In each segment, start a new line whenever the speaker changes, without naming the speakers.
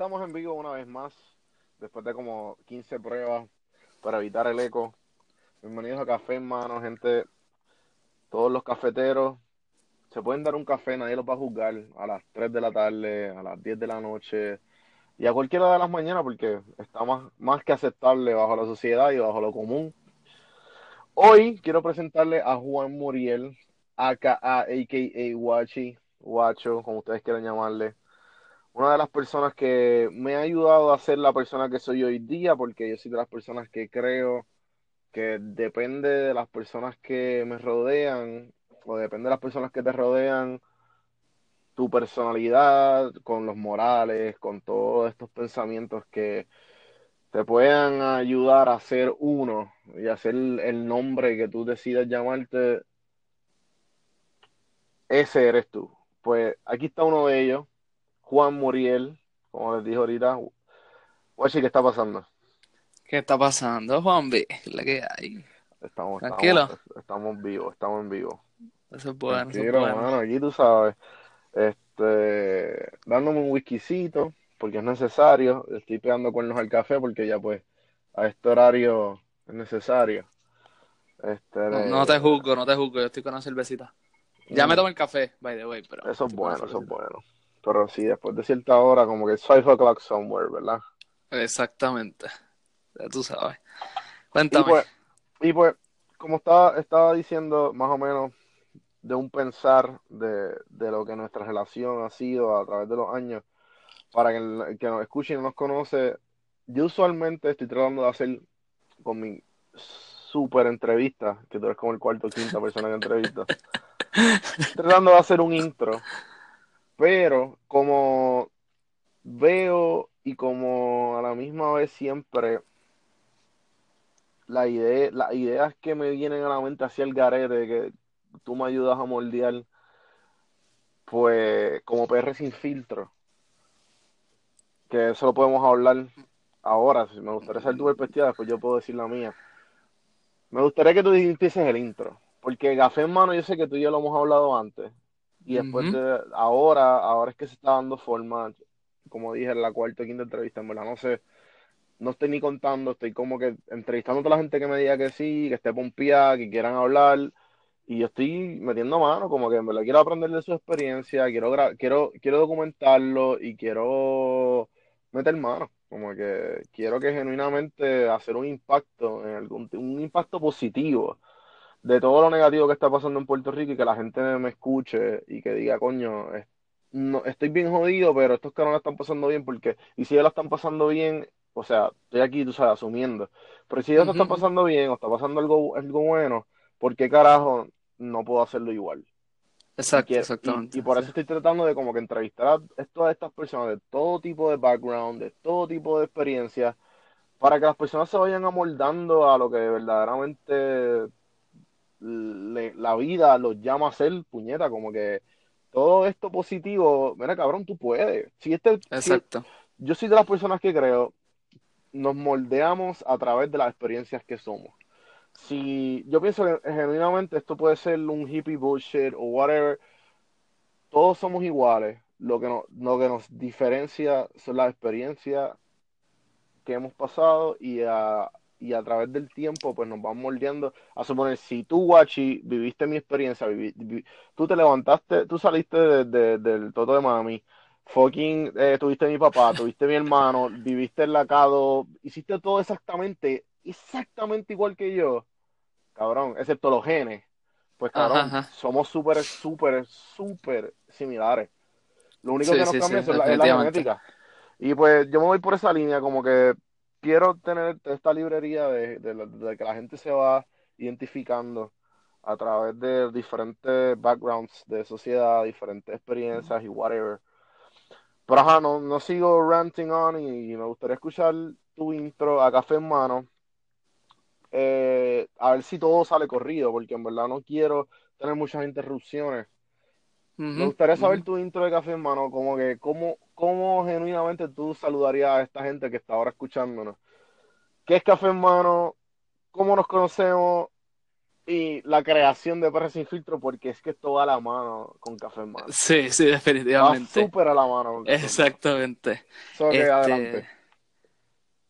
estamos en vivo una vez más, después de como 15 pruebas para evitar el eco. Bienvenidos a Café en Mano, gente. Todos los cafeteros se pueden dar un café, nadie los va a juzgar a las 3 de la tarde, a las 10 de la noche y a cualquiera de las mañanas porque está más, más que aceptable bajo la sociedad y bajo lo común. Hoy quiero presentarle a Juan Muriel, aka, a.k.a. Wachi, Guacho, como ustedes quieran llamarle una de las personas que me ha ayudado a ser la persona que soy hoy día, porque yo soy de las personas que creo que depende de las personas que me rodean, o depende de las personas que te rodean, tu personalidad, con los morales, con todos estos pensamientos que te puedan ayudar a ser uno y a ser el nombre que tú decidas llamarte, ese eres tú. Pues aquí está uno de ellos Juan Muriel, como les dije ahorita. Oye, ¿qué está pasando?
¿Qué está pasando, Juan B? ¿Qué la que hay?
Estamos, Tranquilo. Estamos, vivos, estamos en vivo.
Eso es bueno.
Tranquilo, hermano, aquí tú sabes. Este, dándome un whiskycito, porque es necesario. Estoy pegando cuernos al café, porque ya pues a este horario es necesario.
Este, no, te juzgo, no te juzgo, yo estoy con una cervecita. Ya me mm. tomo el café, by the way, pero...
Eso es bueno, eso es bueno. Pero sí, después de cierta hora, como que 5 o'clock somewhere, ¿verdad?
Exactamente. Ya tú sabes. Cuéntame.
Y pues, y pues como estaba, estaba diciendo, más o menos, de un pensar de, de lo que nuestra relación ha sido a través de los años, para que el, que nos escuche y no nos conoce, yo usualmente estoy tratando de hacer con mi super entrevista, que tú eres como el cuarto o quinta persona que entrevista, tratando de hacer un intro pero como veo y como a la misma vez siempre la idea, las ideas que me vienen a la mente hacia el garete, que tú me ayudas a moldear, pues como PR sin filtro, que eso lo podemos hablar ahora, si me gustaría saber tu perspectiva, después yo puedo decir la mía. Me gustaría que tú empieces el intro, porque Café en mano yo sé que tú y yo lo hemos hablado antes, y después de ahora, ahora es que se está dando forma, como dije en la cuarta o quinta entrevista, en verdad, no sé, no estoy ni contando, estoy como que entrevistando a toda la gente que me diga que sí, que esté pompeada, que quieran hablar, y yo estoy metiendo mano, como que me lo quiero aprender de su experiencia, quiero quiero, quiero documentarlo y quiero meter mano, como que quiero que genuinamente hacer un impacto en algún un impacto positivo de todo lo negativo que está pasando en Puerto Rico y que la gente me escuche y que diga, coño, no, estoy bien jodido, pero estos caras la están pasando bien porque, y si ellos la están pasando bien, o sea, estoy aquí, tú sabes, asumiendo, pero si ellos la están pasando bien o está pasando algo, algo bueno, ¿por qué carajo no puedo hacerlo igual?
Exacto, exactamente.
Y, por eso estoy tratando de como que entrevistar a todas estas personas de todo tipo de background, de todo tipo de experiencia, para que las personas se vayan amoldando a lo que verdaderamente la vida los llama a ser puñeta, como que todo esto positivo, mira cabrón, tú puedes. Si este,
Exacto.
yo soy de las personas que creo, nos moldeamos a través de las experiencias que somos. Si yo pienso que genuinamente esto puede ser un hippie bullshit o whatever, todos somos iguales. Lo que, no, lo que nos diferencia son las experiencias que hemos pasado y a, y a través del tiempo pues nos vamos moldeando. A suponer si tú Guachi viviste mi experiencia tú te levantaste tú saliste de, del Toto de Mami fucking eh, tuviste mi papá tuviste mi hermano viviste el lacado hiciste todo exactamente exactamente igual que yo cabrón excepto los genes. Pues cabrón somos súper súper súper similares. Lo único que nos cambia es, la, es la genética. Y pues yo me voy por esa línea como que quiero tener esta librería de, que la gente se va identificando a través de diferentes backgrounds de sociedad, diferentes experiencias y whatever. Pero ajá, no, no sigo ranting on y, me gustaría escuchar tu intro a café en mano. Eh, a ver si todo sale corrido, porque en verdad no quiero tener muchas interrupciones. me gustaría saber tu intro de café en mano, como que cómo, ¿cómo genuinamente tú saludarías a esta gente que está ahora escuchándonos? ¿Qué es Café en Mano? ¿Cómo nos conocemos? y la creación de Perre sin filtro porque es que esto va a la mano con café en mano.
Sí, sí, definitivamente.
Va súper a la mano.
Exactamente.
Este, adelante.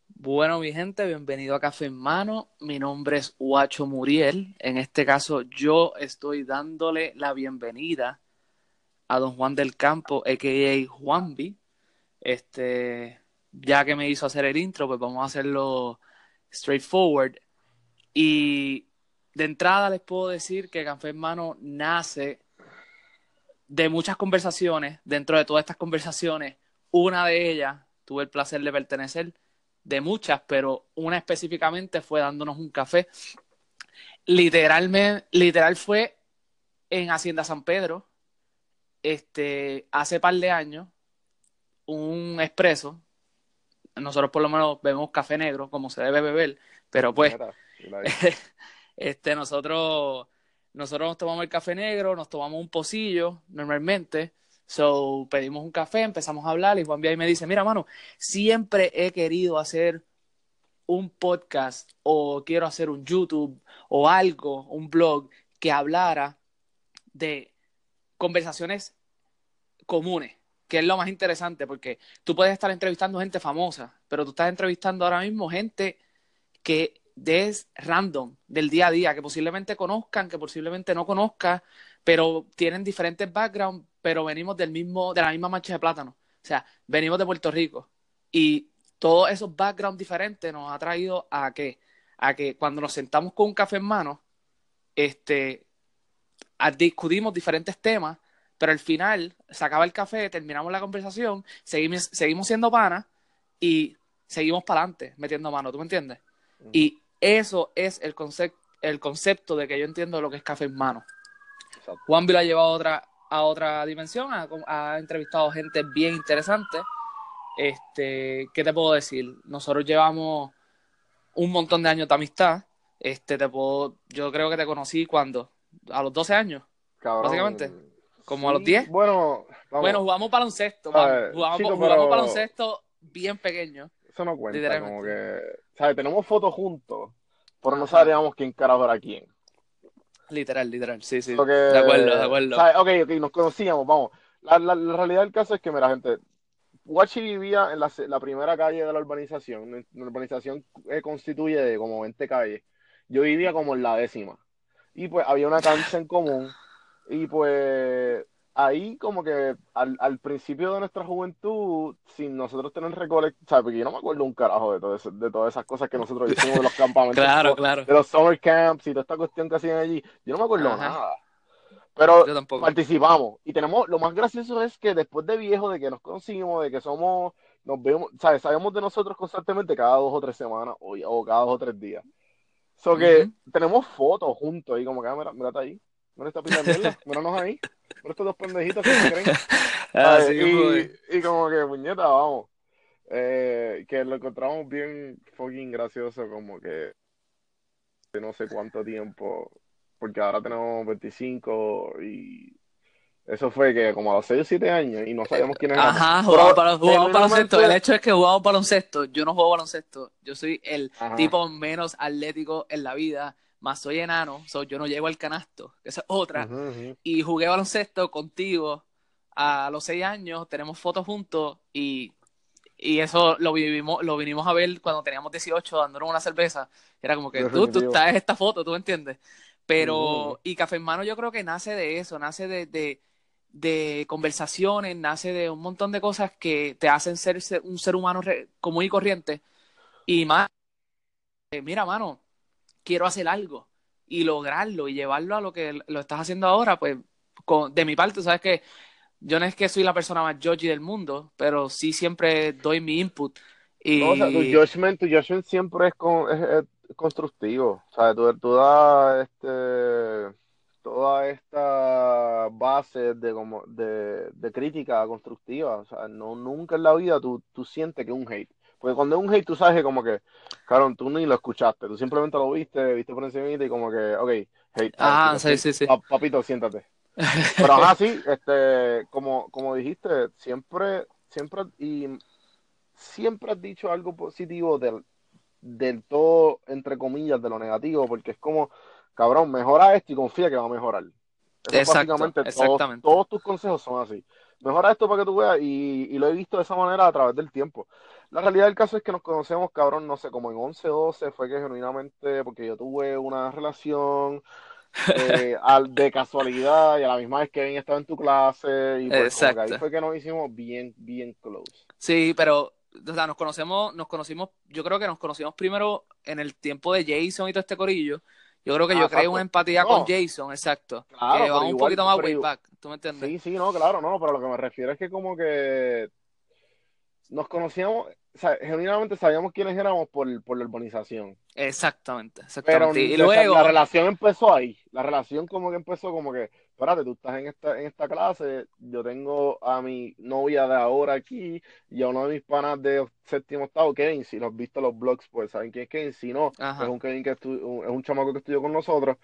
Bueno, mi gente, bienvenido a Café en Mano. Mi nombre es Huacho Muriel. En este caso, yo estoy dándole la bienvenida a don Juan del Campo, a.k.a. Juanvi. Este, ya que me hizo hacer el intro, pues vamos a hacerlo straightforward. Y de entrada les puedo decir que Café en Mano nace de muchas conversaciones. Dentro de todas estas conversaciones, una de ellas tuve el placer de pertenecer, de muchas, pero una específicamente fue dándonos un café. Literalmente, literal fue en Hacienda San Pedro, este, hace par de años, un expreso. Nosotros por lo menos bebemos café negro, como se debe beber, pero pues Este, nosotros, nosotros nos tomamos el café negro, nos tomamos un pocillo normalmente. So, pedimos un café, empezamos a hablar y Juan Bia me dice, mira, mano, siempre he querido hacer un podcast o quiero hacer un YouTube o algo, un blog que hablara de conversaciones comunes, que es lo más interesante, porque tú puedes estar entrevistando gente famosa, pero tú estás entrevistando ahora mismo gente que es random del día a día, que posiblemente conozcan, que posiblemente no conozcan, pero tienen diferentes backgrounds, pero venimos del mismo, de la misma mancha de plátano. O sea, venimos de Puerto Rico. Y todos esos backgrounds diferentes nos ha traído a que, a que cuando nos sentamos con un café en mano, este, discutimos diferentes temas, pero al final se acaba el café, terminamos la conversación, seguimos, seguimos siendo panas y seguimos para adelante metiendo mano, ¿tú me entiendes? Y eso es el, concepto el concepto de que yo entiendo lo que es café en mano. Juan lo ha llevado a otra, a otra dimensión, ha, entrevistado gente bien interesante. Este, ¿Qué te puedo decir? Nosotros llevamos un montón de años de amistad. Este, te puedo, yo creo que te conocí cuando, a los 12 años, básicamente. Como a los 10.
Bueno,
bueno, jugamos baloncesto, vamos. jugamos, chico, jugamos baloncesto bien pequeño.
Eso no cuenta, como que, ¿sabes? Tenemos fotos juntos, pero no sabíamos quién carajo era quién.
Literal, literal, sí, sí. de acuerdo, de acuerdo. ¿sabes?
Ok, ok, nos conocíamos, vamos. La, la, realidad del caso es que, mira, gente, Guachi vivía en la, la, primera calle de la urbanización. La urbanización eh, constituye de como 20 calles. Yo vivía como en la décima. Y pues había una cancha en común. Y pues ahí como que al, al, principio de nuestra juventud, sin nosotros tener recolección, ¿sabes? Porque yo no me acuerdo un carajo de, todo de todas esas cosas que nosotros hicimos de los campamentos,
claro, claro.
de los summer camps y toda esta cuestión que hacían allí. Yo no me acuerdo nada. Pero participamos. Y tenemos, lo más gracioso es que después de viejo, de que nos conocimos, de que somos, nos vemos, ¿sabes? Sabemos de nosotros constantemente cada dos o tres semanas o, o cada dos o tres días. So que tenemos fotos juntos y como que, ah, mira, mírate ahí. Mira esta pila de mierda, míranos ahí. Mira estos dos pendejitos que se creen.
Ah, y,
y, como que, puñeta, vamos. Eh, que lo encontramos bien fucking gracioso, como que de no sé cuánto tiempo, porque ahora tenemos 25 y eso fue que como a los 6 o 7 años y no sabíamos quién era.
Ajá, jugamos, para, baloncesto. El hecho es que jugamos baloncesto. Yo no juego baloncesto. Yo soy el tipo menos atlético en la vida más soy enano, yo no llego al canasto, esa es otra. Y jugué baloncesto contigo a los seis años, tenemos fotos juntos y, eso lo vivimos, lo vinimos a ver cuando teníamos 18 dándonos una cerveza. Era como que tú, tú estás en esta foto, tú me entiendes. Pero, y Café en Mano yo creo que nace de eso, nace de, de, conversaciones, nace de un montón de cosas que te hacen ser un ser humano común y corriente. Y más, eh, mira, mano, quiero hacer algo y lograrlo y llevarlo a lo que lo estás haciendo ahora, pues de mi parte, sabes que yo no es que soy la persona más judgy del mundo, pero sí siempre doy mi input. Y...
o sea, tu judgment, tu judgment siempre es, constructivo. O sea, tú, tú das este, toda esta base de, como, de, de crítica constructiva. O sea, no, nunca en la vida tú, tú sientes que es un hate. Porque cuando es un hate, tú sabes que como que, claro, tú ni lo escuchaste, tú simplemente lo viste, viste por encima y como que, ok, hate.
Ah, sí, sí, sí.
Papito, siéntate. Pero ajá, sí, este, como, como dijiste, siempre, siempre, y siempre has dicho algo positivo del, del todo, entre comillas, de lo negativo, porque es como, cabrón, mejora esto y confía que va a mejorar. Eso es
Exacto,
básicamente todos, todos tus consejos son así. Mejora esto para que tú veas y, y lo he visto de esa manera a través del tiempo. La realidad del caso es que nos conocemos, cabrón, no sé, como en 11, 12, fue que genuinamente, porque yo tuve una relación eh, al, de casualidad y a la misma vez Kevin estaba en tu clase y pues como que ahí fue que nos hicimos bien, bien close.
Sí, pero o sea, nos conocemos, nos conocimos, yo creo que nos conocimos primero en el tiempo de Jason y todo este corillo. Yo creo que
Ah,
yo creé una empatía
No.
con Jason, exacto.
Claro,
que va un
igual-
poquito más way back, ¿tú me entiendes?
Sí, sí, no, claro, no, pero lo que me refiero es que como que nos conocíamos, o sea, genuinamente sabíamos quiénes éramos por, por la urbanización.
Exactamente,
Pero
exactamente. y
la-
luego,
la relación empezó ahí. La relación como que empezó como que, espérate, tú estás en esta, en esta clase, yo tengo a mi novia de ahora aquí y a uno de mis panas de séptimo octavo, Kevin, si los visto los blogs, pues saben quién es Kevin, si no,
Ajá.
es un Kevin que es un chamaco que estudió con nosotros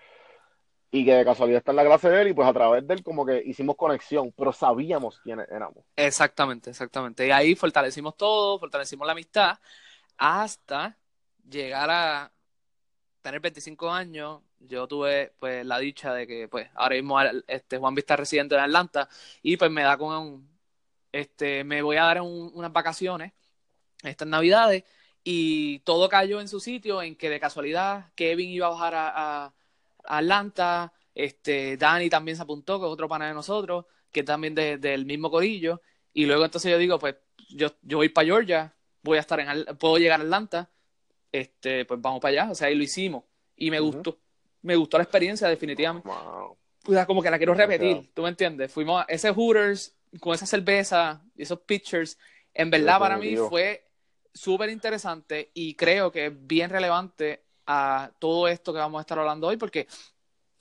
y que de casualidad está en la clase de él y pues a través de él como que hicimos conexión, pero sabíamos quiénes éramos.
exactamente, exactamente. Y ahí fortalecimos todo, fortalecimos la amistad, hasta llegar a tener 25 años. Yo tuve pues la dicha de que pues ahora mismo este Juan está residente en Atlanta y pues me da con un, este me voy a dar un- unas vacaciones estas navidades y todo cayó en su sitio en que de casualidad Kevin iba a bajar a Atlanta, este Dani también se apuntó, que es otro pana de nosotros, que también de- del mismo corillo y luego entonces yo digo pues yo, yo voy para Georgia, voy a estar en puedo llegar a Atlanta, este pues vamos para allá, o sea, y lo hicimos y me
Ujú.
gustó, me gustó la experiencia definitivamente.
Wow.
O sea, como que la quiero repetir, ¿tú me entiendes? Fuimos a ese Hooters con esa cerveza y esos pictures. En verdad, para mí fue súper interesante y creo que es bien relevante a todo esto que vamos a estar hablando hoy, porque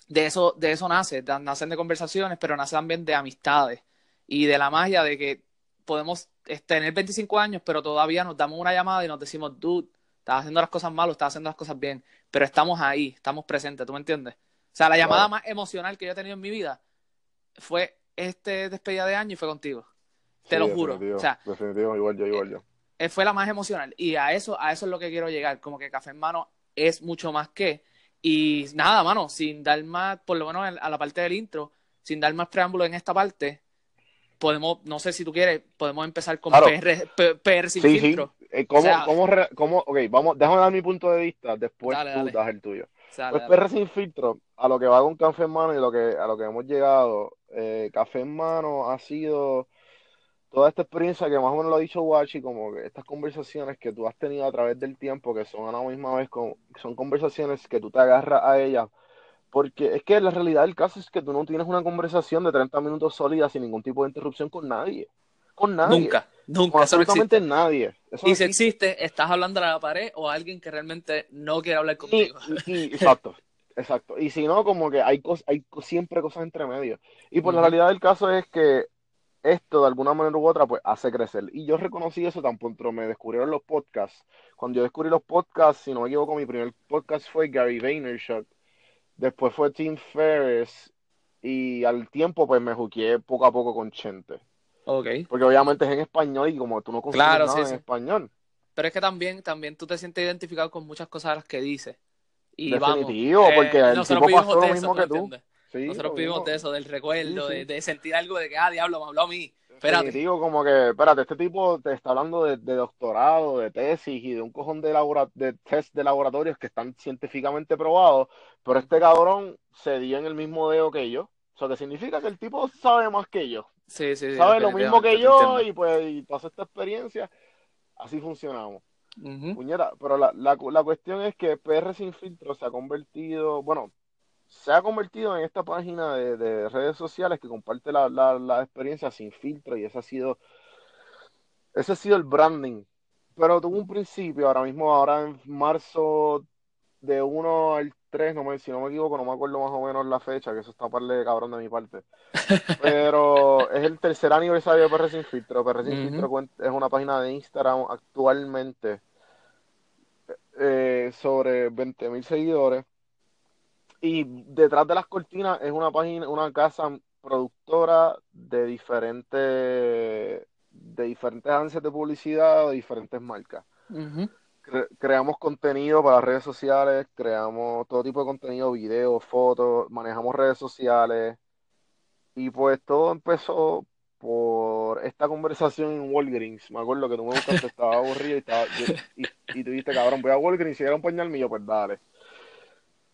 de eso, de eso nace, nacen de conversaciones, pero nace también de amistades y de la magia de que podemos eh, tener 25 años, pero todavía nos damos una llamada y nos decimos, dude, estás haciendo las cosas mal o estás haciendo las cosas bien, pero estamos ahí, estamos presentes, ¿tú me entiendes? O sea, la llamada
Claro.
más emocional que yo he tenido en mi vida fue este despedida de año y fue contigo. Te lo juro.
definitivo,
O sea,
definitivo, igual yo, igual yo.
eh, fue la más emocional. Y a eso, a eso es lo que quiero llegar. Como que Café en Mano es mucho más que. Y nada, mano, sin dar más, por lo menos a la parte del intro, sin dar más preámbulo en esta parte, podemos, no sé si tú quieres, podemos empezar con
Claro.
PR, PR sin
Sí, sí.
filtro.
Eh, ¿Cómo,
O sea-
cómo, cómo- ok, vamos, déjame dar mi punto de vista, después
Dale,
tú
dale.
das el tuyo.
Sale,
Pues
dale.
PR sin filtro, a lo que va con Café en Mano y lo que, a lo que hemos llegado, eh, Café en Mano ha sido toda esta experiencia que más o menos lo ha dicho Wachi, como que estas conversaciones que tú has tenido a través del tiempo, que son a la misma vez, con, son conversaciones que tú te agarras a ellas, porque es que la realidad del caso es que tú no tienes una conversación de 30 minutos sólida sin ningún tipo de interrupción con nadie, con nadie,
Nunca, nunca,
con
eso no
absolutamente nadie. Eso
Y si
existe.
existe, estás hablando a la pared o a alguien que realmente no quiere hablar contigo.
y- y- exacto, exacto. Y si no, como que hay, cos- hay siempre cosas entre medio. Y pues la
Ujú.
realidad del caso es que esto de alguna manera u otra pues hace crecer. Y yo reconocí eso tan pronto me descubrieron los podcasts. Cuando yo descubrí los podcasts, si no me equivoco, mi primer podcast fue Gary Vaynerchuk. Después fue Tim Ferriss. Y al tiempo pues me juqué poco a poco con Chente.
Ok.
Porque obviamente es en español y como tú no consumes
Claro,
nada
sí,
en
sí.
español.
Pero es que también, también tú te sientes identificado con muchas cosas de las que dices. Y vamos,
Definitivo,
eh,
porque el
nosotros
tipo pasó lo
eso,
mismo
¿tú
que tú.
entiendes?
Sí,
Nosotros vivimos de eso, del recuerdo,
Sí, sí.
De, de sentir algo de que, ah, diablo, me habló a mí. Espérate.
Definitivo, como que, espérate, este tipo te está hablando de, de doctorado, de tesis y de un cojón de, labora- de test de laboratorios que están científicamente probados, pero este cabrón se dio en el mismo dedo que yo. O sea, que significa que el tipo sabe más que yo.
Sí, sí, sí.
Sabe lo mismo que yo y pues y pasó esta experiencia. Así funcionamos.
Ujú.
Puñeta, pero la, la, la cuestión es que PR Sin Filtro se ha convertido, bueno, se ha convertido en esta página de, de redes sociales que comparte la, la, la experiencia sin filtro y ese ha sido, ese ha sido el branding. Pero tuvo un principio, ahora mismo, ahora en marzo de 1 al 3, no me, si no me equivoco, no me acuerdo más o menos la fecha, que eso está par de cabrón de mi parte. Pero es el tercer aniversario de PR Sin Filtro. PR Sin
Ujú.
Filtro es una página de Instagram actualmente eh, sobre 20 mil seguidores. Y detrás de las cortinas es una página, una casa productora de diferentes, de diferentes agencias de publicidad, de diferentes marcas. Cre- creamos contenido para redes sociales, creamos todo tipo de contenido, videos, fotos, manejamos redes sociales. Y pues todo empezó por esta conversación en Walgreens. Me acuerdo que tú me buscaste, estaba aburrido y, estaba, yo- y, y tú dijiste, cabrón, voy a Walgreens y era un pañal mío, pues dale.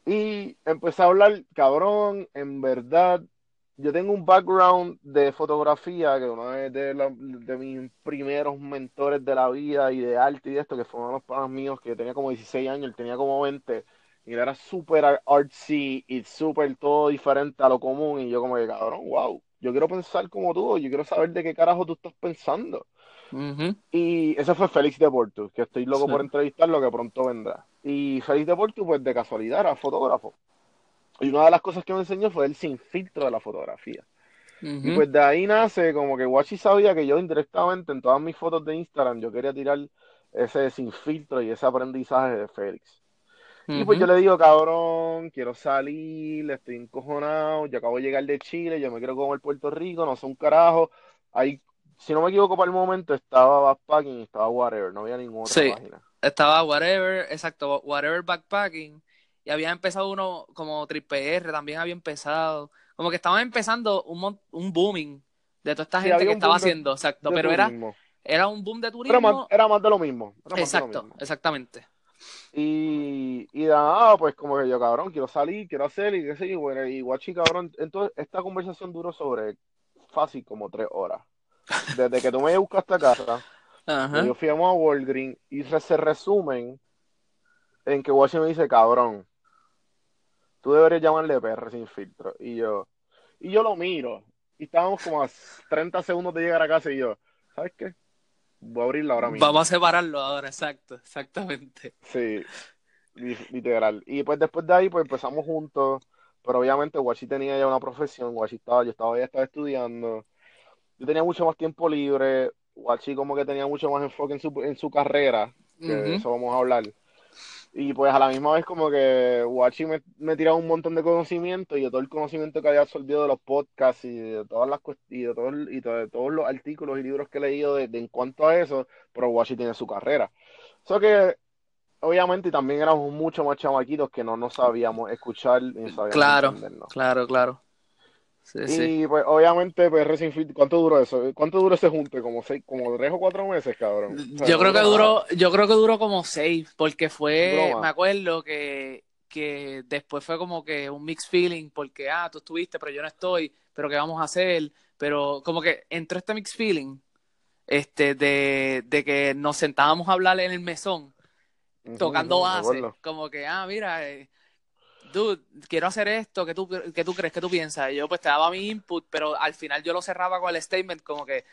Y empecé a hablar, cabrón, en verdad, yo tengo un background de fotografía, que uno de, de, la- de mis primeros mentores de la vida y de arte y de esto, que fue uno de los panas míos que tenía como 16 años, él tenía como 20, y él era súper ar- artsy y súper todo diferente a lo común, y yo como que, cabrón, wow, yo quiero pensar como tú, yo quiero saber de qué carajo tú estás pensando. Y ese fue Félix de Porto, que estoy loco
Sí.
por entrevistarlo, que pronto vendrá. Y Félix de Porto, pues de casualidad, era fotógrafo. Y una de las cosas que me enseñó fue el sin filtro de la fotografía. Y pues de ahí nace como que Wachi sabía que yo indirectamente en todas mis fotos de Instagram yo quería tirar ese sin filtro y ese aprendizaje de Félix. Y pues yo le digo, cabrón, quiero salir, estoy encojonado, yo acabo de llegar de Chile, yo me quiero comer Puerto Rico, no sé un carajo. Ahí, si no me equivoco para el momento, estaba Backpacking y estaba Whatever, no había ninguna otra
Sí.
página.
Estaba Whatever, exacto, Whatever Backpacking. Y había empezado uno como Triple R, también había empezado. Como que estaban empezando un, un booming de toda esta
Sí,
gente que estaba haciendo, exacto. Pero era,
turismo.
era un boom de
Era más,
turismo.
era más de lo mismo. Lo
Exacto,
mismo.
exactamente.
Y, y nada, pues como que yo, cabrón, quiero salir, quiero hacer y qué sé yo, bueno, y guachi, cabrón, entonces esta conversación duró sobre fácil como tres horas. Desde que tú me buscaste a casa,
Ajá.
yo fuimos a Walgreens y se resumen en que guachi me dice, cabrón, tú deberías llamarle PR sin filtro. Y yo, y yo lo miro, y estábamos como a 30 segundos de llegar a casa y yo, ¿sabes qué? Voy a abrirla ahora mismo.
Vamos a separarlo ahora, exacto, exactamente.
Sí, li- literal. Y pues después de ahí, pues empezamos juntos, pero obviamente Guachi tenía ya una profesión, Guachi estaba, yo estaba ya estaba estudiando, yo tenía mucho más tiempo libre, Guachi como que tenía mucho más enfoque en su, en su carrera, que de eso vamos a hablar. Y pues a la misma vez como que Guachi me, me tiraba un montón de conocimiento y de todo el conocimiento que había absorbido de los podcasts y de todas las y de todo y de todos los artículos y libros que he leído de, de en cuanto a eso, pero Guachi tiene su carrera. So que obviamente también éramos mucho más chamaquitos que no nos sabíamos escuchar ni sabíamos
Claro,
entendernos.
claro, claro. Sí, sí.
Y pues obviamente pues Racing Fit, ¿cuánto duró eso? ¿Cuánto duró ese junte? Como seis, como tres o cuatro meses, cabrón. O sea,
Yo
no
creo que
duró
yo creo que duró como seis, porque fue, me acuerdo que, que después fue como que un mixed feeling, porque ah, tú estuviste, pero yo no estoy, pero qué vamos a hacer, pero como que entró este mixed feeling, este, de, de que nos sentábamos a hablar en el mesón, tocando
acuerdo.
como que, ah, mira, eh, dude, quiero hacer esto, ¿qué tú, qué tú crees, qué tú piensas? Y yo pues te daba mi input, pero al final yo lo cerraba con el statement como que,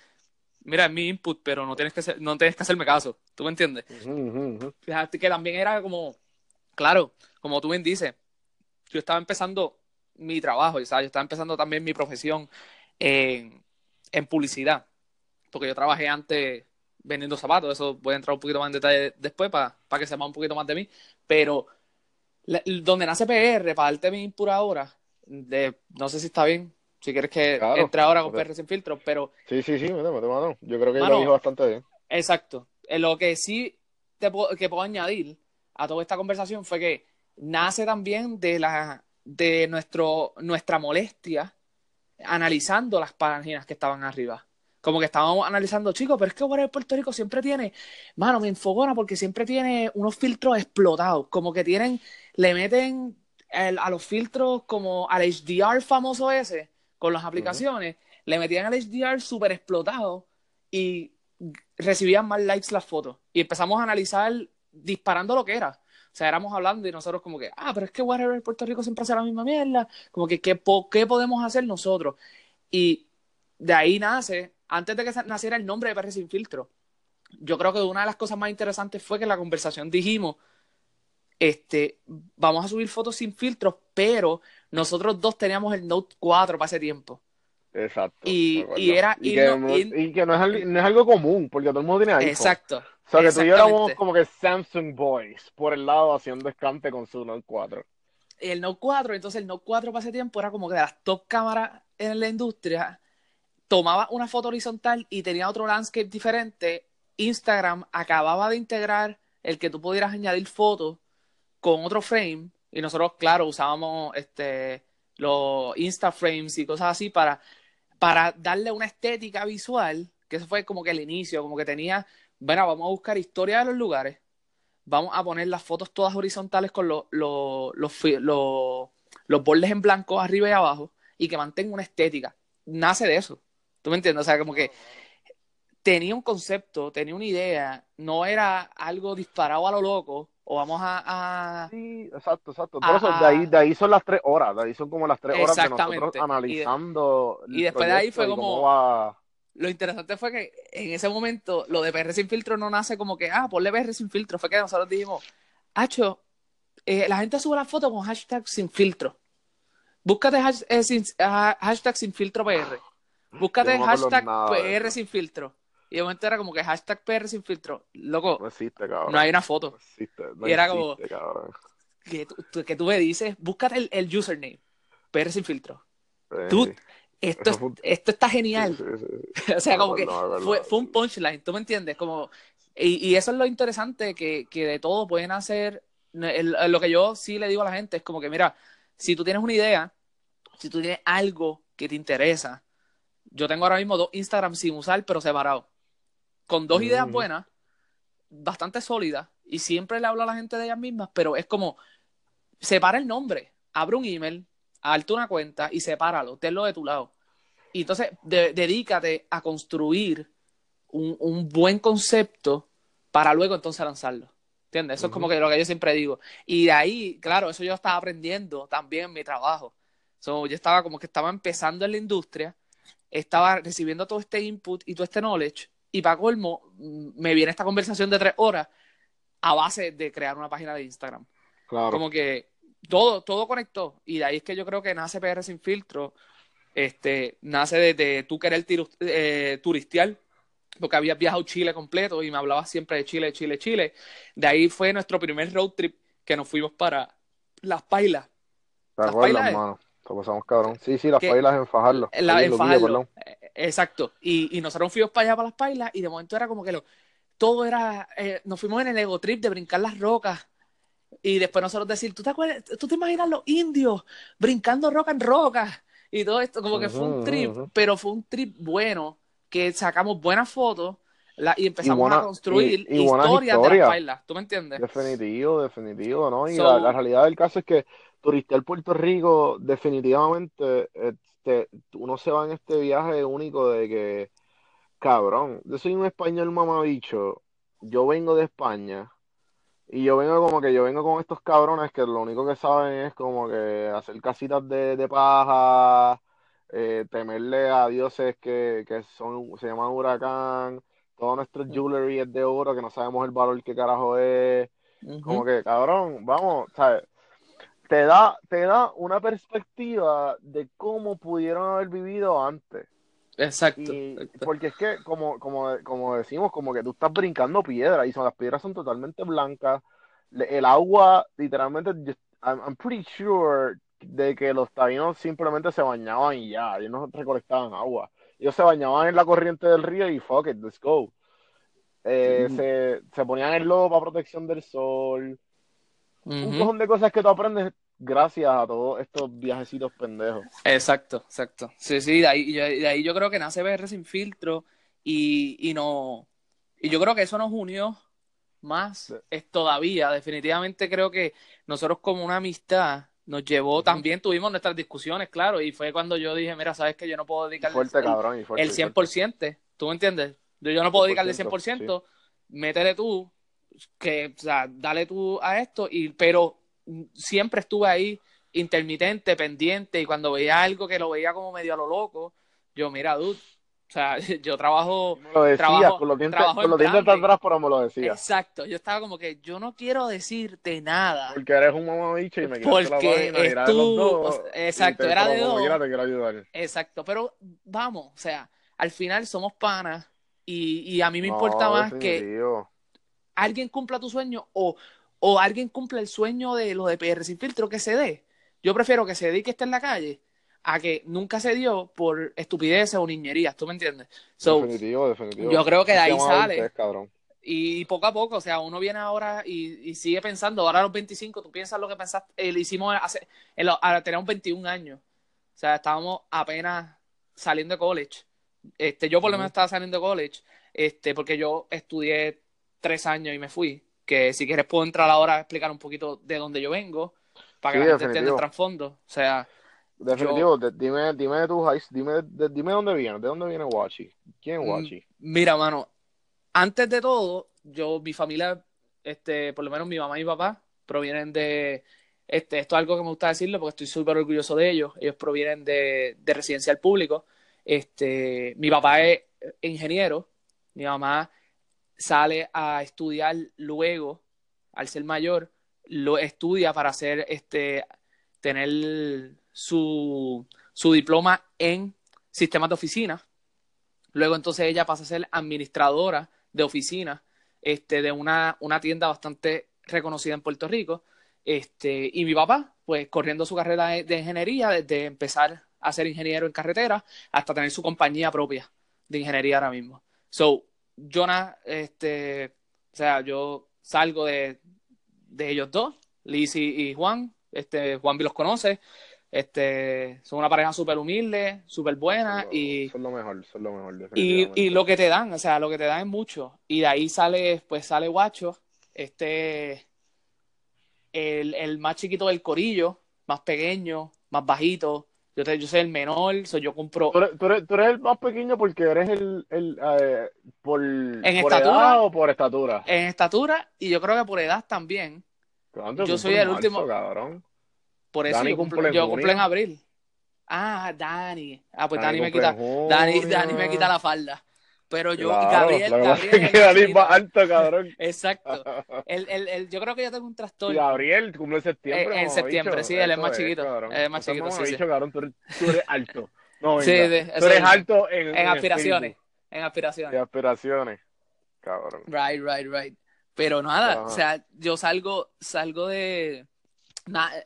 mira, es mi input, pero no tienes que, ser- no tienes que hacerme caso, ¿tú me entiendes?
Ujú, ujú, ujú.
Fíjate que también era como, claro, como tú bien dices, yo estaba empezando mi trabajo, ¿sabes? Yo estaba empezando también mi profesión en, en publicidad, porque yo trabajé antes vendiendo zapatos, eso voy a entrar un poquito más en detalle después para que sepa un poquito más de mí, pero la- donde nace PR, para darte mi input ahora, de, no sé si está bien, si quieres que
Claro.
entre ahora con. PR sin filtro, pero
Sí, sí, sí, mete mano. Yo creo que
Mano.
lo dijo bastante bien.
Exacto. En lo que sí te puedo, que puedo añadir a toda esta conversación fue que nace también de la de nuestro nuestra molestia analizando las páginas que estaban arriba. Como que estábamos analizando, chicos, pero es que Warner Puerto Rico siempre tiene, mano, me enfogona porque siempre tiene unos filtros explotados, como que tienen, le meten el- a los filtros como al HDR famoso ese, con las aplicaciones, le metían al HDR súper explotado y recibían más likes las fotos. Y empezamos a analizar disparando lo que era. O sea, éramos hablando y nosotros como que, ah, pero es que Whatever Puerto Rico siempre hace la misma mierda. Como que, ¿qué, po- qué podemos hacer nosotros? Y de ahí nace, antes de que naciera el nombre de PR Sin Filtro, yo creo que una de las cosas más interesantes fue que en la conversación dijimos, este, vamos a subir fotos sin filtros, pero nosotros dos teníamos el Note 4 para ese tiempo.
Exacto.
Y- era-
Y
y
que,
y-
que no, es, al- no es algo común, porque todo el mundo tiene iPhone.
Exacto.
O sea, que tú y yo éramos como que Samsung Boys por el lado haciendo escante con su Note 4.
el Note 4, entonces el Note 4 para ese tiempo era como que de las top cámaras en la industria, tomaba una foto horizontal y tenía otro landscape diferente. Instagram acababa de integrar el que tú pudieras añadir fotos con otro frame. Y nosotros, claro, usábamos este, los Insta frames y cosas así para, para darle una estética visual, que eso fue como que el inicio, como que tenía, bueno, vamos a buscar historia de los lugares, vamos a poner las fotos todas horizontales con los, los, los, los, los bordes en blanco arriba y abajo y que mantenga una estética. Nace de eso. ¿Tú me entiendes? O sea, como que tenía un concepto, tenía una idea, no era algo disparado a lo loco, o vamos a...
Sí, exacto, exacto. Por eso de ahí, de ahí son las tres horas, de ahí son como las tres horas de nosotros analizando.
Y, después de ahí fue como... Lo interesante fue que en ese momento lo de PR sin filtro no nace como que, ah, ponle PR sin filtro. Fue que nosotros dijimos, Hacho, eh, la gente sube la foto con hashtag sin filtro. Búscate eh, ah, hashtag sin filtro PR. Búscate hashtag PR sin filtro. Y de momento era como que hashtag PR sin filtro. Loco, no, existe, cabrón. no hay una foto. y era como que tú, que tú me dices, búscate el, username. PR sin filtro. Tú, esto, esto está genial. o sea, como que fue, fue, un punchline, ¿tú me entiendes? Como, y, y eso es lo interesante, que, que de todo pueden hacer. lo que yo sí le digo a la gente es como que, mira, si tú tienes una idea, si tú tienes algo que te interesa, yo tengo ahora mismo dos Instagram sin usar, pero separados con dos ideas buenas, bastante sólidas, y siempre le hablo a la gente de ellas mismas, pero es como, separa el nombre, abre un email, alta una cuenta y sepáralo, tenlo de tu lado. Y entonces dedícate a construir un, buen concepto para luego entonces lanzarlo. ¿Entiendes? Eso es como que lo que yo siempre digo. Y de ahí, claro, eso yo estaba aprendiendo también en mi trabajo. yo estaba como que estaba empezando en la industria, estaba recibiendo todo este input y todo este knowledge, y para colmo, mm, me viene esta conversación de tres horas a base de crear una página de Instagram. Claro. Como que todo, todo conectó. Y de ahí es que yo creo que nace PR sin filtro. Este, nace de, tú querer eh, turistear, porque habías viajado Chile completo y me hablabas siempre de Chile, Chile, Chile. De ahí fue nuestro primer road trip que nos fuimos para Las Pailas.
Las Pailas, hermano. pasamos cabrón. Sí, sí, Las Pailas en Fajardo.
La, en Fajardo. Exacto. Y, y nosotros fuimos para allá, para las pailas, y de momento era como que lo, todo era, eh, nos fuimos en el ego trip de brincar las rocas. Y después nosotros decir, ¿tú te, acuerdas, ¿tú te imaginas los indios brincando roca en roca? Y todo esto, como que fue un trip, pero fue un trip bueno, que sacamos buenas fotos la, y empezamos a construir historias de las pailas. ¿Tú me entiendes?
Definitivo, definitivo, ¿no? Y la, la, realidad del caso es que turistear Puerto Rico definitivamente este, uno se va en este viaje único de que, cabrón, yo soy un español mamabicho, yo vengo de España y yo vengo como que yo vengo con estos cabrones que lo único que saben es como que hacer casitas de, de paja, eh, temerle a dioses que, que son, se llaman huracán, todo nuestro jewelry es de oro que no sabemos el valor que carajo es. Como que, cabrón, vamos, ¿sabes? Te da, te da una perspectiva de cómo pudieron haber vivido antes.
Exacto,
Porque es que, como, como, como decimos, como que tú estás brincando piedras y son, las piedras son totalmente blancas. El agua, literalmente, I'm, pretty sure de que los taínos simplemente se bañaban y ya, ellos no recolectaban agua. Ellos se bañaban en la corriente del río y fuck it, let's go. Eh, se, se ponían el lodo para protección del sol un montón de cosas que tú aprendes gracias a todos estos viajecitos pendejos.
Exacto, exacto. Sí, sí, de ahí, de ahí yo creo que nace BR sin filtro y, y no. Y yo creo que eso nos unió más es todavía. Definitivamente creo que nosotros como una amistad nos llevó, también tuvimos nuestras discusiones, claro, y fue cuando yo dije, mira, sabes que yo no puedo dedicarle
fuerte, el, cabrón, fuerte,
el 100%, ¿tú me entiendes? Yo, no puedo dedicarle el 100%, métele tú, que, o sea, dale tú a esto, y, pero siempre estuve ahí intermitente, pendiente, y cuando veía algo que lo veía como medio a lo loco, yo, mira, dude, o sea, yo trabajo.
lo decías, trabajo, con los dientes, con los dientes atrás, pero me lo decía
Exacto, yo estaba como que yo no quiero decirte nada.
Porque eres un mamabicho y me
quieres Porque la es tú. exacto, era de dos.
te quiero ayudar.
Exacto, pero vamos, o sea, al final somos panas y, y a mí me importa más que alguien cumpla tu sueño o, o alguien cumpla el sueño de lo de PR sin filtro que se dé. Yo prefiero que se dé y que esté en la calle a que nunca se dio por estupideces o niñerías, ¿tú me entiendes?
definitivo, definitivo.
Yo creo que de ahí sale. Y poco a poco, o sea, uno viene ahora y, y sigue pensando, ahora a los 25, tú piensas lo que pensaste, eh, lo hicimos hace, en lo, a, teníamos 21 años, o sea, estábamos apenas saliendo de college. Este, yo por lo menos estaba saliendo de college, este, porque yo estudié tres años y me fui. Que si quieres puedo entrar ahora a explicar un poquito de dónde yo vengo, para que la gente entienda el trasfondo. O sea,
Definitivo, dime, dime de tu high, dime, dime dónde viene, de dónde viene Wachi. ¿Quién es mm, Wachi?
Mira, mano, antes de todo, yo, mi familia, este, por lo menos mi mamá y mi papá, provienen de, este, esto es algo que me gusta decirlo porque estoy súper orgulloso de ellos. Ellos provienen de, de residencial público. Este, mi papá es ingeniero, mi mamá sale a estudiar luego, al ser mayor, lo estudia para hacer, este, tener su, su diploma en sistemas de oficina. Luego entonces ella pasa a ser administradora de oficina este, de una, una tienda bastante reconocida en Puerto Rico. Este, y mi papá, pues corriendo su carrera de, ingeniería, desde empezar a ser ingeniero en carretera hasta tener su compañía propia de ingeniería ahora mismo. So, Jonah, este, o sea, yo salgo de, de ellos dos, Liz y, Juan, este, Juan los conoce, este, son una pareja súper humilde, súper buena y...
Son lo mejor, son lo mejor.
Y, y, lo que te dan, o sea, lo que te dan es mucho. Y de ahí sale, pues sale Guacho, este, el, el más chiquito del corillo, más pequeño, más bajito. Yo, te, yo soy el menor, soy yo compro...
¿Tú eres, tú, eres, el más pequeño porque eres el... el eh, por, ¿En edad o por estatura?
En estatura y yo creo que por edad también. Yo soy el último... Por eso yo, cumplo, yo cumplo en abril. Ah, Dani. Ah, pues Dani, me quita. Dani, Dani me quita la falda. Pero yo, Gabriel, Gabriel.
Dani más alto, cabrón.
Exacto. El, el, el, yo creo que yo tengo un trastorno.
Gabriel cumple en septiembre.
Eh, en septiembre, sí, él es más chiquito. Él es más chiquito. Sí,
dicho, cabrón, tú, eres, alto. No, venga. Sí, tú eres alto en,
en, aspiraciones. En aspiraciones.
En aspiraciones. Cabrón.
Right, right, right. Pero nada, o sea, yo salgo, salgo de,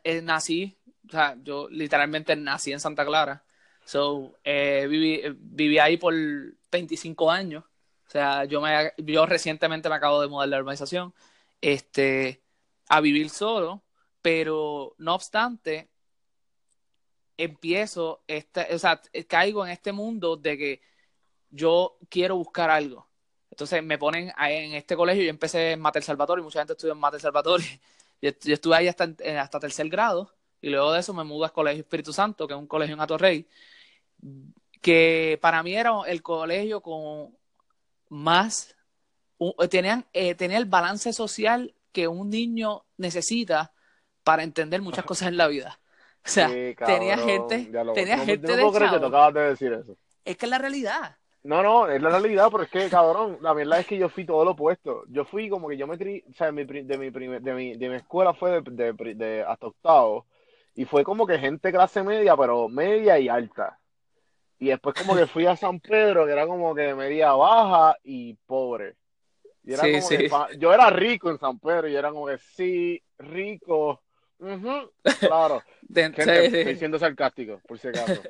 eh, nací, o sea, yo literalmente nací en Santa Clara. So, eh, viví, viví, ahí por 25 años. O sea, yo, me, yo recientemente me acabo de mudar de la urbanización este, a vivir solo, pero no obstante, empiezo, este, o sea, caigo en este mundo de que yo quiero buscar algo. Entonces me ponen en este colegio, yo empecé en Mater Salvatore, mucha gente estudia en Mater Salvatore, yo, estuve ahí hasta, hasta tercer grado y luego de eso me mudé al Colegio Espíritu Santo, que es un colegio en Atorrey, que para mí era el colegio con más, tenían, eh, tenía el balance social que un niño necesita para entender muchas cosas en la vida. O sea, tenía gente, tenía gente de,
de decir eso.
Es que es la realidad.
No, no, es la realidad, pero es que, cabrón, la verdad es que yo fui todo lo opuesto. Yo fui como que yo me tri, o sea, de mi, de mi, de mi, de mi escuela fue de, de, de, hasta octavo, y fue como que gente clase media, pero media y alta. Y después como que fui a San Pedro, que era como que media baja y pobre. Y era como Que, yo era rico en San Pedro y era como que sí, rico. claro. estoy siendo sarcástico, por si acaso.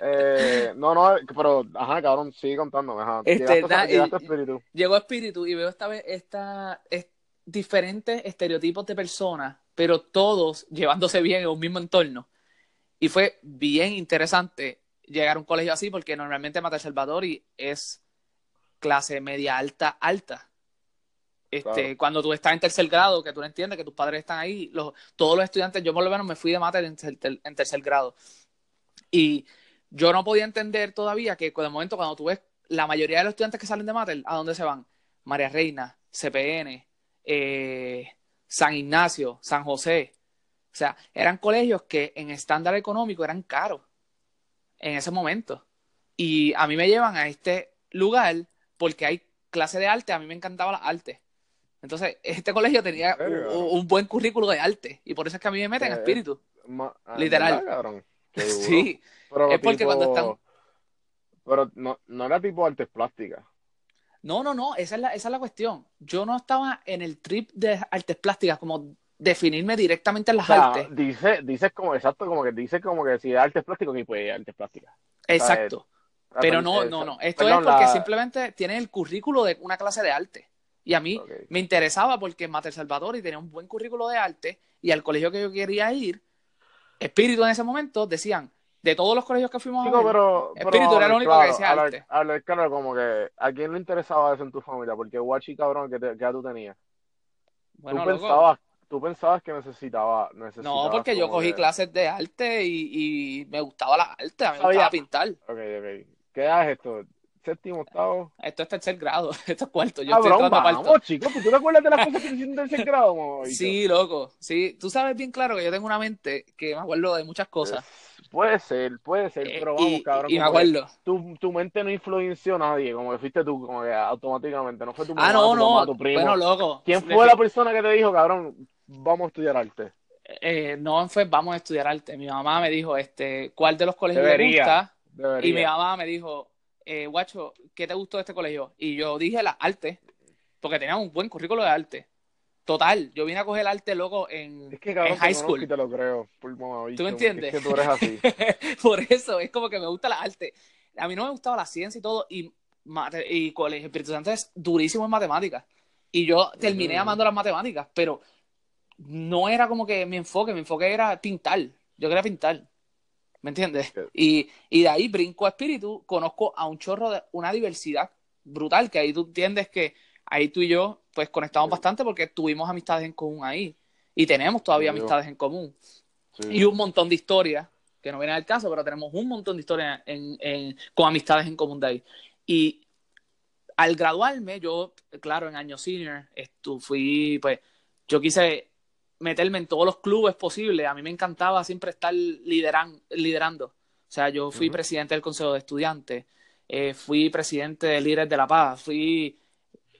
Eh, no, no, pero, ajá, cabrón, sigue contándome. Ajá.
Este, espíritu. Llegó espíritu y veo esta vez esta, diferentes estereotipos de personas, pero todos llevándose bien en un mismo entorno. Y fue bien interesante llegar a un colegio así, porque normalmente Mata Salvador es clase media alta, alta. Este, Cuando tú estás en tercer grado, que tú no entiendes que tus padres están ahí, los, todos los estudiantes, yo por lo menos me fui de mate en, en tercer grado. Y yo no podía entender todavía que de momento cuando tú ves la mayoría de los estudiantes que salen de Mater, ¿a dónde se van? María Reina, CPN, eh, San Ignacio, San José. O sea, eran colegios que en estándar económico eran caros en ese momento. Y a mí me llevan a este lugar porque hay clase de arte, a mí me encantaba la arte. Entonces, este colegio tenía un, buen currículo de arte y por eso es que a mí me meten en espíritu. Ah, Literal. Sí, es porque cuando están...
Pero no, no era tipo artes plásticas.
No, no, no, esa es, la, esa es la cuestión. Yo no estaba en el trip de artes plásticas, como definirme directamente en las artes.
Dice, dices como, exacto, como que dice como que si es artes plásticas, y pues artes plásticas.
Exacto. Pero no, no, no. Esto es porque simplemente tiene el currículo de una clase de arte. Y a mí me interesaba porque Mater Salvatore tenía un buen currículo de arte y al colegio que yo quería ir, Espíritu en ese momento decían, de todos los colegios que fuimos a
Chico,
ver,
pero, pero
Espíritu era el único que decía arte.
hablar claro, como que a quién le interesaba eso en tu familia, porque guachi cabrón que, te, que tú tenías.
bueno,
tú
loco,
pensabas, tú pensabas que necesitaba, necesitabas
no, porque yo cogí
que-
clases de arte y, y me gustaba la arte, a mí me
Sabía.
gustaba pintar.
Ok, ok. ¿Qué edad es esto? ¿Séptimo, octavo?
Esto es tercer grado, esto es cuarto, yo
Cabrón,
estoy
vamos, chicos, ¿tú te acuerdas de las cosas que te hicieron en tercer grado?
Sí, loco, sí, tú sabes bien claro que yo tengo una mente que me acuerdo de muchas cosas.
Puede ser, puede ser,
Eh,
pero vamos,
y,
cabrón.
y me acuerdo.
Tu, tu mente no influenció a nadie, como que fuiste tú, como que automáticamente, no fue tu mamá,
Ah, no,
tu mamá,
no,
tu primo.
bueno, loco.
¿Quién fue la persona que te dijo, cabrón, vamos a estudiar arte?
eh, no fue vamos a estudiar arte. Mi mamá me dijo, este, ¿cuál de los colegios le
Debería.
gusta?
Debería.
Y mi mamá me dijo, eh, guacho, ¿qué te gustó de este colegio? Y yo dije la arte, porque tenía un buen currículo de arte. Total, yo vine a coger arte, loco, en,
Es que cabrón,
en high school.
te lo creo, por mamabicho,
¿Tú me entiendes?
Es que tú eres así.
Por eso, es como que me gusta la arte. A mí no me gustaba la ciencia y todo, y, mate- y Colegio Espíritu Santo es durísimo en matemáticas. Y yo terminé amando las matemáticas, pero no era como que mi enfoque, mi enfoque era pintar. Yo quería pintar. ¿Me entiendes?
Ok.
Y, y de ahí brinco a espíritu, conozco a un chorro de una diversidad brutal, que ahí tú entiendes que ahí tú y yo pues conectamos
Sí.
bastante porque tuvimos amistades en común ahí. Y tenemos todavía
Sí.
amistades en común
Sí.
y un montón de historias, que no viene al caso, pero tenemos un montón de historias en, en- con amistades en común de ahí. Y al graduarme, yo, claro, en año senior, estu- fui, pues, yo quise meterme en todos los clubes posibles. A mí me encantaba siempre estar lideran, liderando. O sea, yo fui presidente del Consejo de Estudiantes, eh, fui presidente de Líderes de la Paz, fui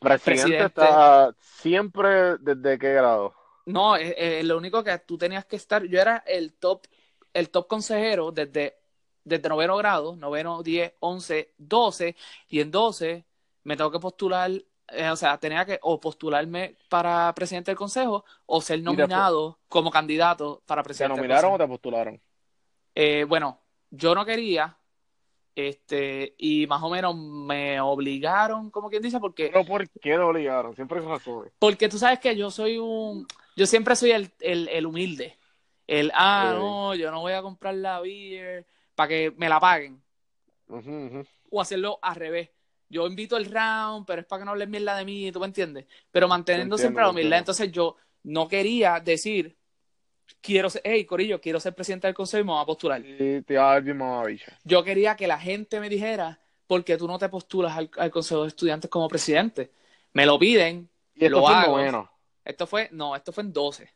Presidente,
presidente.
está siempre desde qué grado.
No, eh, eh, lo único que tú tenías que estar, yo era el top, el top consejero desde, desde noveno grado, noveno, 10, 11, 12, y en 12 me tengo que postular, eh, o sea, tenía que o postularme para presidente del consejo o ser nominado como candidato para
¿Te
presidente del
nominaron o te postularon?
Eh, bueno, yo no quería, este, y más o menos me obligaron, como quien dice, porque
Pero ¿por qué lo obligaron? Siempre hay razones.
Porque tú sabes que yo soy un. Yo siempre soy el, el, el humilde. El, ah, no, yo no voy a comprar la beer para que me la paguen. O hacerlo al revés. Yo invito el round, pero es para que no hablen mierda de mí, ¿tú me entiendes? Pero manteniendo
Te
siempre la
entiendo,
humildad.
entiendo.
Entonces yo no quería decir, quiero ser, hey, Corillo, quiero ser presidente del consejo y me voy a postular.
Y te a.
Yo quería que la gente me dijera, ¿por qué tú no te postulas al, al consejo de estudiantes como presidente? Me lo piden,
Y esto
Lo
fue
hago.
noveno.
Esto fue, no, esto fue en 12.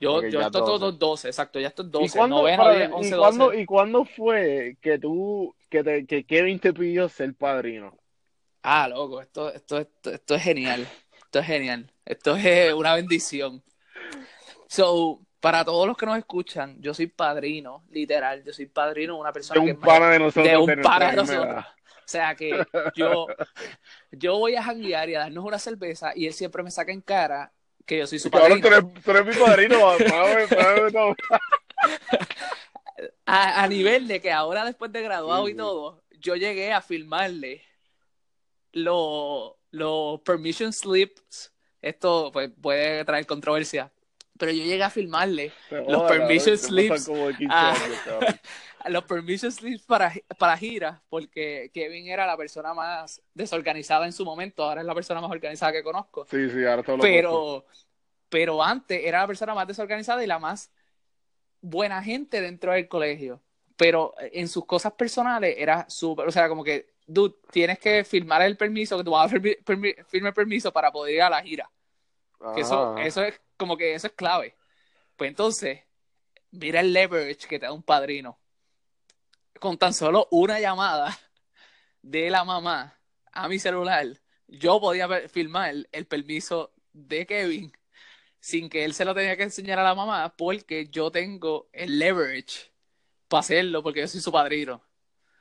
Yo,
Ok,
yo esto
12.
todo 12, exacto, ya esto es
¿Y
12,
cuándo,
noveno,
para-
10,
y
11,
cuándo-
12.
¿Y cuándo fue que tú, que, te, que Kevin te pidió ser padrino?
Ah, loco, esto, esto, esto, esto es genial. Esto es genial. Esto es una bendición. So, para todos los que nos escuchan, yo soy padrino, literal. Yo soy padrino de una
De
persona que
un
es
pana de nosotros.
de un pana de nosotros. O sea que yo, yo voy a janguear y a darnos una cerveza y él siempre me saca en cara que yo soy su padrino.
tú eres, tú eres mi padrino. todo.
A, a nivel de que ahora después de graduado
Sí,
y todo, yo llegué a firmarle los los permission slips. Esto pues puede traer controversia. Pero yo llegué a firmarle
Te
Los permission slips.
pasan como de 15 años, cabrón.
los permission slips para, para giras, porque Kevin era la persona más desorganizada en su momento, ahora es la persona más organizada que conozco.
Sí, sí, ahora todo lo.
Pero, pero antes era la persona más desorganizada y la más buena gente dentro del colegio. Pero en sus cosas personales era súper, o sea, como que, dude, tienes que firmar el permiso, que tú vas a firmar firme el permiso para poder ir a la gira. Que eso, eso es como que eso es clave. Pues entonces, mira el leverage que te da un padrino. Con tan solo una llamada de la mamá a mi celular, yo podía firmar el, el permiso de Kevin sin que él se lo tenía que enseñar a la mamá porque yo tengo el leverage para hacerlo porque yo soy su padrino.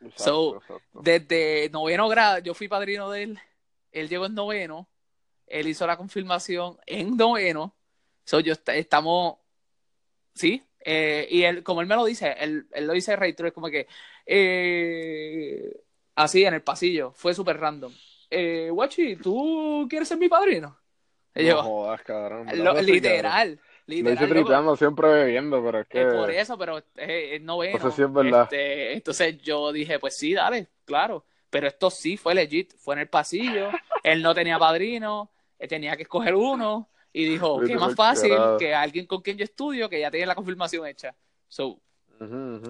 Exacto,
So,
exacto.
Desde noveno grado, yo fui padrino de él. Él llegó en noveno. Él hizo la confirmación en noveno. So, yo est- estamos. Sí. eh, y él, como él me lo dice, él, él lo dice reitero, es como que. eh, así en el pasillo. Fue súper random. Eh, Guachi, ¿tú quieres ser mi padrino?
no jodas, cabrón.
Lo, literal.
Literal, lo hice siempre bebiendo, pero es que...
Es por eso, pero es noveno.
No sé si es verdad.
Este, entonces yo dije, pues sí, dale, claro. Pero esto sí fue legit, fue en el pasillo, él no tenía padrino, él tenía que escoger uno, y dijo, qué más fácil que alguien con quien yo estudio que ya tiene la confirmación hecha. So,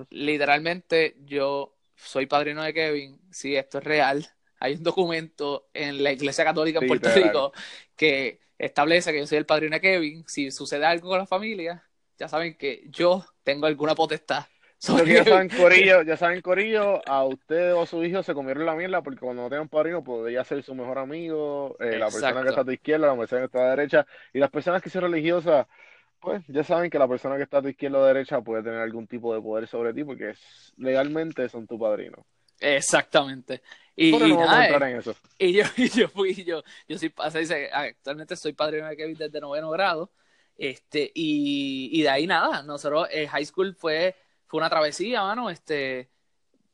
literalmente yo soy padrino de Kevin, sí, esto es real. Hay un documento en la Iglesia Católica en Puerto Rico que establece que yo soy el padrino de Kevin. Si sucede algo con la familia, ya saben que yo tengo alguna potestad.
ya saben, Corillo, ya saben, Corillo, a usted o a su hijo se comieron la mierda porque cuando no tienen padrino podría ser su mejor amigo, eh, la persona que está a tu izquierda, la persona que está a la derecha, y las personas que son religiosas, pues ya saben que la persona que está a tu izquierda o derecha puede tener algún tipo de poder sobre ti porque es, legalmente son tu padrino.
Exactamente. Y, y, en eso. y yo, y yo fui, yo, yo soy, actualmente soy padrino de Kevin desde noveno grado, este, y, y de ahí nada, nosotros, eh, high school fue, fue una travesía, mano, este,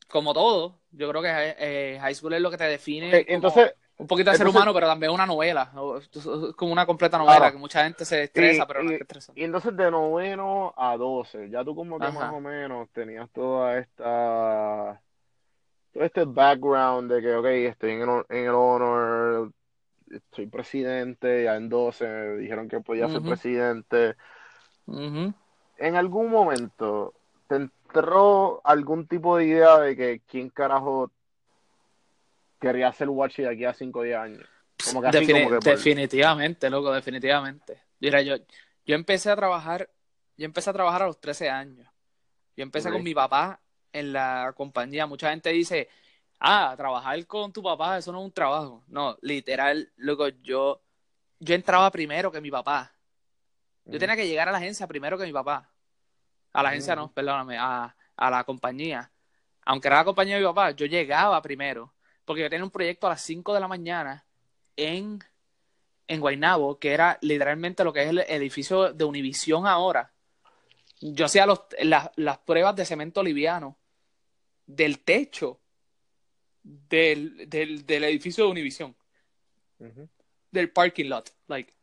como todo, yo creo que eh, high school es lo que te define.
entonces,
un poquito de ser humano, pero también una novela, como una completa novela, que mucha gente se estresa, pero no es estresa.
Y entonces de noveno a doce, ya tú como que más o menos tenías toda esta todo este background de que, ok, estoy en el, en el honor, soy presidente, ya en 12 me dijeron que podía ser presidente. En algún momento, ¿te entró algún tipo de idea de que quién carajo quería ser Watchy de aquí a 5 o 10 años?
Como que Definitivamente, loco, definitivamente. Mira, yo, yo empecé a trabajar, yo empecé a trabajar a los 13 años. Yo empecé con mi papá en la compañía, mucha gente dice, ah, trabajar con tu papá, eso no es un trabajo. No, literal, luego yo, yo entraba primero que mi papá. Yo tenía que llegar a la agencia primero que mi papá. A la agencia no, perdóname, a, a la compañía. Aunque era la compañía de mi papá, yo llegaba primero. Porque yo tenía un proyecto a las 5 de la mañana en, en Guaynabo, que era literalmente lo que es el edificio de Univisión ahora. Yo hacía los, las pruebas de cemento liviano del techo del, del, edificio de Univision. Del parking lot. Like.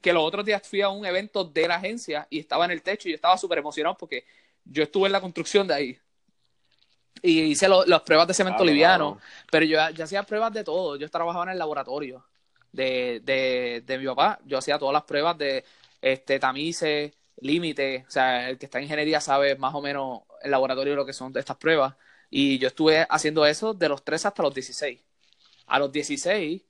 Que los otros días fui a un evento de la agencia y estaba en el techo y yo estaba súper emocionado porque yo estuve en la construcción de ahí. Y hice las pruebas de cemento ah, liviano. Pero yo, ya hacía pruebas de todo. Yo trabajaba en el laboratorio de, de, de mi papá. Yo hacía todas las pruebas de este tamices, límite. O sea, el que está en ingeniería sabe más o menos el laboratorio lo que son estas pruebas. Y yo estuve haciendo eso de los 3 hasta los 16. A los 16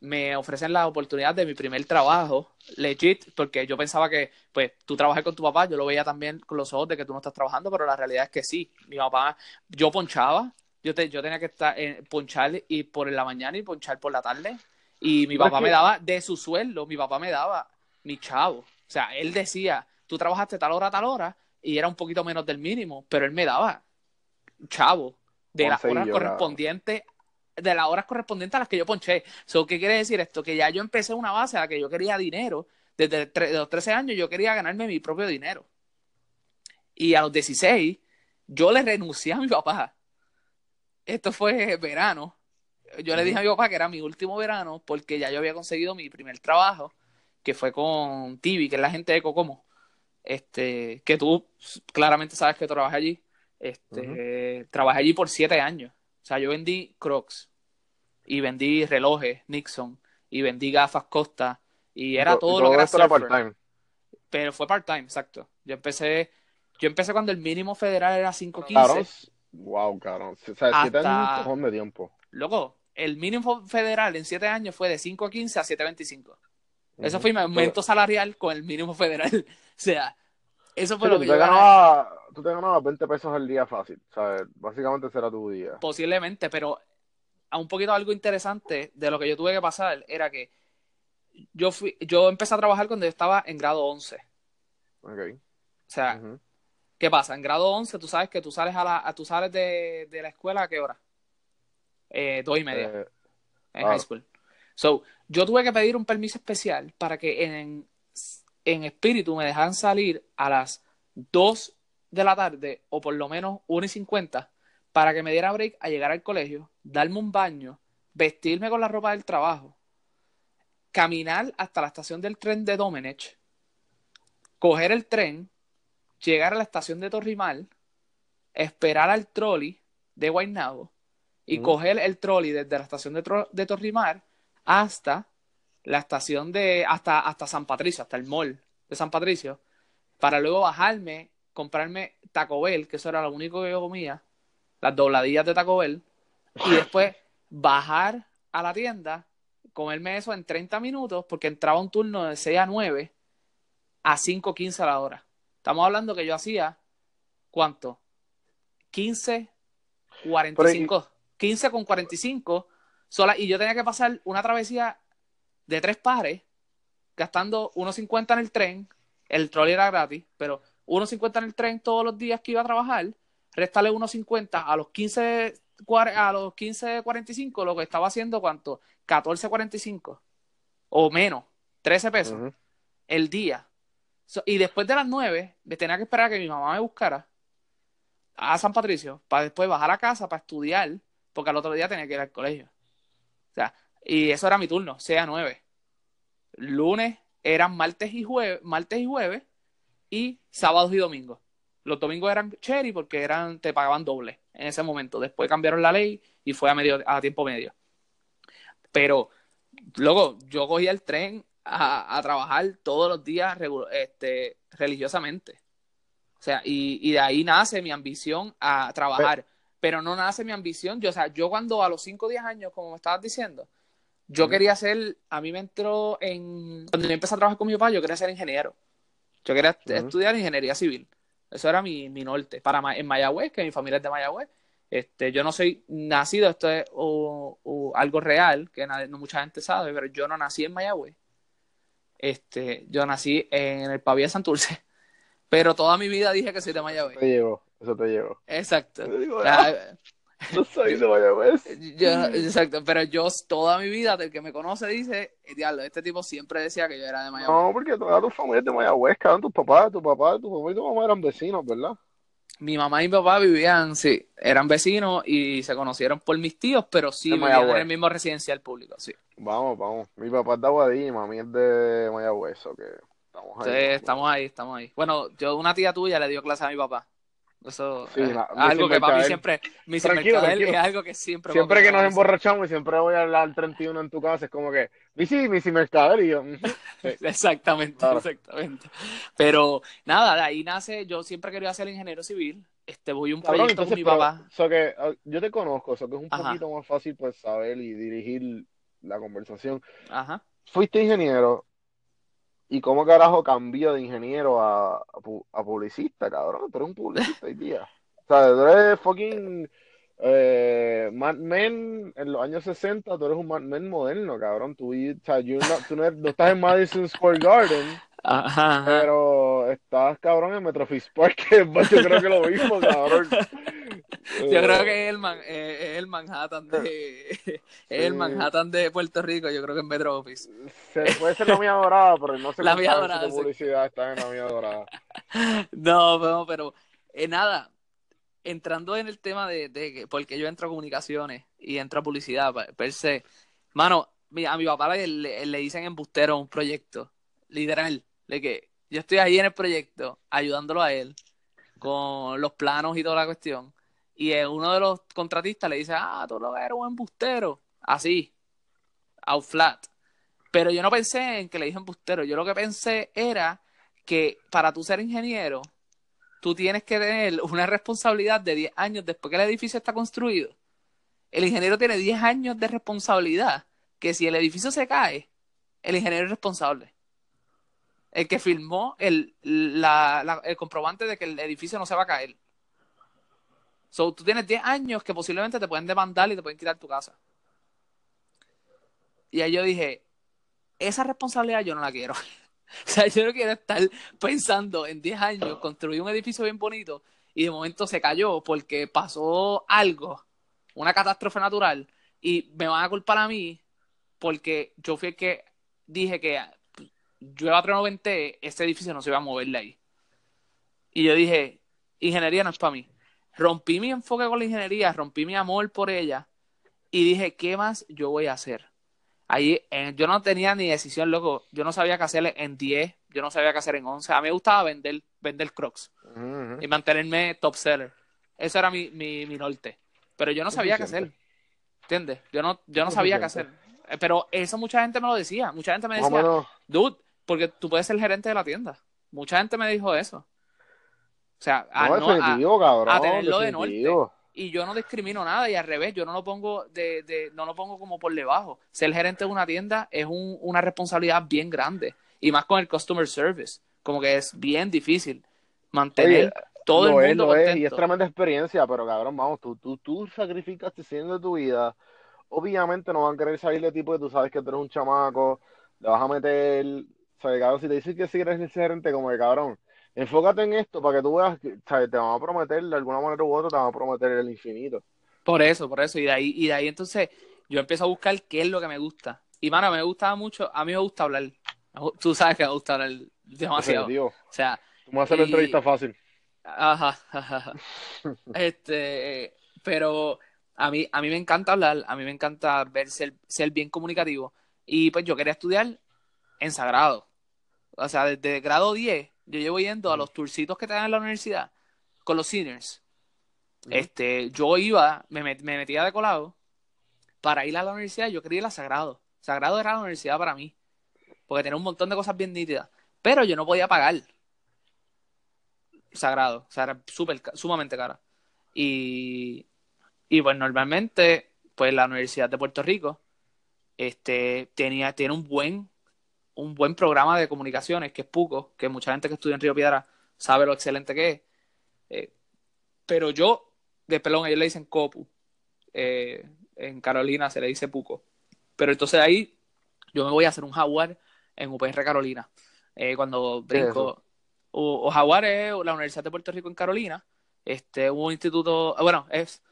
me ofrecen la oportunidad de mi primer trabajo, legit, porque yo pensaba que, pues, tú trabajas con tu papá, yo lo veía también con los ojos de que tú no estás trabajando, pero la realidad es que sí. Mi papá, yo ponchaba, yo, te, yo tenía que estar, eh, ponchar y por la mañana y ponchar por la tarde. Y mi papá me daba de su sueldo, mi papá me daba mi chavo. O sea, él decía, tú trabajaste tal hora, tal hora, y era un poquito menos del mínimo, pero él me daba chavo de las horas correspondientes de las horas correspondientes a las que yo ponché. ¿Qué quiere decir esto? Que ya yo empecé una base a la que yo quería dinero. Desde los 13 años yo quería ganarme mi propio dinero. Y a los 16 yo le renuncié a mi papá. Esto fue verano. Yo le dije a mi papá que era mi último verano porque ya yo había conseguido mi primer trabajo, que fue con Tibi, que es la gente de Cocomo. Este, que tú claramente sabes que trabajé allí. Este, Trabajé allí por siete años. O sea, yo vendí Crocs y vendí relojes Nixon y vendí gafas Costa y era todo, lo que era, part-time. Pero fue part-time, exacto. Yo empecé, yo empecé cuando el mínimo federal era 5.15. Claro.
Wow, caro. O sea, siete años de tiempo.
Luego, el mínimo federal en siete años fue de 5.15 a 7.25. Eso fue mi aumento salarial con el mínimo federal. o sea, eso fue lo que yo
ganaba, Tú te ganabas 20 pesos al día fácil, ¿sabes? Básicamente será tu día.
Posiblemente, pero a un poquito algo interesante de lo que yo tuve que pasar era que yo fui, yo empecé a trabajar cuando yo estaba en grado 11.
Ok.
O sea, ¿qué pasa? En grado 11 tú sabes que tú sales a la, tú sales de, la escuela a qué hora? Eh, dos y media. Eh, en high school. So, yo tuve que pedir un permiso especial para que en, en espíritu me dejan salir a las 2 de la tarde o por lo menos 1 y 50 para que me diera break a llegar al colegio, darme un baño, vestirme con la ropa del trabajo, caminar hasta la estación del tren de Domenech, coger el tren, llegar a la estación de Torrimal, esperar al trolley de Guaynabo y coger el trolley desde la estación de, de Torrimar hasta la estación de hasta, hasta San Patricio, hasta el mall de San Patricio, para luego bajarme, comprarme Taco Bell, que eso era lo único que yo comía, las dobladillas de Taco Bell, y después bajar a la tienda, comerme eso en 30 minutos, porque entraba un turno de 6 a 9 a 5.15 a la hora. Estamos hablando que yo hacía, ¿cuánto? 15, 45. 15 con 45 sola, y yo tenía que pasar una travesía de tres pares, gastando 1.50 en el tren, el trolley era gratis, pero 1.50 en el tren todos los días que iba a trabajar, restale 1.50 a los 15 a los 15.45 lo que estaba haciendo cuánto 14.45 o menos 13 pesos el día. Y después de las 9 me tenía que esperar a que mi mamá me buscara a San Patricio para después bajar a casa para estudiar porque al otro día tenía que ir al colegio o sea y eso era mi turno sea 9 lunes eran martes y jueves martes y jueves y sábados y domingos los domingos eran cherry porque eran, te pagaban doble en ese momento. Después cambiaron la ley y fue a medio, a tiempo medio. Pero, luego, yo cogía el tren a, trabajar todos los días este, religiosamente. O sea, y, de ahí nace mi ambición a trabajar. Pero, no nace mi ambición. Yo, o sea, yo cuando a los 5 o 10 años, como me estabas diciendo, yo quería ser, a mí me entró en, cuando yo empecé a trabajar con mi papá, yo quería ser ingeniero. Yo quería estudiar ingeniería civil. Eso era mi, mi norte. Para, en Mayagüez, que mi familia es de Mayagüez, este, yo no soy nacido, esto es algo real, que no mucha gente sabe, pero yo no nací en Mayagüez. Este, yo nací en el Pavía Santurce, pero toda mi vida dije que soy de Mayagüez.
Te llevo, eso te llevo.
Exacto.
No soy de Mayagüez.
exacto, pero yo toda mi vida, del que me conoce, dice, diablo, este tipo siempre decía que yo era de Mayagüez.
No, porque toda tu familia es de Mayagüez, cabrón, tus papás, tu papá, tu papá y tu mamá eran vecinos, ¿verdad?
Mi mamá y mi papá vivían, sí, eran vecinos y se conocieron por mis tíos, pero sí vivían en el mismo residencial público, sí.
Vamos, vamos. Mi papá es de Aguadilla y mami es de Mayagüez, o que estamos ahí.
Sí, estamos ahí, estamos ahí. Bueno, yo una tía tuya le dio clase a mi papá. Eso es algo que para mí siempre, mi tranquilo, es algo que siempre.
Siempre que nos emborrachamos y siempre voy a hablar al 31 en tu casa, es como que, Missy, Missy Mercader y yo.
exactamente, exactamente. Pero nada, de ahí nace, yo siempre quería ser ingeniero civil. Este, voy un proyecto con mi papá.
que, ah, yo te conozco, eso que es un poquito más fácil pues saber y dirigir la conversación.
Ajá.
Fuiste ingeniero, ¿Y cómo carajo cambió de ingeniero a, a, publicista, cabrón? Tú eres un publicista hoy día. O sea, tú eres fucking eh, Mad Men en los años 60, tú eres un Mad Men moderno, cabrón. Tú, o sea, tú no, no, estás en Madison Square Garden,
ajá,
pero estás, cabrón, en Metrofis Park, que yo creo que lo mismo, cabrón.
Yo creo eh, que es el, eh, el Manhattan de el Manhattan de Puerto Rico, yo creo que en Metro Office.
puede ser la mía dorada, pero no sé
la mía dorada,
publicidad está en la mía dorada.
No, pero, pero eh, nada, entrando en el tema de, de porque yo entro a comunicaciones y entro a publicidad per se, mano, a mi papá le, le, dicen embustero un proyecto, literal, de que yo estoy ahí en el proyecto ayudándolo a él con los planos y toda la cuestión y uno de los contratistas le dice, ah, tú lo eres un embustero. Así, out flat. Pero yo no pensé en que le dije embustero. Yo lo que pensé era que para tú ser ingeniero, tú tienes que tener una responsabilidad de 10 años después que el edificio está construido. El ingeniero tiene 10 años de responsabilidad, que si el edificio se cae, el ingeniero es responsable. El que firmó el, el comprobante de que el edificio no se va a caer. So, tú tienes 10 años que posiblemente te pueden demandar y te pueden quitar tu casa. Y ahí yo dije, esa responsabilidad yo no la quiero. o sea, yo no quiero estar pensando en 10 años, construir un edificio bien bonito y de momento se cayó porque pasó algo, una catástrofe natural, y me van a culpar a mí porque yo fui el que dije que llueva 390, este edificio no se iba a mover de ahí. Y yo dije, ingeniería no es para mí rompí mi enfoque con la ingeniería, rompí mi amor por ella y dije, ¿qué más yo voy a hacer? Ahí eh, yo no tenía ni decisión, loco. Yo no sabía qué hacer en 10, yo no sabía qué hacer en 11. A mí me gustaba vender, vender crocs y mantenerme top seller. Eso era mi, mi, mi norte. Pero yo no sabía qué hacer. ¿Entiendes? Yo no, yo no sabía qué hacer. Eh, Pero eso mucha gente me lo decía. Mucha gente me decía, dude, porque tú puedes ser gerente de la tienda. Mucha gente me dijo eso. O sea, a
no,
no- a-
definitivo, cabrón.
a tenerlo de norte.
definitivo.
y yo no discrimino nada y al revés, yo no lo pongo de, de- no lo pongo como por debajo. Ser gerente de una tienda es un- una responsabilidad bien grande y más con el customer service, como que es bien difícil mantener
Oye,
todo el mundo
lo es,
contento.
y es tremenda experiencia, pero cabrón, vamos, tú, tú, tú sacrificaste 100 de tu vida. Obviamente no van a querer salir de ti porque tú sabes que tú eres un chamaco, le vas a meter, ¿sabes, cabrón? Si te dicen que si eres gerente, como que cabrón, enfócate en esto para que tú veas que, ¿sabes? Te van a prometer de alguna manera u otra, te van a prometer el infinito.
Por eso, por eso. Y de ahí, y de ahí entonces yo empiezo a buscar qué es lo que me gusta. Y mano, me gustaba mucho, a mí me gusta hablar. Tú sabes que me gusta hablar demasiado. O sea,
Tú me vas a hacer la
Y-
entrevista fácil.
Ajá, ajá. Este, pero a mí, a mí me encanta hablar, a mí me encanta ver ser, ser bien comunicativo. Y pues yo quería estudiar en Sagrado. O sea, desde grado 10, yo llevo yendo a los tourcitos que te dan en la universidad con los seniors. Este, yo iba, me, met- me metía de colado para ir a la universidad. Yo quería ir a Sagrado. Sagrado era la universidad para mí. Porque tenía un montón de cosas bien nítidas. Pero yo no podía pagar. Sagrado. O sea, era sumamente cara. Y, y pues normalmente, pues la Universidad de Puerto Rico este, tenía, tiene un buen, un buen programa de comunicaciones, que es PUCO, que mucha gente que estudia en Río Piedra sabe lo excelente que es. Eh, pero yo, de pelón, ellos le dicen COPU. Eh, en Carolina se le dice PUCO. Pero entonces ahí yo me voy a hacer un jaguar en UPR Carolina. Eh, cuando
¿Qué es
brinco. O, o Jaguar es la Universidad de Puerto Rico en Carolina. Este, un instituto, bueno, es,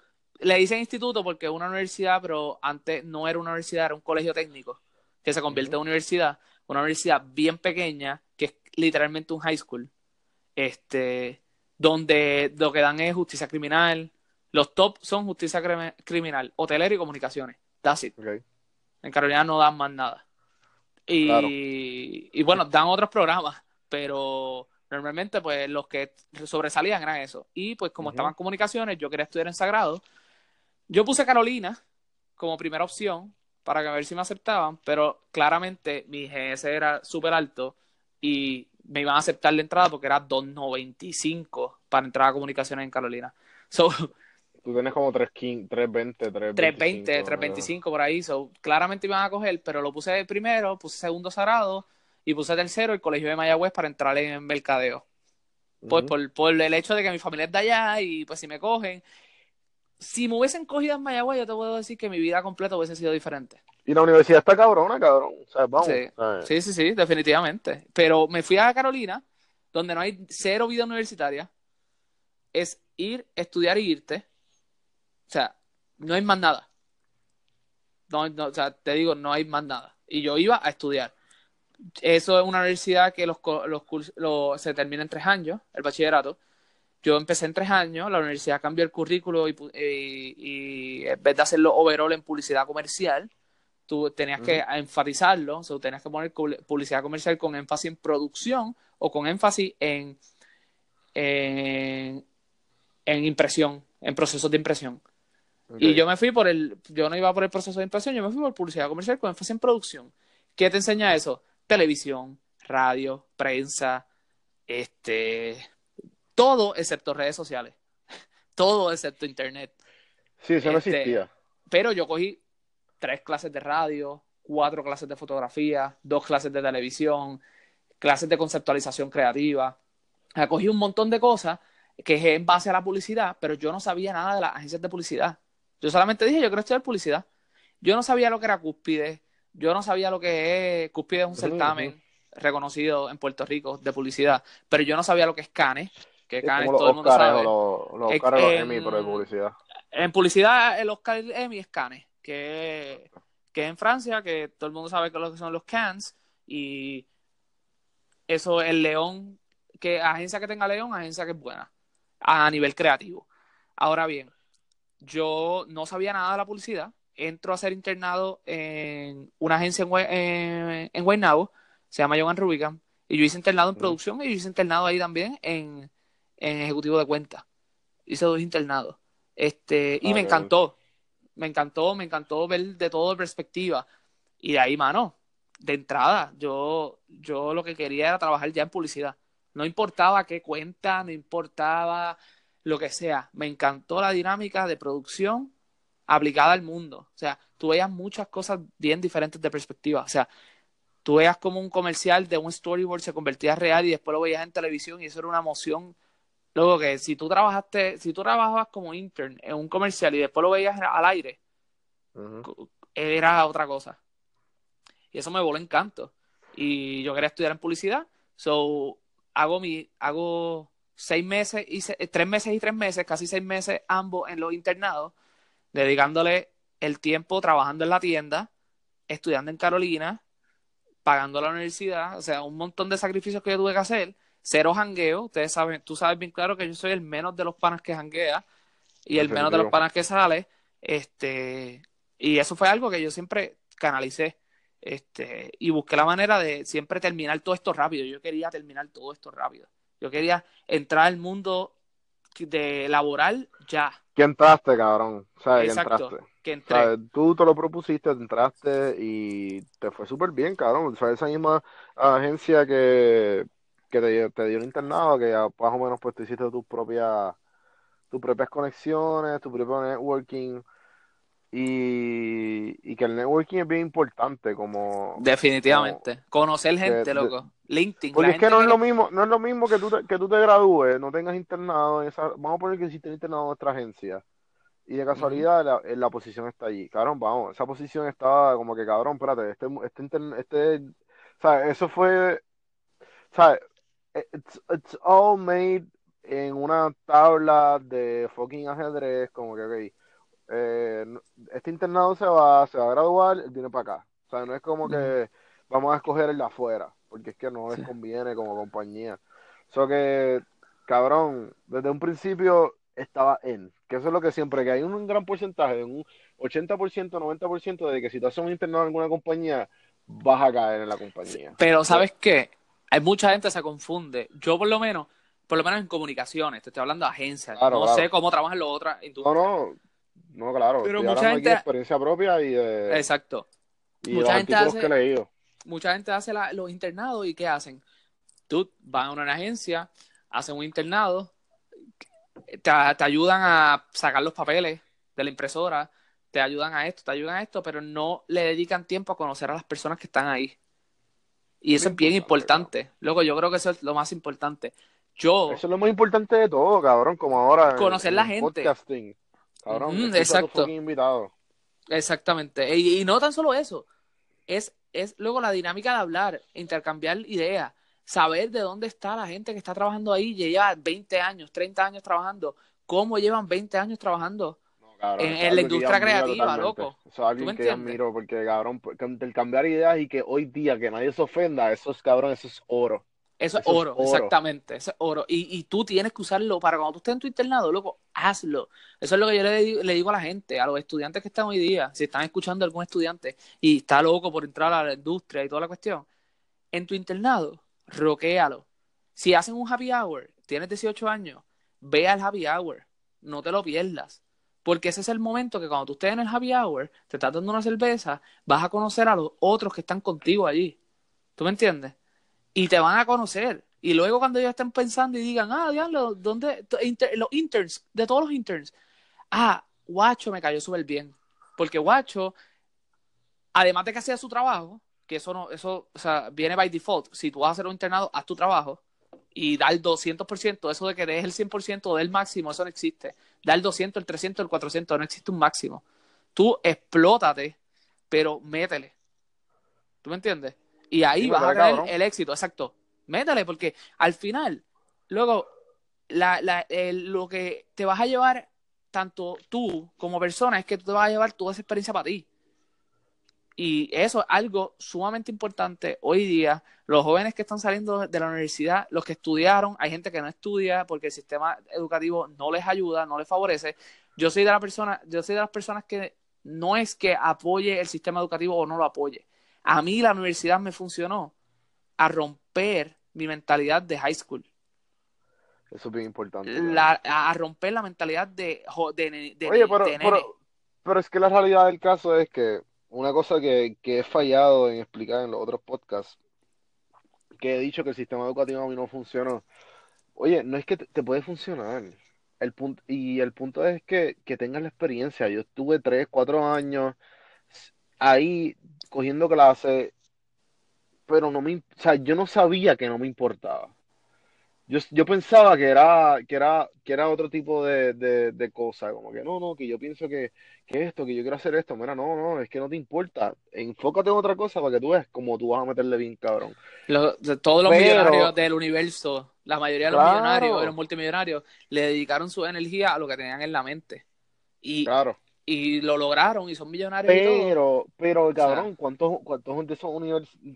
le dicen instituto porque es una universidad, pero antes no era una universidad, era un colegio técnico que se convierte en universidad, una universidad bien pequeña, que es literalmente un high school, este, donde lo que dan es justicia criminal, los top son justicia crimi- criminal, hotelero y comunicaciones, that's it. En Carolina no dan más nada. Y,
Claro.
y bueno, dan otros programas, pero normalmente pues los que sobresalían eran eso. Y pues como
Ujú.
estaban comunicaciones, yo quería estudiar en Sagrado. Yo puse Carolina como primera opción para que a ver si me aceptaban, pero claramente mi GS era súper alto y me iban a aceptar la entrada porque era 2.95 para entrar a comunicaciones en Carolina. So,
Tú tienes como 3.15, 3.20, 3.25.
320, 325 por ahí. So, claramente iban a coger, pero lo puse primero, puse segundo sagrado y puse tercero el colegio de Mayagüez para entrar en mercadeo. Pues por, por el hecho de que mi familia es de allá y pues si me cogen. Si me hubiesen cogido en Mayagüez, yo te puedo decir que mi vida completa hubiese sido diferente.
Y la universidad está cabrona, cabrón. O sea, vamos.
Sí. Sí, sí, sí, definitivamente. Pero me fui a Carolina, donde no hay cero vida universitaria. Es ir, estudiar y irte. O sea, no hay más nada. No, no, o sea, te digo, no hay más nada. Y yo iba a estudiar. Eso es una universidad que los, los cursos los- se termina en tres años, el bachillerato. Yo empecé en tres años, la universidad cambió el currículo y, y- y en vez de hacerlo overall en publicidad comercial, tú tenías que enfatizarlo, o sea, tenías que poner publicidad comercial con énfasis en producción o con énfasis en, en, en impresión, en procesos de impresión. Y yo me fui por el, yo no iba por el proceso de impresión, yo me fui por publicidad comercial con énfasis en producción. ¿Qué te enseña eso? Televisión, radio, prensa, este, todo excepto redes sociales, todo excepto internet.
Sí, eso no
este,
existía.
Pero yo cogí tres clases de radio, cuatro clases de fotografía, dos clases de televisión, clases de conceptualización creativa. Cogí un montón de cosas que es en base a la publicidad, pero yo no sabía nada de las agencias de publicidad. Yo solamente dije, yo quiero estudiar publicidad. Yo no sabía lo que era Cúspide, yo no sabía lo que es, Cúspide es un certamen reconocido en Puerto Rico de publicidad, pero yo no sabía lo que es Cane, que
Es
todo el mundo sabe.
los, los Oscars o los
em,
Emmy, pero publicidad.
En publicidad, el Oscar y el Emmy es Cannes, que, que es en Francia, que todo el mundo sabe que lo que son los Cannes, y eso, el León, que agencia que tenga León, agencia que es buena, a nivel creativo. Ahora bien, yo no sabía nada de la publicidad, entro a ser internado en una agencia en, en, Guaynabo, se llama Joan Rubicam, y yo hice internado en producción y yo hice internado ahí también en, ejecutivo de cuentas. Hice dos internados. Este, y me encantó, me encantó, me encantó ver de todo de perspectiva. Y de ahí, mano, de entrada, yo, yo lo que quería era trabajar ya en publicidad. No importaba qué cuenta, no importaba lo que sea. Me encantó la dinámica de producción aplicada al mundo. O sea, tú veías muchas cosas bien diferentes de perspectiva. O sea, tú veías como un comercial de un storyboard se convertía en real y después lo veías en televisión y eso era una emoción. Luego que si tú trabajaste, si tú trabajabas como intern en un comercial y después lo veías al aire, era otra cosa. Y eso me voló encanto. Y yo quería estudiar en publicidad. So, hago mi, hago seis meses y tres meses y tres meses, casi seis meses ambos en los internados dedicándole el tiempo trabajando en la tienda, estudiando en Carolina, pagando la universidad, o sea, un montón de sacrificios que yo tuve que hacer, cero jangueo, ustedes saben, tú sabes bien claro que yo soy el menos de los panas que janguea y el menos de los panas que sale, este, y eso fue algo que yo siempre canalicé, este, y busqué la manera de siempre terminar todo esto rápido, yo quería terminar todo esto rápido, yo quería entrar al mundo de laboral ya,
que entraste, cabrón. ¿Sabes? Exacto, que entraste. Tú te lo propusiste, entraste y te fue súper bien, cabrón. O esa misma agencia que, que te, te, dio un internado, que ya más o menos pues te hiciste tus propias, tus propias conexiones, tu propio networking. Y, y, que el networking es bien importante como
definitivamente. Conocer gente loco. LinkedIn
porque es que no es lo mismo no es lo mismo que tú te, que tú te gradúes no tengas internado en esa vamos a poner que hiciste internado en otra agencia y de casualidad la, la, posición está allí. Cabrón vamos esa posición estaba como que cabrón espérate este este, este sea eso fue sabes it's, it's all made en una tabla de fucking ajedrez como que ok eh, este internado se va, se va a graduar, él viene para acá. O sea, no es como que vamos a escoger el de afuera, porque es que no les conviene como compañía. O sea que, cabrón, desde un principio estaba en, que eso es lo que siempre, que hay un gran porcentaje, un 80%, 90% de que si tú haces un internado en alguna compañía, vas a caer en la compañía.
Pero, ¿sabes qué? Hay mucha gente que se confunde. Yo, por lo menos, por lo menos en comunicaciones, te estoy hablando de agencias. no sé cómo trabajan los otras
No, no, no, claro. Pero mucha gente. De experiencia propia y de.
Exacto.
Y mucha gente hace, que he leído.
Mucha gente hace los internados y ¿qué hacen? Tú vas a una agencia, hacen un internado, te, ayudan a sacar los papeles de la impresora, te ayudan a esto, te ayudan a esto, pero no le dedican tiempo a conocer a las personas que están ahí. Y eso es bien importante. Luego, yo creo que eso es lo más importante. Yo.
Eso es lo más importante de todo, cabrón, como ahora.
Conocer la gente.
Cabrón, exacto. Invitado.
Exactamente. Y, no tan solo eso, es, es luego la dinámica de hablar, intercambiar ideas, saber de dónde está la gente que está trabajando ahí, lleva 20 años, 30 años trabajando, cómo llevan 20 años trabajando en, la industria creativa, loco.
Eso es algo que yo admiro, porque cabrón, intercambiar ideas y que hoy día que nadie se ofenda, eso es cabrón, eso es oro.
Eso, es, oro, exactamente, eso es oro. Y, y, tú tienes que usarlo para cuando tú estés en tu internado, loco, hazlo. Eso es lo que yo le, le, digo a la gente, a los estudiantes que están hoy día, si están escuchando a algún estudiante y está loco por entrar a la industria y toda la cuestión, en tu internado, roquéalo. Si hacen un happy hour, tienes 18 años, ve al happy hour, no te lo pierdas. Porque ese es el momento que cuando tú estés en el happy hour, te estás dando una cerveza, vas a conocer a los otros que están contigo allí. ¿Tú me entiendes? y te van a conocer. Y luego cuando ellos estén pensando y digan, ah, diablo, ¿dónde? los interns, de todos los interns. Ah, Guacho me cayó súper bien. Porque Guacho, además de que hacía su trabajo, que eso no, eso, o sea, viene by default. Si tú vas a hacer un internado, haz tu trabajo y da el 200%. Eso de que des el 100% del máximo, eso no existe. Da el 200, el 300, el 400, no existe un máximo. Tú explótate, pero métele. ¿Tú me entiendes? Y ahí vas a tener el éxito, exacto. Métale, porque al final, luego, la, la, lo que te vas a llevar, tanto tú como persona, es que tú te vas a llevar toda esa experiencia para ti. Y eso es algo sumamente importante hoy día. Los jóvenes que están saliendo de la universidad, los que estudiaron, hay gente que no estudia porque el sistema educativo no les ayuda, no les favorece. Yo soy de la persona, yo soy de las personas que no es que apoye el sistema educativo o no lo apoye. A mí la universidad me funcionó a romper mi mentalidad de high school.
Eso es bien importante.
La, a romper la mentalidad de, de, de,
Oye, pero, pero, pero, es que la realidad del caso es que una cosa que, que he fallado en explicar en los otros podcasts, que he dicho que el sistema educativo a mí no funcionó. Oye, no es que te, te puede funcionar. El punto, y el punto es que, que tengas la experiencia. Yo estuve tres, cuatro años ahí cogiendo clases, pero no me, o sea, yo no sabía que no me importaba. Yo, yo pensaba que era, que era, que era otro tipo de, de, de cosa, como que no, no, que yo pienso que, que esto, que yo quiero hacer esto, mira, no, no, es que no te importa, enfócate en otra cosa para que tú veas cómo tú vas a meterle bien, cabrón.
Lo- todos los
Pero-
millonarios del universo, la mayoría de los
Claro.
millonarios, de los multimillonarios, le dedicaron su energía a lo que tenían en la mente. Y,
Claro.
Y lo lograron y son millonarios y todo.
Pero, pero,
sea-
cabrón, ¿cuántos, cuántos de esos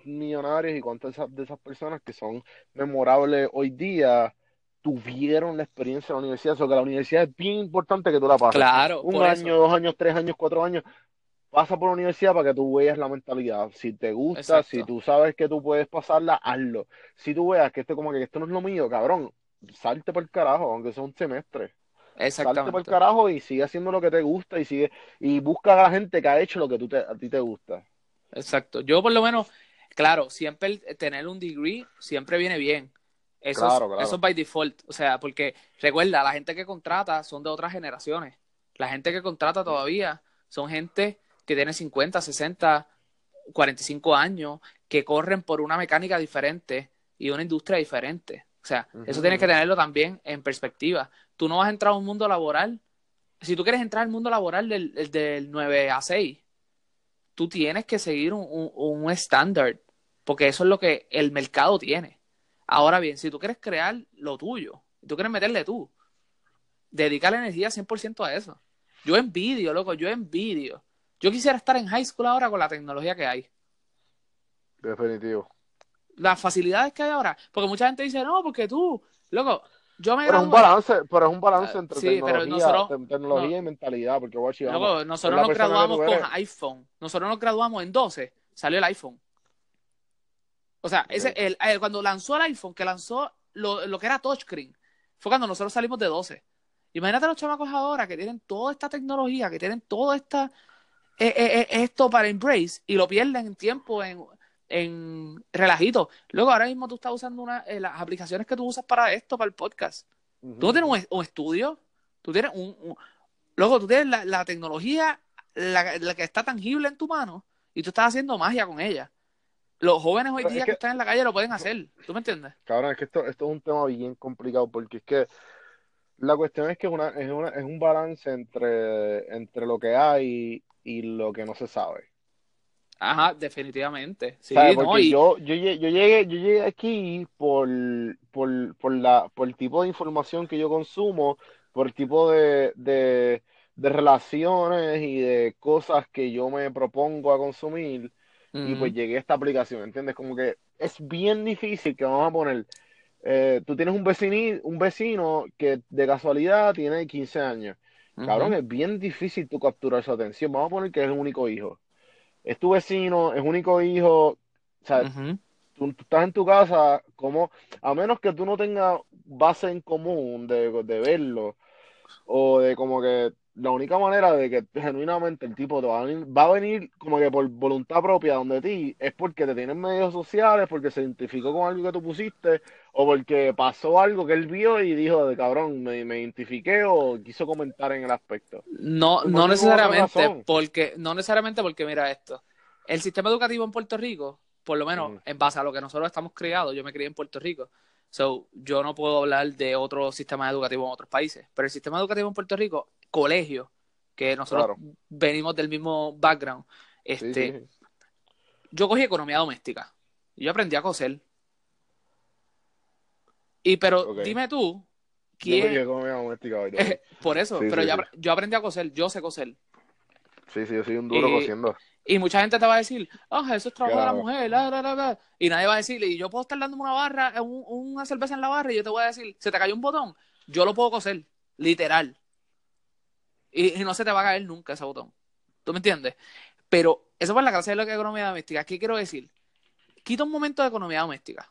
millonarios y cuántas de esas, de personas que son memorables hoy día tuvieron la experiencia en la universidad? O sea, que la universidad es bien importante que tú la pases.
Claro,
Un año,
eso.
dos años, tres años, cuatro años. Pasa por la universidad para que tú veas la mentalidad. Si te gusta,
Exacto.
si tú sabes que tú puedes pasarla, hazlo. Si tú veas que esto como que esto no es lo mío, cabrón, salte por el carajo, aunque sea un semestre. Salte por el
Exactamente.
carajo y sigue haciendo lo que te gusta y sigue y busca a la gente que ha hecho lo que tú te- a ti te gusta.
Exacto. Yo por lo menos, claro, siempre el- tener un degree siempre viene bien. Eso,
Claro,
es,
claro.
eso es by default. O sea, porque recuerda, la gente que contrata son de otras generaciones. La gente que contrata todavía son gente que tiene 50, 60, 45 años, que corren por una mecánica diferente y una industria diferente. O sea, eso tienes que tenerlo también en perspectiva. Tú no vas a entrar a un mundo laboral. Si tú quieres entrar al mundo laboral del, del- del 9 a 6, tú tienes que seguir un, un, un estándar, porque eso es lo que el mercado tiene. Ahora bien, si tú quieres crear lo tuyo, tú quieres meterle tú, dedicar la energía 100% a eso. Yo envidio, loco, yo envidio. Yo quisiera estar en high school ahora con la tecnología que hay.
Definitivo.
Las facilidades que hay ahora. Porque mucha gente dice, no, porque tú, loco, yo me
Pero es un balance, pero es un balance
Ah,
entre
sí, pero
tecnología,
nosotros-
te- tecnología y mentalidad, porque guachi,
Loco, nosotros nos graduamos con iPhone. Nosotros nos graduamos en 12, salió el iPhone. O sea, ese, el, el- cuando lanzó el iPhone, que lanzó lo, lo que era touchscreen, fue cuando nosotros salimos de 12. Imagínate los chamacos ahora que tienen toda esta tecnología, que tienen todo esta, eh, eh, eh, esto para Embrace y lo pierden en tiempo, en, en relajito. Luego, ahora mismo tú estás usando una, eh, las aplicaciones que tú usas para esto, para el podcast.
Ujú.
Tú no tienes un, un estudio, tú tienes un, un- Luego, tú tienes la, la tecnología, la, la que está tangible en tu mano, y tú estás haciendo magia con ella. Los jóvenes hoy
Pero es
día
que-
que están en la calle lo pueden hacer. ¿Tú me entiendes?
Cabrón, es que esto, esto es un tema bien complicado, porque es que la cuestión es que es, una, es, una- es un balance entre, entre lo que hay y lo que no se sabe.
Ajá, definitivamente. Sí, no,
Porque
y
yo, yo, yo llegué, yo llegué aquí por, por, por la, por el tipo de información que yo consumo, por el tipo de, de, de relaciones y de cosas que yo me propongo a consumir, y pues llegué a esta aplicación, ¿entiendes? Como que es bien difícil que vamos a poner, eh, tú tienes un vecini- un vecino que de casualidad tiene 15 años. Cabrón, es bien difícil tú capturar su atención. Vamos a poner que es el único hijo. Es tu vecino, es único hijo. O sea, tú estás en tu casa, como, a menos que tú no tengas base en común de, de verlo, o de como que la única manera de que genuinamente el tipo te va a venir, va a venir como que por voluntad propia donde ti, es porque te tienen medios sociales, porque se identificó con algo que tú pusiste, o porque pasó algo que él vio y dijo de cabrón, me, me identifiqué o quiso comentar en el aspecto.
No,
Por
no necesariamente, porque, no necesariamente porque mira esto. El sistema educativo en Puerto Rico, por lo menos en base a lo que nosotros estamos criados, yo me crié en Puerto Rico, so yo no puedo hablar de otro sistema educativo en otros países, pero el sistema educativo en Puerto Rico, colegio, que nosotros
Claro.
venimos del mismo background, este,
sí, sí.
yo cogí economía doméstica y yo aprendí a coser. Y pero dime tú, ¿quién?
mi doméstica hoy.
Por eso,
Sí,
pero yo, aprendí a coser, yo sé coser.
Sí, sí, yo soy un duro
Y-
cociendo.
Y mucha gente te va a decir, ah, eso es trabajo de la mujer, la, la, la, la". y nadie va a decirle, y yo puedo estar dándome una barra, un- una cerveza en la barra, y yo te voy a decir, se te cayó un botón, yo lo puedo coser, literal. Y, no se te va a caer nunca ese botón. ¿Tú me entiendes? Pero eso fue la clase de la economía doméstica. ¿Qué quiero decir? Quita un momento de economía doméstica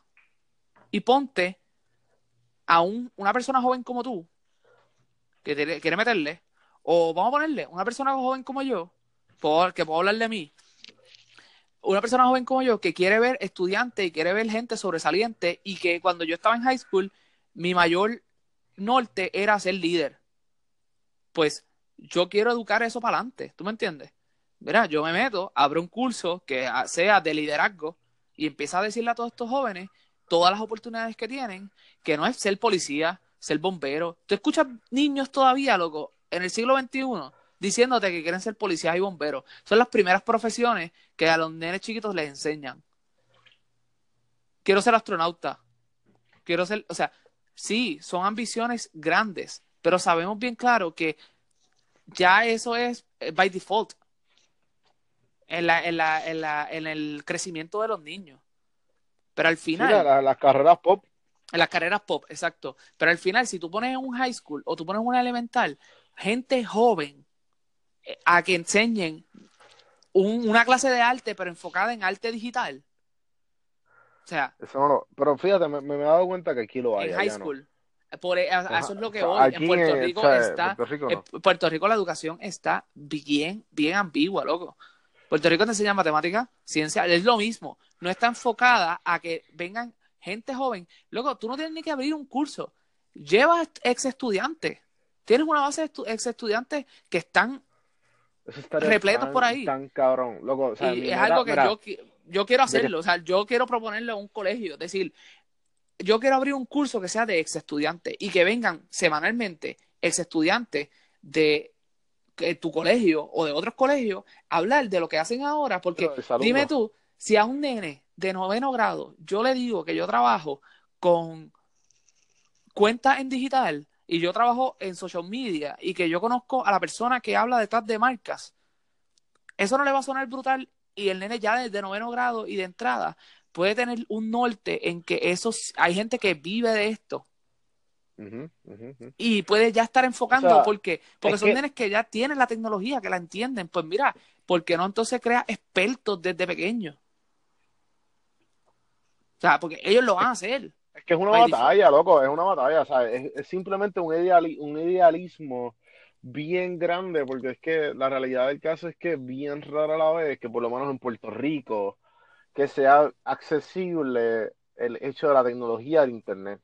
y ponte a un, una persona joven como tú que quiere meterle, o vamos a ponerle una persona joven como yo, que puedo hablar de mí, una persona joven como yo que quiere ver estudiantes y quiere ver gente sobresaliente y que cuando yo estaba en high school, mi mayor norte era ser líder. Pues yo quiero educar eso para adelante, ¿tú me entiendes? Mira, yo me meto, abro un curso que sea de liderazgo y empiezo a decirle a todos estos jóvenes todas las oportunidades que tienen, que no es ser policía, ser bombero. Tú escuchas niños todavía, loco, en el siglo XXI, diciéndote que quieren ser policías y bomberos. Son las primeras profesiones que a los nenes chiquitos les enseñan. Quiero ser astronauta. Quiero ser, o sea, sí, son ambiciones grandes, pero sabemos bien claro que ya eso es eh, by default en, la, en, la, en, la, en el crecimiento de los niños. Pero al final.
las carreras pop.
En las carreras pop, exacto. Pero al final, si tú pones en un high school o tú pones en una elemental, gente joven eh, a que enseñen una clase de arte, pero enfocada en arte digital. O sea.
Eso no lo, pero fíjate, me, he dado cuenta que aquí lo hay.
En high school. Por, e, eso es lo que voy. en Puerto Rico está. Puerto Rico, en Puerto Rico la educación está bien, bien ambigua, loco. Puerto Rico te enseña matemática, ciencia, es lo mismo. No está enfocada a que vengan gente joven. Luego, tú no tienes ni que abrir un curso. Llevas ex estudiantes. Tienes una base de ex estudiantes que están repletos por ahí.
Tan cabrón.
y es algo que yo, yo quiero hacerlo. O sea, yo quiero proponerle a un colegio. Es decir, yo quiero abrir un curso que sea de ex estudiantes y que vengan semanalmente ex estudiantes de tu colegio o de otros colegios hablar de lo que hacen ahora, porque dime tú, si a un nene de noveno grado yo le digo que yo trabajo con cuentas en digital y yo trabajo en social media y que yo conozco a la persona que habla detrás de marcas, eso no le va a sonar brutal y el nene ya desde noveno grado y de entrada puede tener un norte en que esos hay gente que vive de esto y puede ya estar enfocando porque, porque son nenes que ya tienen la tecnología, que la entienden. Pues mira, ¿por qué no entonces crea expertos desde pequeños? O sea, porque ellos lo van a hacer.
Es que es una batalla, loco, es una batalla. O sea, es, simplemente un, un idealismo bien grande, porque es que la realidad del caso es que bien rara la vez que por lo menos en Puerto Rico, que sea accesible el hecho de la tecnología del Internet.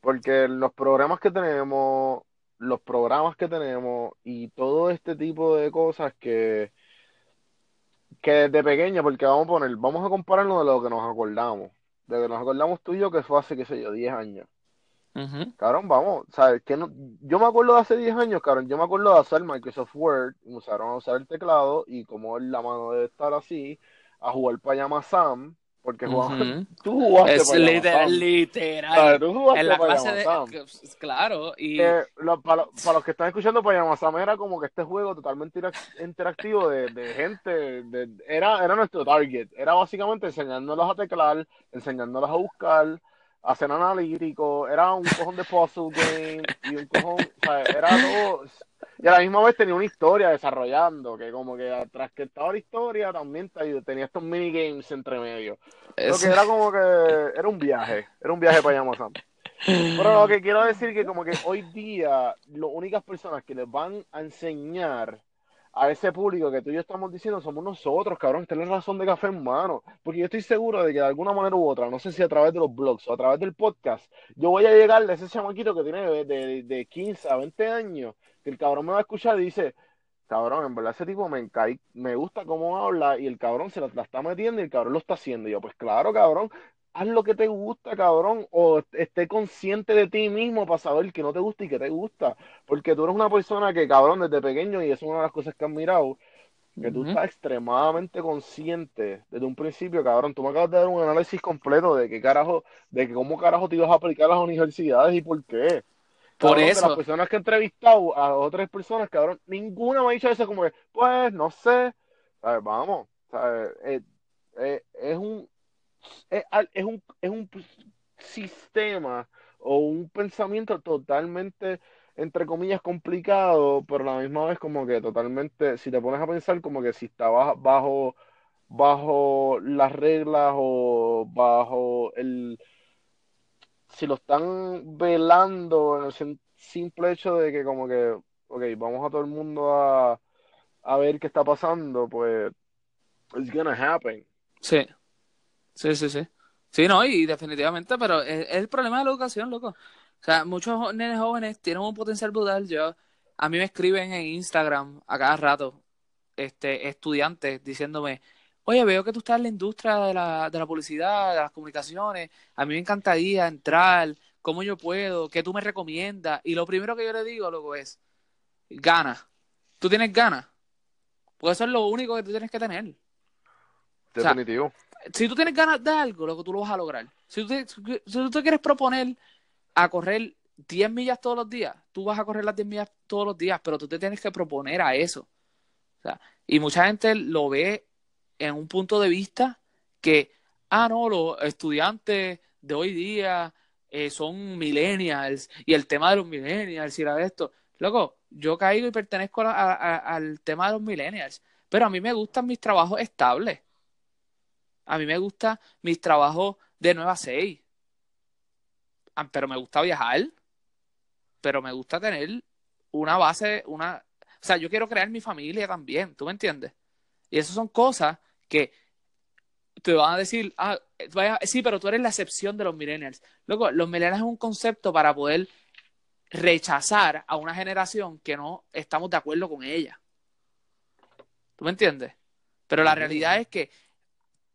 Porque los programas que tenemos, los programas que tenemos y todo este tipo de cosas que, que desde pequeño, porque vamos a poner, vamos a compararlo de lo que nos acordamos. De lo que nos acordamos tú y yo, que fue hace, qué sé yo, 10 años. Cabrón, vamos, ¿sabes? Que no, yo me acuerdo de hace 10 años, cabrón, yo me acuerdo de hacer Microsoft Word, usaron a usar el teclado y como la mano debe estar así, a jugar para Sam, porque tú jugaste
es literal, literal. en la clase de, claro y
para, los que están escuchando Payamasam era como que este juego totalmente interactivo de, de gente de, era era nuestro target. Era básicamente enseñándolos a teclar enseñándolos a buscar a hacer analítico era un cojón de puzzle game y un cojón o sea, era todo y a la misma vez tenía una historia desarrollando, que como que atrás que estaba la historia también tenía estos minigames entre medio. Lo que era como que era un viaje, era un viaje para Yamasan. Pero lo que quiero decir que como que hoy día las únicas personas que les van a enseñar a ese público que tú y yo estamos diciendo somos nosotros, cabrón, esta es la razón de café en mano. Porque yo estoy seguro de que de alguna manera u otra, no sé si a través de los blogs o a través del podcast, yo voy a llegar a ese chamaquito que tiene de, de, de 15 a 20 años que el cabrón me va a escuchar y dice, cabrón, en verdad ese tipo me me gusta cómo habla y el cabrón se la, está metiendo y el cabrón lo está haciendo. Y yo, pues claro, cabrón, haz lo que te gusta, cabrón, o esté consciente de ti mismo para saber que no te gusta y que te gusta. Porque tú eres una persona que, cabrón, desde pequeño, y es una de las cosas que has mirado, que tú estás extremadamente consciente desde un principio, cabrón. Tú me acabas de dar un análisis completo de qué carajo, de que cómo carajo te ibas a aplicar a las universidades y por qué.
Por eso.
Las personas que he entrevistado a otras personas, cabrón, ninguna me ha dicho eso como que, pues, no sé, vamos, eh, eh, es, un, es, un, es un sistema o un pensamiento totalmente entre comillas, complicado, pero a la misma vez como que totalmente, si te pones a pensar como que si estabas bajo, bajo las reglas o bajo el... Si lo están velando en el simple hecho de que como que, ok, vamos a todo el mundo a, a ver qué está pasando, pues it's gonna happen.
Sí, sí, sí, sí. Sí, no, y definitivamente, pero es, el problema de la educación, loco. O sea, muchos nenes jóvenes tienen un potencial brutal. Yo, a mí me escriben en Instagram a cada rato, este, estudiantes diciéndome, oye, veo que tú estás en la industria de la, de la publicidad, de las comunicaciones, a mí me encantaría entrar, ¿cómo yo puedo? ¿Qué tú me recomiendas? Y lo primero que yo le digo, loco, es, ganas. ¿Tú tienes ganas? Porque eso es lo único que tú tienes que tener.
Definitivo.
Si tú tienes ganas de algo, lo que tú lo vas a lograr. Si tú, te, si tú quieres proponer a correr 10 millas todos los días, tú vas a correr las 10 millas todos los días, pero tú te tienes que proponer a eso. Y mucha gente lo ve en un punto de vista que, ah, no, los estudiantes de hoy día eh, son millennials y el tema de los millennials y la de esto. Loco, yo caigo y pertenezco al tema de los millennials, pero a mí me gustan mis trabajos estables. A mí me gustan mis trabajos de 9 a 6. Ah, pero me gusta viajar. Pero me gusta tener una base, una... O sea, yo quiero crear mi familia también, ¿tú me entiendes? Y esas son cosas que te van a decir, ah, vaya, sí, pero tú eres la excepción de los millennials. Luego, los millennials es un concepto para poder rechazar a una generación que no estamos de acuerdo con ella. ¿Tú me entiendes? Pero la realidad es que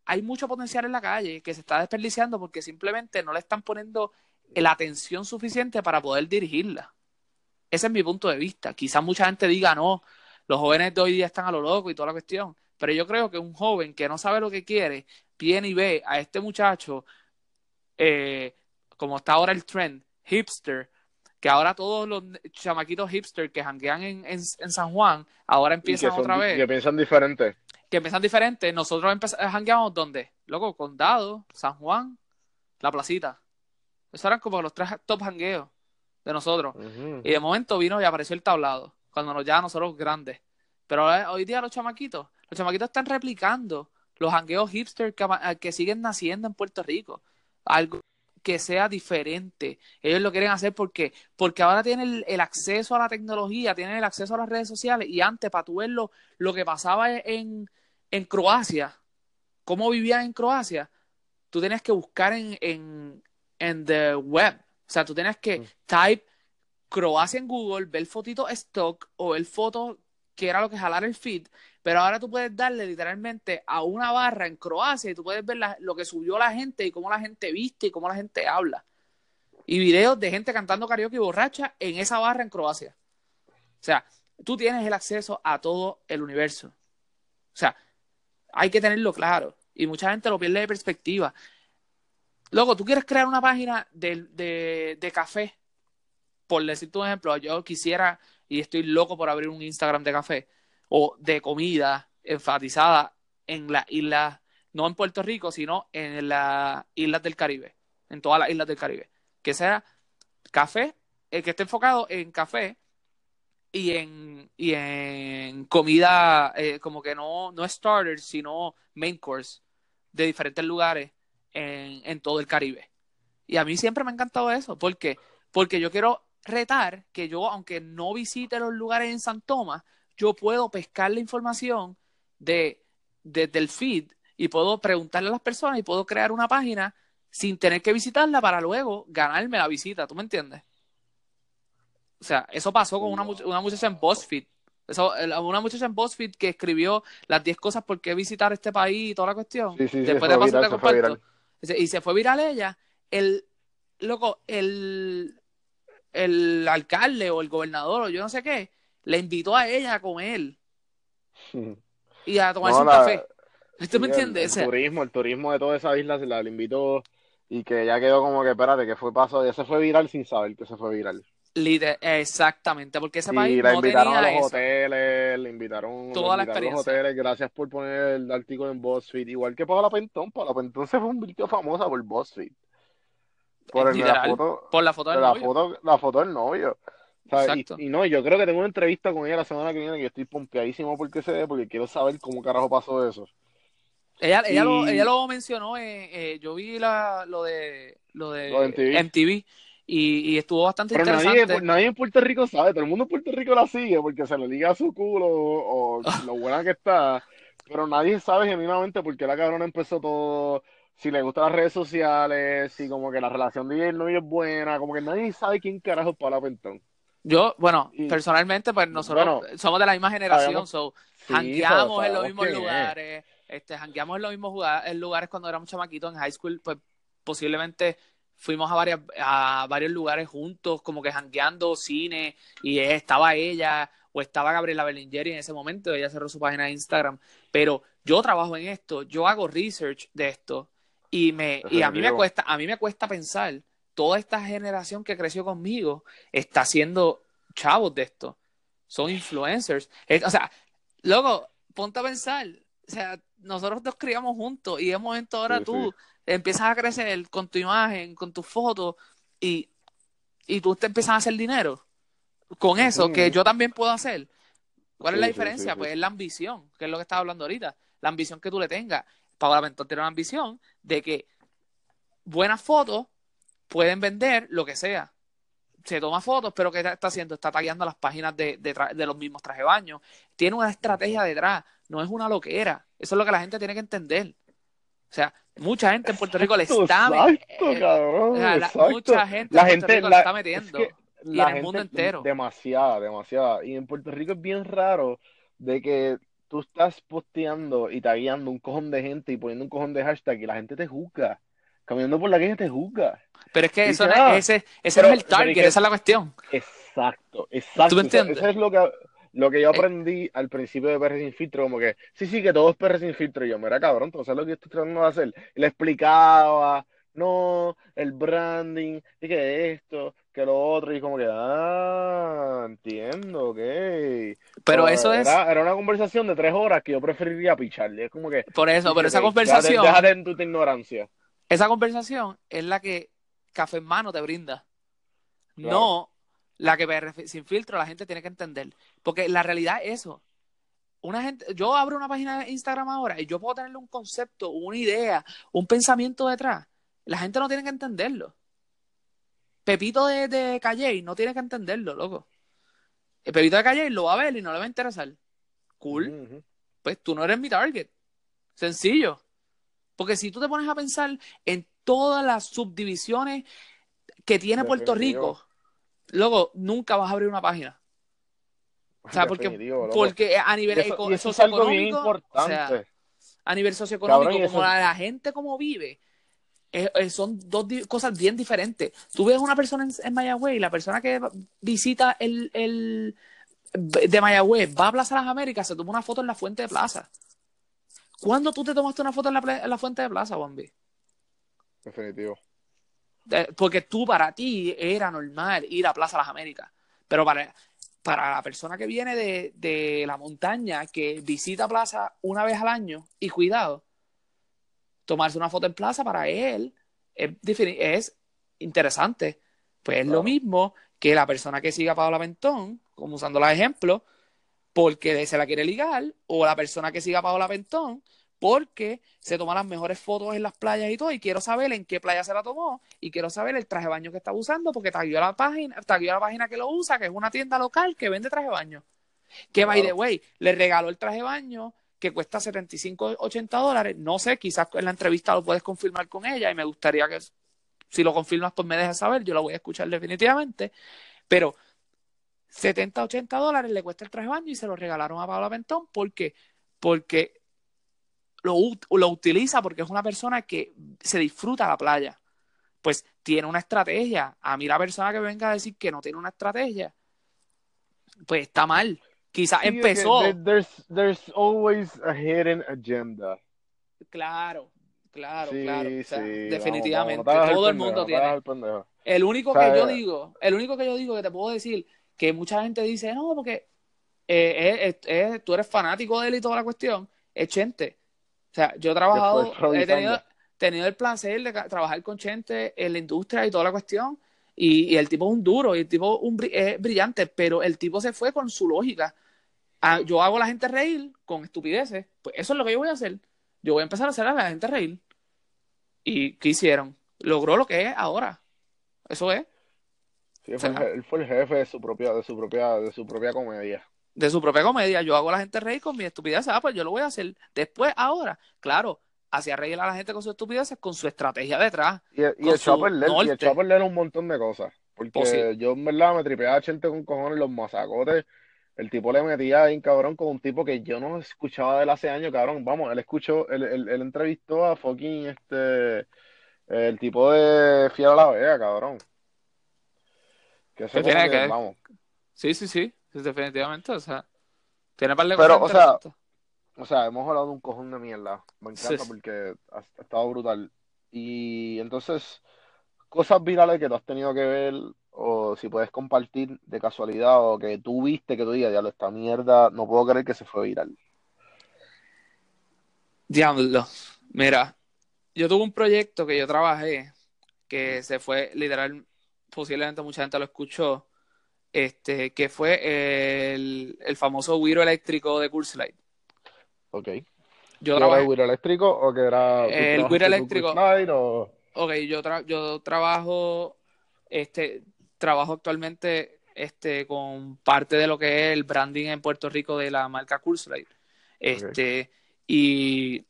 hay mucho potencial en la calle que se está desperdiciando porque simplemente no le están poniendo la atención suficiente para poder dirigirla. Ese es mi punto de vista. Quizás mucha gente diga, no, los jóvenes de hoy día están a lo loco y toda la cuestión. Pero yo creo que un joven que no sabe lo que quiere, viene y ve a este muchacho, eh, como está ahora el trend, hipster, que ahora todos los chamaquitos hipster que janguean en, en, San Juan, ahora empiezan otra vez.
Que piensan diferente
que empiezan diferentes. Nosotros jangueamos donde? Loco, Condado, San Juan, La Placita. Esos eran como los tres top jangueos de nosotros. Y de momento vino y apareció el tablado, cuando nos ya nosotros grandes. Pero hoy día los chamaquitos, los chamaquitos están replicando los jangueos hipster que, que siguen naciendo en Puerto Rico. Algo que sea diferente. Ellos lo quieren hacer porque, porque ahora tienen el, acceso a la tecnología, tienen el acceso a las redes sociales y antes para tu ver lo, que pasaba en, en Croacia, cómo vivían en Croacia, tú tienes que buscar en, en, en the web. O sea, tú tienes que mm. type Croacia en Google, ver fotito stock o ver fotos que era lo que jalar el feed, pero ahora tú puedes darle literalmente a una barra en Croacia y tú puedes ver lo que subió la gente y cómo la gente viste y cómo la gente habla. Y videos de gente cantando karaoke y borracha en esa barra en Croacia. O sea, tú tienes el acceso a todo el universo. O sea, hay que tenerlo claro. Y mucha gente lo pierde de perspectiva. Luego, tú quieres crear una página de, de, de café. Por decirte un ejemplo, yo quisiera y estoy loco por abrir un Instagram de café o de comida enfatizada en las islas, no en Puerto Rico, sino en las islas del Caribe, en todas las islas del Caribe. Que sea café, el que esté enfocado en café y en, y en comida, eh, como que no, no starter, sino main course de diferentes lugares en, en todo el Caribe. Y a mí siempre me ha encantado eso. ¿Por qué? Porque yo quiero retar que yo, aunque no visite los lugares en San Tomás, yo puedo pescar la información de, desde el feed y puedo preguntarle a las personas y puedo crear una página sin tener que visitarla para luego ganarme la visita, ¿tú me entiendes? O sea, eso pasó con una, una muchacha en BuzzFeed. Eso, una muchacha en BuzzFeed que escribió las 10 cosas por qué visitar este país y toda la cuestión. Después de pasar Y se fue viral ella. El, loco, el, el alcalde o el gobernador o yo no sé qué, le invitó a ella a comer y a tomarse un café. ¿Usted me entiende?
El, turismo, el turismo de toda esa isla se la invitó y que ya quedó como que, espérate, que fue paso, ya se fue viral sin saber que se fue viral.
Exactamente, porque ese país
la
no
invitaron
a
los hoteles, le invitaron,
Toda
la los hoteles, gracias por poner el artículo en BuzzFeed, igual que la Pentón, la Pentón se fue un vídeo famosa por BuzzFeed.
Por, la foto, por la foto del
la
novio.
Foto, la foto del novio.
Exacto.
Y, y, no, yo creo que tengo una entrevista con ella la semana que viene que yo estoy pompeadísimo porque se ve, porque quiero saber cómo carajo pasó eso.
Ella, ella,
Y-
lo, ella lo mencionó, eh, eh, yo vi la, lo de, lo de,
Lo de MTV.
MTV y, y estuvo bastante
Pero nadie,
interesante.
nadie en Puerto Rico sabe, todo el mundo en Puerto Rico la sigue porque se le liga a su culo o, o lo buena que está, pero nadie sabe genuinamente por qué la cabrona empezó todo, si le gustan las redes sociales, si como que la relación de ella y el novio es buena, como que nadie sabe quién carajo es Paula Pentón.
Yo, bueno,
Y-
personalmente, pues nosotros
Bueno,
somos de la misma generación,
sabemos-
so,
Sí,
jangueamos en los mismos
quién es.
lugares, este, jangueamos en los mismos lugares cuando éramos chamaquitos en high school, pues posiblemente fuimos a varias, a varios lugares juntos, como que jangueando, cine, y estaba ella, o estaba Gabriela Berlingeri en ese momento, ella cerró su página de Instagram, pero yo trabajo en esto, yo hago research de esto, y me, y a mí me cuesta, a mí me cuesta pensar, toda esta generación que creció conmigo está haciendo chavos de esto, son influencers, o sea, Loco, ponte a pensar. O sea, nosotros nos criamos juntos y de momento ahora
Sí,
tú empiezas a crecer con tu imagen, con tus fotos y, y tú te empiezas a hacer dinero con eso, que yo también puedo hacer. ¿Cuál es la diferencia?
sí,
Pues es la ambición, que es lo que estaba hablando ahorita. La ambición que tú le tengas. Paola Mentón tiene una ambición de que buenas fotos pueden vender lo que sea. Se toma fotos, pero ¿qué está haciendo? Está tagueando las páginas de, de, los mismos traje de baño. Tiene una estrategia detrás, no es una loquera. Eso es lo que la gente tiene que entender. O sea, mucha gente en Puerto Rico le está...
Exacto,
eh,
cabrón,
o sea, la- mucha gente
La
en Puerto
gente
Rico
la-
le está
es
metiendo.
que
y
la
en el
gente-
mundo entero.
Demasiada, demasiada. Y en Puerto Rico es bien raro de que tú estás posteando y tagueando un cojón de gente y poniendo un cojón de hashtag y la gente te juzga. Caminando por la calle te juzga.
Pero es que
Dice,
eso no es-
ah,
ese, ese
pero-
no es el target,
es que-
esa es la cuestión.
Exacto, exacto.
¿Tú me entiendes?
Eso es lo que, lo que yo aprendí al principio de PR sin filtro, como que, sí, sí, que todo es PR sin filtro. Y yo, mira, cabrón, tú sabes lo que yo estoy tratando de hacer. Y le explicaba, no, el branding, y que esto, que lo otro, y como que, ah, entiendo, ok.
Pero
So,
eso es...
era, una conversación de tres horas que yo preferiría picharle. Es como que,
Por eso, pero esa conversación...
Déjate, en tu ignorancia.
esa conversación es la que Café en Mano te brinda.
Claro.
No la que sin filtro la gente tiene que entender. Porque la realidad es eso. Una gente, yo abro una página de Instagram ahora y yo puedo tenerle un concepto, una idea, un pensamiento detrás. La gente no tiene que entenderlo. Pepito de, de Calle no tiene que entenderlo, loco. El Pepito de Calle lo va a ver y no le va a interesar. Cool pues tú no eres mi target. Sencillo. Porque si tú te pones a pensar en todas las subdivisiones que tiene Puerto. Rico, luego nunca vas a abrir una página. O sea, porque, porque a nivel
eso,
socioeconómico, o sea,
importante.
a nivel socioeconómico,
Cabrón,
como la, la gente como vive, son dos cosas bien diferentes. Tú ves una persona en, en Mayagüez y la persona que visita el, el de Mayagüez va a Plaza Las Américas, se toma una foto en la Fuente de Plaza. ¿Cuándo tú te tomaste una foto en la, en la Fuente de Plaza, Juanvi?
Definitivo.
Eh, Porque tú, para ti, era normal ir a Plaza Las Américas. Pero para, para la persona que viene de, de la montaña, que visita Plaza una vez al año, y cuidado, tomarse una foto en Plaza para él es, es interesante. Pues es
Claro.
lo mismo que la persona que siga a Paola Pentón, como usando los ejemplos, porque se la quiere ligar, o la persona que siga a Paola Pentón, porque se toma las mejores fotos en las playas y todo, y quiero saber en qué playa se la tomó, y quiero saber el traje de baño que está usando, porque tagueó la página, la página que lo usa, que es una tienda local que vende traje de baño. Que by the way, le regaló el traje de baño que cuesta 75, 80 dólares. No sé, quizás en la entrevista lo puedes confirmar con ella, y me gustaría que si lo confirmas, pues me dejes saber, yo lo voy a escuchar definitivamente. Pero 70, 80 dólares le cuesta el traje de baño y se lo regalaron a Paola Pentón. ¿Por qué? Porque lo, lo utiliza porque es una persona que se disfruta la playa. Pues tiene una estrategia. A mí la persona que venga a decir que no tiene una estrategia, pues está mal. Quizás
Sí, es que
empezó.
there- there's, there's always a hidden agenda.
Claro, claro,
Sí,
claro. O sea,
sí,
definitivamente.
vamos,
todo el
pendejo,
mundo tiene.
el
único
O sea,
que yo
eh,
digo, el único que yo digo que te puedo decir, que mucha gente dice, no, porque eh, es- es- tú eres fanático de él y toda la cuestión, es Chente. O sea, yo he trabajado, he tenido, tenido el placer de trabajar con Chente en la industria y toda la cuestión, Y, el tipo es un duro, y el tipo un, es brillante, pero el tipo se fue con su lógica. Ah, yo hago a la gente reír con estupideces, pues eso es lo que yo voy a hacer. Yo voy a empezar a hacer a la gente reír. ¿Y qué hicieron? Logró lo que es ahora. Eso es.
Sí, él fue el jefe de su propia, de su propia, de su propia comedia.
De su propia comedia. Yo hago a la gente reír con mi estupidez. Ah, pues yo lo voy a hacer. Después, ahora, claro, hacía reír a la gente con su estupidez, con su estrategia detrás.
Y, y echó a perder, y echó a perder un montón de cosas. Porque pues yo en verdad me tripeaba a gente con cojones los masacotes. El tipo le metía ahí, cabrón, con un tipo que yo no escuchaba de él hace años, cabrón. Vamos, él escuchó, él, él, entrevistó a fucking este, el tipo de Fiel a la Vega, cabrón.
Que se tiene que, vamos. Sí, sí, sí, definitivamente, o sea, tiene par de
Pero, o sea, o sea, hemos hablado de un cojón de mierda. Me encanta porque ha, estado brutal. Y entonces, cosas virales que tú has tenido que ver, o si puedes compartir de casualidad, o que tú viste que tú digas, diablo, esta mierda, no puedo creer que se fue viral.
Diablo, mira, yo tuve un proyecto que yo trabajé, que se fue literal, posiblemente mucha gente lo escuchó, este, que fue el, el famoso Wiro eléctrico de Curse Light.
Ok. Yo ¿Era el eléctrico o que era...
El Wiro eléctrico. O... Ok, yo, yo trabajo, este, trabajo actualmente este, con parte de lo que es el branding en Puerto Rico de la marca Light. Este, y,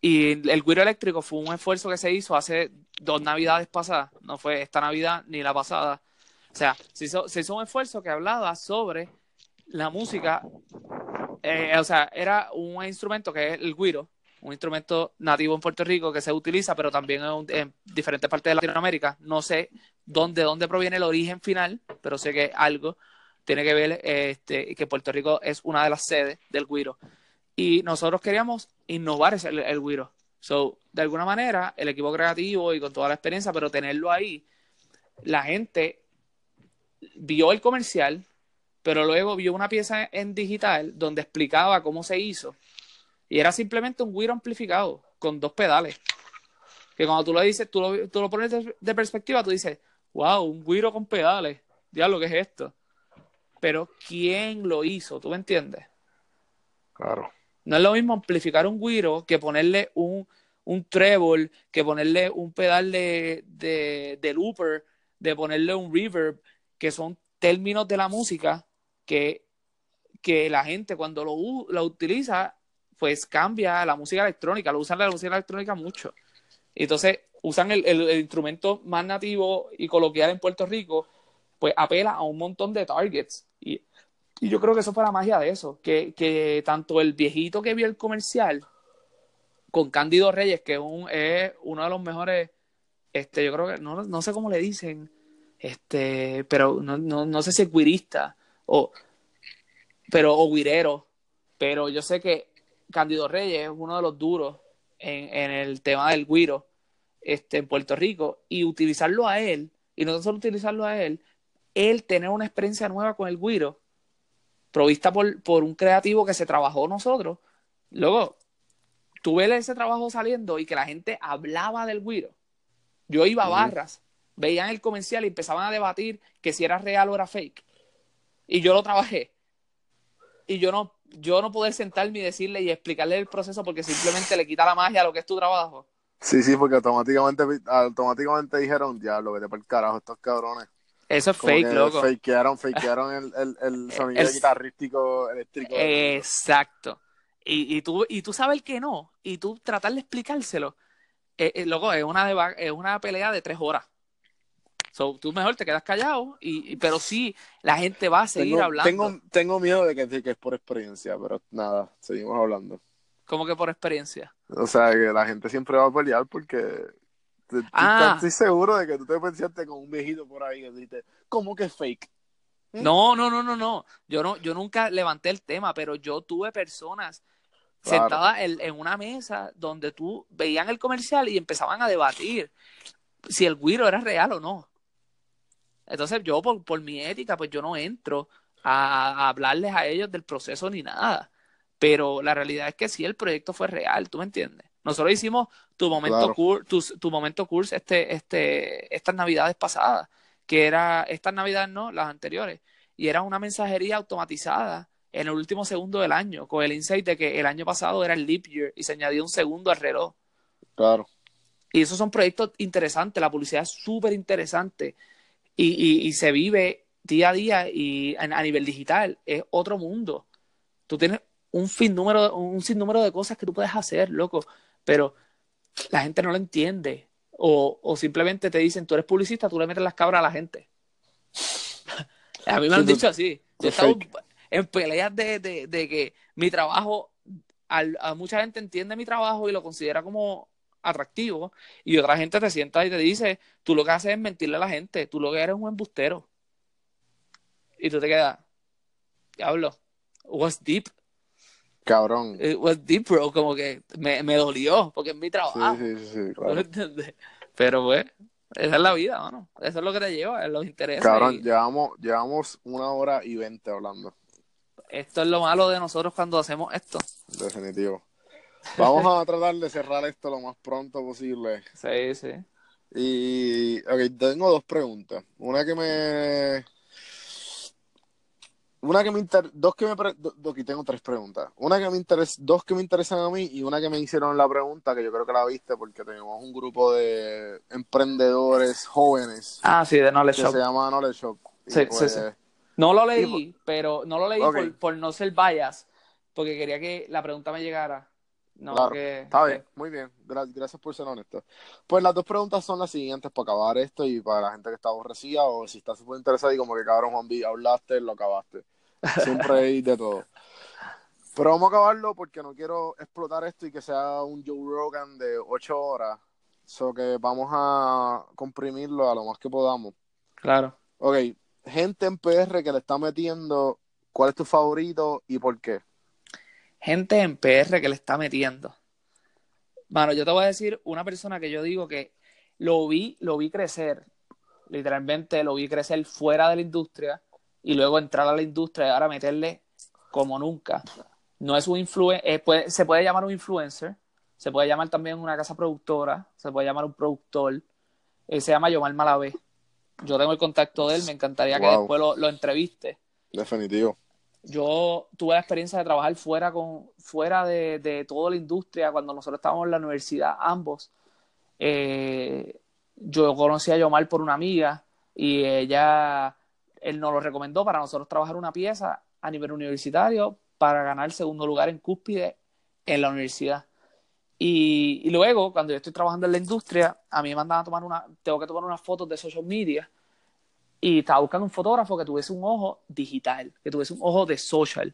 y el Wiro eléctrico fue un esfuerzo que se hizo hace dos navidades pasadas, no fue esta navidad ni la pasada. O sea, se hizo, se hizo un esfuerzo que hablaba sobre la música eh, o sea, era un instrumento que es el guiro, un instrumento nativo en Puerto Rico que se utiliza, pero también en, diferentes partes de Latinoamérica. No sé dónde, dónde proviene el origen final, pero sé que algo tiene que ver este, que Puerto Rico es una de las sedes del guiro. Y nosotros queríamos innovar el, el guiro. So, de alguna manera, el equipo creativo y con toda la experiencia, pero tenerlo ahí, la gente vio el comercial, pero luego vio una pieza en digital donde explicaba cómo se hizo y era simplemente un Wiro amplificado con dos pedales. Que cuando tú lo dices, tú lo, tú lo pones de, perspectiva, tú dices, wow, un Wiro con pedales, lo que es esto? Pero ¿quién lo hizo? ¿Tú me entiendes?
Claro.
No es lo mismo amplificar un Wiro que ponerle un, un treble, que ponerle un pedal de, de, de looper, de ponerle un reverb, que son términos de la música que, que la gente cuando lo, lo utiliza, pues cambia la música electrónica, lo usan la música electrónica mucho. Entonces usan el, el, instrumento más nativo y coloquial en Puerto Rico, pues apela a un montón de targets. Y, y yo creo que eso fue la magia de eso, que, que tanto el viejito que vio el comercial con Cándido Reyes, que es uno de los mejores, este, yo creo que, no, no sé cómo le dicen, este, pero no, no, no sé si es guirista, o, pero, o Guirero. Pero yo sé que Candido Reyes es uno de los duros en, en el tema del guiro este, en Puerto Rico y utilizarlo a él, y no solo utilizarlo a él, él tener una experiencia nueva con el guiro, provista por, por un creativo que se trabajó nosotros. Luego, tú ves ese trabajo saliendo y que la gente hablaba del guiro. Yo iba a barras, veían el comercial y empezaban a debatir que si era real o era fake y yo lo trabajé. Y yo no, yo no poder sentarme y decirle y explicarle el proceso porque simplemente le quita la magia a lo que es tu trabajo.
Sí, sí, porque automáticamente, automáticamente dijeron, diablo, vete por el carajo estos cabrones.
Eso es fake, loco.
Fakearon, fakearon el, el, el sonido guitarrístico eléctrico.
Exacto. Y, y, tú, y tú sabes que no, y tú tratar de explicárselo. Eh, eh, loco, es una, es una pelea de tres horas. So, tú mejor te quedas callado, y, pero sí, la gente va a seguir hablando.
Tengo, tengo miedo de que, que es por experiencia, pero nada, seguimos hablando.
¿Cómo que por experiencia?
O sea, que la gente siempre va a pelear porque ah. estoy seguro de que tú te pensaste con un viejito por ahí que dice, ¿cómo que es fake?
¿Mm? No, no, no, no, no. Yo no, yo nunca levanté el tema, pero yo tuve personas sentadas en, en, una mesa donde tú veían el comercial y empezaban a debatir si el guiro era real o no. Entonces yo por, por mi ética, pues yo no entro a, hablarles a ellos del proceso ni nada. Pero la realidad es que sí, el proyecto fue real, ¿tú me entiendes? Nosotros hicimos tu momento
Claro.
tu, tu momento cool este, este, estas navidades pasadas, que era, estas navidades no, las anteriores, y era una mensajería automatizada en el último segundo del año, con el insight de que el año pasado era el leap year y se añadió un segundo al reloj.
Claro.
Y esos son proyectos interesantes, la publicidad es súper interesante y, y, y se vive día a día y a, nivel digital, es otro mundo. Tú tienes un sinnúmero, un sinnúmero de cosas que tú puedes hacer, loco, pero la gente no lo entiende. O, o simplemente te dicen, tú eres publicista, tú le metes las cabras a la gente. a mí me han dicho así.
tú
Yo he estado
fake.
en peleas de, de, de que mi trabajo, al- a mucha gente entiende mi trabajo y lo considera como atractivo, y otra gente te sienta y te dice, tú lo que haces es mentirle a la gente, tú lo que eres un embustero. Y tú te quedas, diablo, what's deep?
Cabrón.
It was deep, bro, como que me, me dolió, porque es mi trabajo.
sí, sí, sí,
¿tú me
claro.
entiendes? Pero pues, esa es la vida, mano. Eso es lo que te lleva, los intereses.
Cabrón,
y
llevamos, llevamos una hora y veinte hablando.
esto es lo malo de nosotros cuando hacemos esto.
Definitivo. Vamos a tratar de cerrar esto lo más pronto posible.
Sí, sí.
Y, ok, tengo dos preguntas. Una que me... Una que me inter... Dos que me... pre- tengo tres preguntas. Una que me interesa... Dos que me interesan a mí y una que me hicieron la pregunta, que yo creo que la viste porque tenemos un grupo de emprendedores jóvenes
Ah, sí, de Knowledge
que
Shop.
se llama Knowledge Shop.
Sí, sí,
pues,
sí. No lo leí, pero no lo leí por, por no ser bias, porque quería que la pregunta me llegara. No,
Claro,
que,
Está
que-
bien, muy bien. Gra- gracias por ser honesto. Pues las dos preguntas son las siguientes para acabar esto y para la gente que está aborrecida o si está súper interesada y como que cabrón Juan B, hablaste, lo acabaste. Siempre hay de todo. Pero vamos a acabarlo porque no quiero explotar esto y que sea un Joe Rogan de ocho horas. So que vamos a comprimirlo a lo más que podamos.
Claro.
Ok, gente en PR que le está metiendo, ¿cuál es tu favorito y por qué?
Gente en PR que le está metiendo. Mano, yo te voy a decir una persona que yo digo que lo vi, lo vi crecer, literalmente lo vi crecer fuera de la industria y luego entrar a la industria y ahora meterle como nunca. No es un influencer, se puede llamar un influencer, se puede llamar también una casa productora, se puede llamar un productor, eh, se llama Yomar Malavé. Yo tengo el contacto de él, me encantaría que después lo, lo entreviste.
Definitivo.
Yo tuve la experiencia de trabajar fuera con fuera de, toda la industria cuando nosotros estábamos en la universidad ambos. Eh, yo conocí a Yomar por una amiga y ella él nos lo recomendó para nosotros trabajar una pieza a nivel universitario para ganar el segundo lugar en cúspide en la universidad. Y, y luego, cuando yo estoy trabajando en la industria, a mí me mandan a tomar una, tengo que tomar unas fotos de social media y estaba buscando un fotógrafo que tuviese un ojo digital, que tuviese un ojo de social.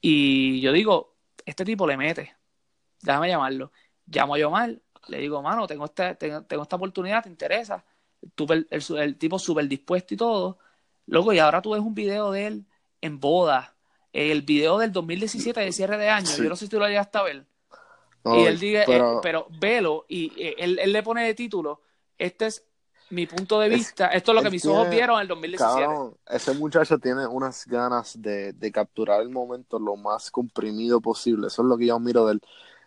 Y yo digo, este tipo le mete, déjame llamarlo. Llamo a Yomar, le digo, mano, tengo, este, tengo, tengo esta oportunidad, ¿te interesa? Tú, el, el, el tipo súper dispuesto y todo. Loco, y ahora tú ves un video de él en boda, el video del 2017 de cierre de año,
Sí.
yo no sé si tú lo llegaste a ver.
No,
y él dice,
pero-
eh, pero velo, y eh, él, él le pone de título, este es mi punto de
Es-
vista, esto es lo que mis ojos
tiene-
vieron en el 2017.
Cabrón, ese muchacho tiene unas ganas de, de capturar el momento lo más comprimido posible. Eso es lo que yo miro de él.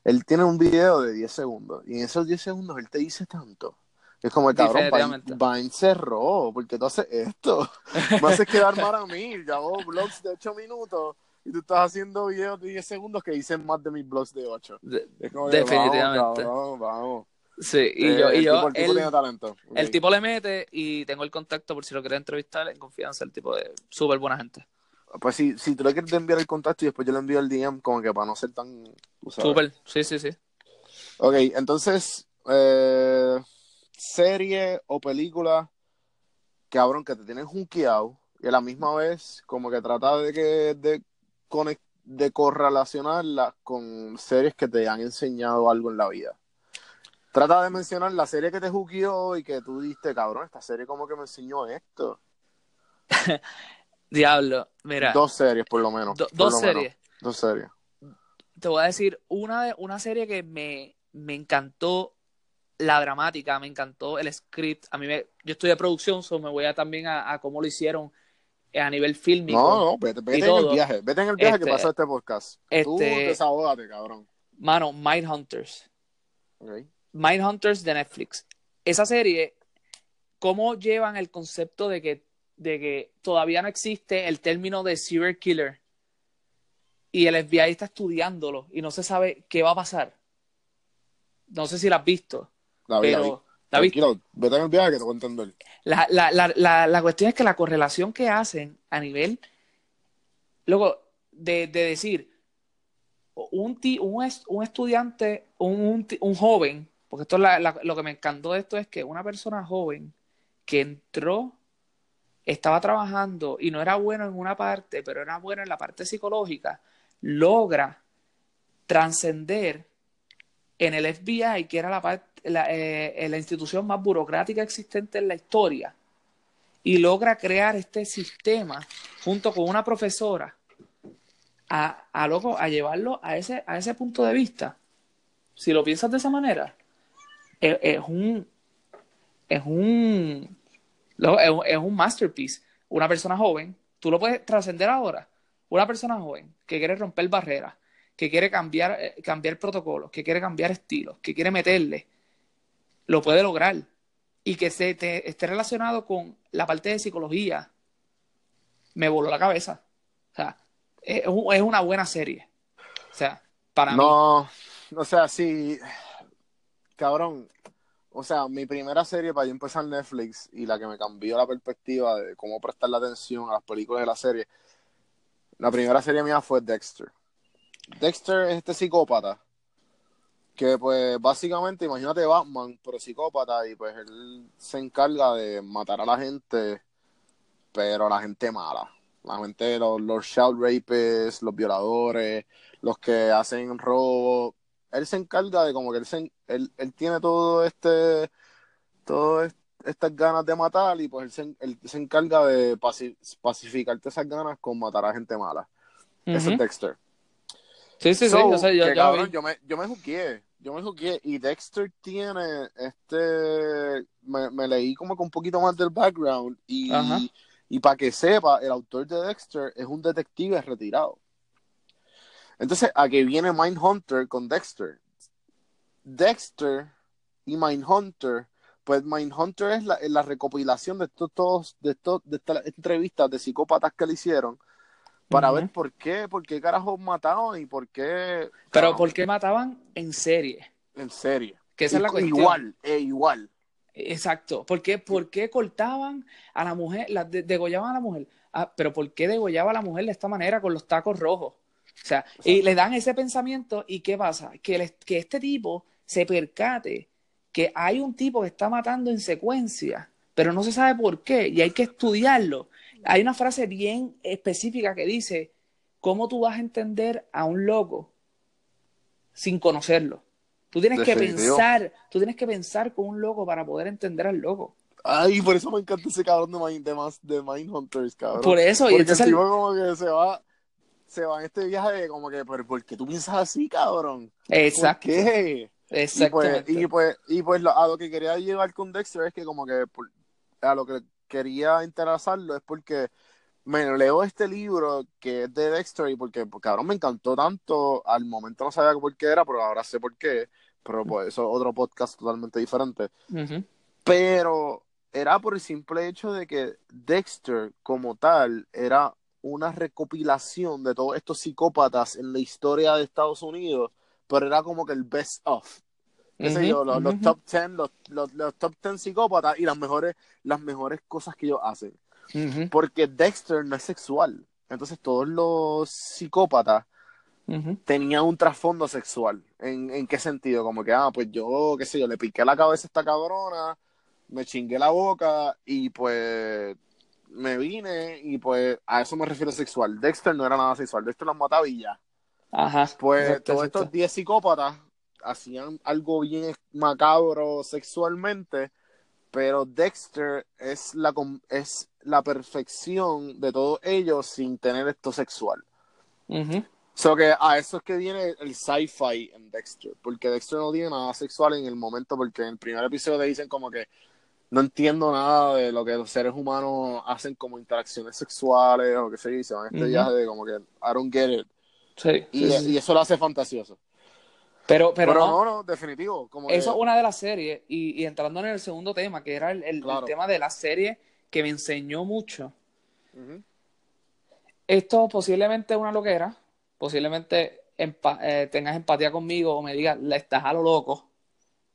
Él tiene un video de 10 segundos y en esos 10 segundos él te dice tanto. Es como, cabrón, Vine,
Definitivamente.
Vine cerró, porque tú haces esto. Me haces quedar mal a mí. Yo hago vlogs de 8 minutos y tú estás haciendo videos de 10 segundos que dicen más de mis vlogs de 8.
De-
Es
Definitivamente.
Vamos, cabrón, vamos.
Sí, y
Eh,
yo, y
el
yo
tipo, el tipo
él-
tiene talento.
el tipo le mete y tengo el contacto por si lo quieres entrevistar en confianza, el tipo de súper buena gente.
Pues si, si tú le quieres enviar el contacto y después yo le envío el DM, como que para no ser tan.
Súper, sí, sí, sí.
Ok, entonces, eh, serie o película, cabrón, que te tienen junkeado y a la misma vez, como que trata de que de, de correlacionarla con series que te han enseñado algo en la vida. Trata de mencionar la serie que te juqueó y que tú diste, cabrón, esta serie como que me enseñó esto.
Diablo, mira,
Dos series, por lo menos.
do-
por
dos
lo menos.
series.
Dos series.
Te voy a decir una, una serie que me, me encantó la dramática, me encantó el script. A mí me, yo estoy de producción, so me voy a también a, a cómo lo hicieron a nivel fílmico.
No, no, vete, vete en el viaje. Vete en el viaje
Este,
que pasa este podcast. Tú
este-
desahógate, cabrón.
Mano, Mindhunters.
Ok.
Mindhunters de Netflix. Esa serie, ¿cómo llevan el concepto de que, de que todavía no existe el término de serial killer? Y el FBI está estudiándolo y no se sabe qué va a pasar. No sé si la has visto,
La vi, la vi.
pero ¿la viste?
Vete en el viaje que te voy a entender.
La, la, la, la, la cuestión es que la correlación que hacen a nivel, luego, de, de decir, un, ti- un, un estudiante, un, un joven, porque esto es la- la- lo que me encantó de esto es que una persona joven que entró, estaba trabajando y no era bueno en una parte, pero era bueno en la parte psicológica, logra trascender en el FBI, que era la, part- eh, la institución más burocrática existente en la historia, y logra crear este sistema junto con una profesora a, a, loco, a llevarlo a ese, a ese punto de vista. Si lo piensas de esa manera, es, es un es un es, un- masterpiece. Una persona joven, tú lo puedes trascender ahora. Una persona joven que quiere romper barreras, que quiere cambiar, eh, cambiar protocolos, que quiere cambiar estilos, que quiere meterle, lo puede lograr. Y que se te- esté relacionado con la parte de psicología, me voló la cabeza. O sea, es, es una buena serie. O sea, para mí.
No, o sea, sí, cabrón. O sea, mi primera serie para yo empezar Netflix y la que me cambió la perspectiva de cómo prestarle atención a las películas de la serie, la primera serie mía fue Dexter. Dexter es este psicópata que pues básicamente, imagínate Batman, pero psicópata y pues él se encarga de matar a la gente, pero a la gente mala. La gente, los, los child rapists, los violadores, los que hacen robo. Él se encarga de como que él, se, él, él tiene todo este, todo est- estas ganas de matar y pues él se, él se encarga de paci- pacificarte esas ganas con matar a gente mala. Ese
Ujú.
es Dexter.
Sí, sí, sí. Yo sé, yo,
que, cabrón, yo me, yo me yo me juqueé y Dexter tiene este, me, me leí como que un poquito más del background y,
Ajá.
y para que sepa, el autor de Dexter es un detective retirado. Entonces, a que viene Mindhunter con Dexter. Dexter y Mindhunter, pues Mindhunter es la, es la recopilación de estos, todos, de estos, de estas entrevistas de psicópatas que le hicieron para ver por qué, por qué carajos mataban y por qué.
Pero
cabrón,
¿por qué mataban en serie?
En serie.
Que esa es la cuestión.
Igual, eh, igual.
Exacto. ¿Por qué, por qué cortaban a la mujer, la, de- degollaban a la mujer? Ah, pero ¿por qué degollaba a la mujer de esta manera con los tacos rojos? O sea, y le dan ese pensamiento y ¿qué pasa? Que, el- que este tipo se percate que hay un tipo que está matando en secuencia, pero no se sabe por qué y hay que estudiarlo. Hay una frase bien específica que dice, ¿cómo tú vas a entender a un loco sin conocerlo? Tú tienes que pensar, tú tienes que pensar con un loco para poder entender al loco.
Ay, por eso me encanta ese cabrón de, Mind, de, Mindhunters, cabrón.
Por eso, y entonces
el tipo como que se va, se va en este viaje de como que, pero ¿por qué tú piensas así, cabrón?
Exacto,
¿Por qué? Y pues,
exactamente.
y pues, y pues lo- a lo que quería llevar con Dexter es que como que por- a lo que quería interesarlo es porque me leo este libro que es de Dexter y porque, pues, cabrón, me encantó tanto, al momento no sabía por qué era, pero ahora sé por qué, pero pues eso es otro podcast totalmente diferente. Pero era por el simple hecho de que Dexter como tal era una recopilación de todos estos psicópatas en la historia de Estados Unidos, pero era como que el best of. Qué sé
Ujú,
yo, los, los
ujú.
top 10, los, los, los top 10 psicópatas y las mejores, las mejores cosas que ellos hacen.
Ujú,
Porque Dexter no es sexual. Entonces todos los psicópatas tenían un trasfondo sexual. ¿En, ¿En qué sentido? Como que, ah, pues yo, qué sé yo, le piqué la cabeza a esta cabrona, me chingué la boca y pues me vine y pues a eso me refiero sexual. Dexter no era nada sexual, Dexter los mataba y ya.
Ajá.
Pues
Exacto,
todos
exacto.
estos 10 psicópatas hacían algo bien macabro sexualmente, pero Dexter es la, es la perfección de todos ellos sin tener esto sexual.
Ujú.
So que a eso es que viene el sci-fi en Dexter, porque Dexter no tiene nada sexual en el momento, porque en el primer episodio te dicen como que no entiendo nada de lo que los seres humanos hacen como interacciones sexuales o qué sé yo, y se van a este
Ujú.
viaje de como que I don't get it.
Sí,
Y,
sí, sí.
y eso lo hace fantasioso.
Pero, pero,
Pero
no,
no, no, definitivo. Como
eso es
que-
una de las series. Y, y entrando en el segundo tema, que era el, el- el
Claro.
tema de la serie que me enseñó mucho. Esto posiblemente es una loquera, posiblemente empa- eh, tengas empatía conmigo o me digas, la estás a lo loco.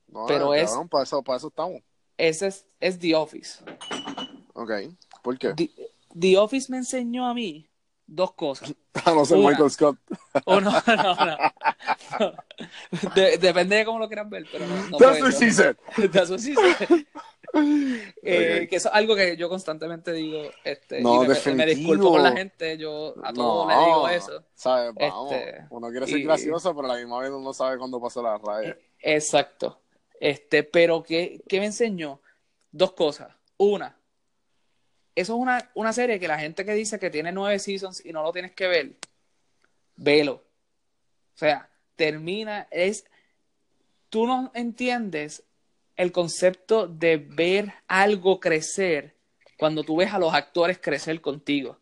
No,
Pero es-
cabrón, para eso, para eso estamos.
Ese es, es The Office.
Ok. ¿Por qué?
The, The Office me enseñó a mí dos cosas.
A no ser. Michael Scott.
O no, no, no. De- depende de cómo lo quieran ver, pero no, no
That's what she said.
That's what she said. Eh. Que eso es algo que yo constantemente digo. Este,
No,
y me, disculpo con la gente, yo a todos le digo eso.
¿Sabes? Vamos.
Este,
uno quiere ser
y-
gracioso, pero a la misma vez uno sabe cuándo pasó la raya.
Exacto. Este, pero ¿qué, qué me enseñó? Dos cosas. Una, eso es una, una serie que la gente que dice que tiene nueve seasons y no lo tienes que ver, velo. O sea, termina, es, tú no entiendes el concepto de ver algo crecer cuando tú ves a los actores crecer contigo.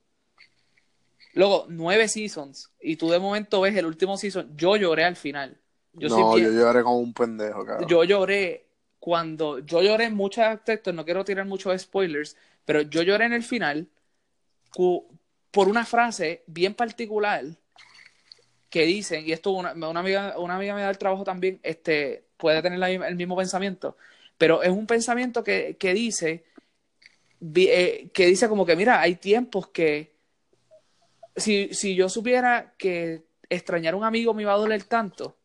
Luego, nueve seasons y tú de momento ves el último season, yo lloré al final. Yo
no, yo lloré como un pendejo, cabrón.
yo lloré cuando yo lloré en muchos aspectos, no quiero tirar muchos spoilers, pero yo lloré en el final cu- por una frase bien particular que dicen, y esto una, una amiga, una amiga me da el trabajo también, este, puede tener la el mismo pensamiento, pero es un pensamiento que, que dice, eh, que dice como que, mira, hay tiempos que si, si yo supiera que extrañar a un amigo me iba a doler tanto,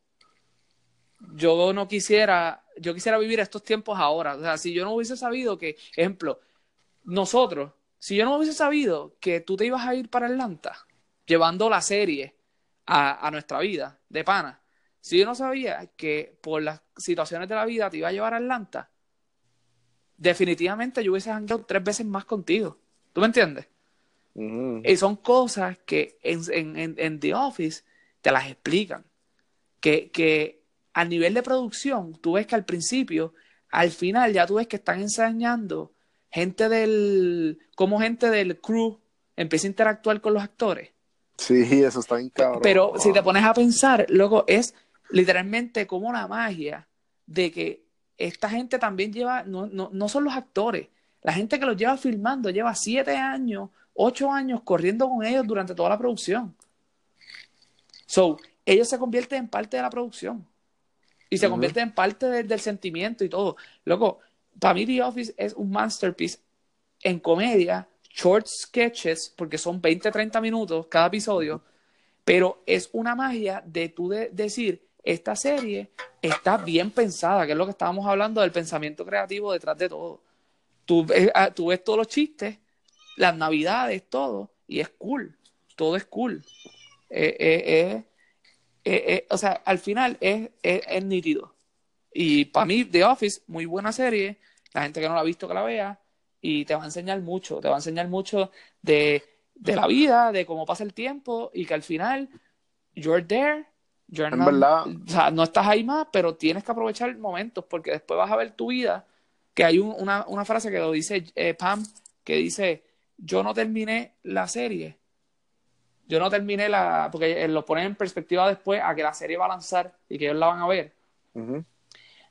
yo no quisiera, yo quisiera vivir estos tiempos ahora. O sea, si yo no hubiese sabido que, ejemplo, nosotros, si yo no hubiese sabido que tú te ibas a ir para Atlanta, llevando la serie a, a nuestra vida de pana, si yo no sabía que por las situaciones de la vida te iba a llevar a Atlanta, definitivamente yo hubiese jangueado tres veces más contigo. ¿Tú me entiendes? Y son cosas que en, en- en- en The Office te las explican. Que, que a nivel de producción, tú ves que al principio, al final, ya tú ves que están enseñando gente del. cómo gente del crew empieza a interactuar con los actores.
Sí, eso está bien cabrón.
Pero si te pones a pensar, luego es literalmente como una magia de que esta gente también lleva, no, no, no son los actores, la gente que los lleva filmando lleva siete años, ocho años corriendo con ellos durante toda la producción. So, ellos se convierten en parte de la producción y se
Ujú.
convierten en parte de- del sentimiento y todo. Loco, para mí The Office es un masterpiece en comedia, short sketches, porque son 20, 30 minutos cada episodio, pero es una magia de tú de- decir, esta serie está bien pensada, que es lo que estábamos hablando del pensamiento creativo detrás de todo. Tú ves, ah, tú ves todos los chistes, las navidades, todo, y es cool, todo es cool. Eh, eh, eh, eh, eh, o sea, al final es, es, es nítido. Y para mí, The Office, muy buena serie. La gente que no la ha visto, que la vea. Y te va a enseñar mucho. Te va a enseñar mucho de, de la vida, de cómo pasa el tiempo. Y que al final, you're there. You're
En
not-
verdad.
o sea, no estás ahí más, pero tienes que aprovechar momentos porque después vas a ver tu vida. Que hay un- una, una frase que lo dice eh, Pam, que dice: Yo no terminé la serie. Yo no terminé la. Porque eh, lo ponen en perspectiva después a que la serie va a lanzar y que ellos la van a ver.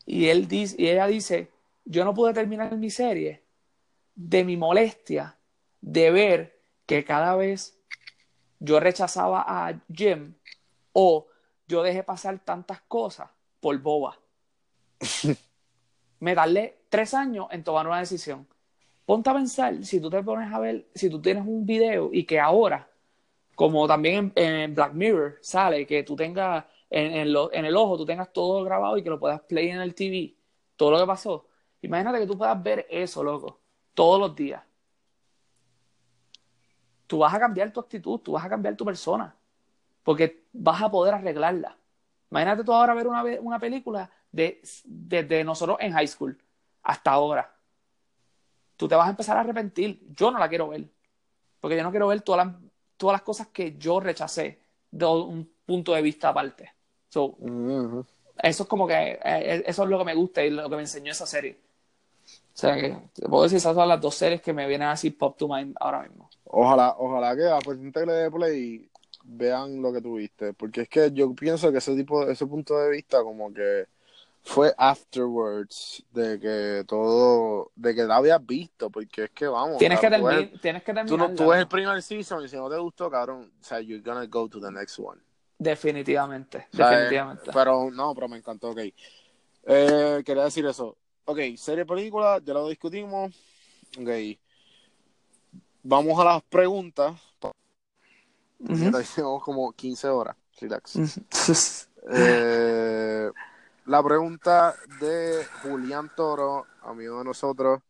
Y él dice, y ella dice, yo no pude terminar mi serie de mi molestia de ver que cada vez yo rechazaba a Jim o yo dejé pasar tantas cosas por boba. Me tardé tres años en tomar una decisión. Ponte a pensar, si tú te pones a ver, si tú tienes un video y que ahora, como también en, Black Mirror sale, que tú tengas en, el ojo, tú tengas todo grabado y que lo puedas play en el TV, todo lo que pasó. Imagínate que tú puedas ver eso, loco, todos los días. Tú vas a cambiar tu actitud, tú vas a cambiar tu persona, porque vas a poder arreglarla. Imagínate tú ahora ver una, ve- una película de, desde nosotros en high school hasta ahora. Tú te vas a empezar a arrepentir. Yo no la quiero ver, porque yo no quiero ver todas las, todas las cosas que yo rechacé de un punto de vista aparte. So, eso es como que eh, eso es lo que me gusta y lo que me enseñó esa serie. O sea que te puedo decir, esas son las dos series que me vienen así pop to mind ahora mismo.
Ojalá, ojalá que Apple Integre de Play vean lo que tuviste, porque es que yo pienso que ese tipo, ese punto de vista como que fue afterwards de que todo, de que la habías visto, porque es que vamos.
Tienes, que,
cabrón,
tienes que
Tú, no,
terminar.
tú ves el primer season y si no te gustó, cabrón, o sea, you're gonna go to the next one.
Definitivamente,
O sea,
definitivamente.
eh, Pero no, pero me encantó, ok. Eh, quería decir eso. Ok, serie película, ya lo discutimos. Ok. Vamos a las preguntas. Ya tenemos como 15 horas. Relax. Eh, la pregunta de Julián Toro, amigo de nosotros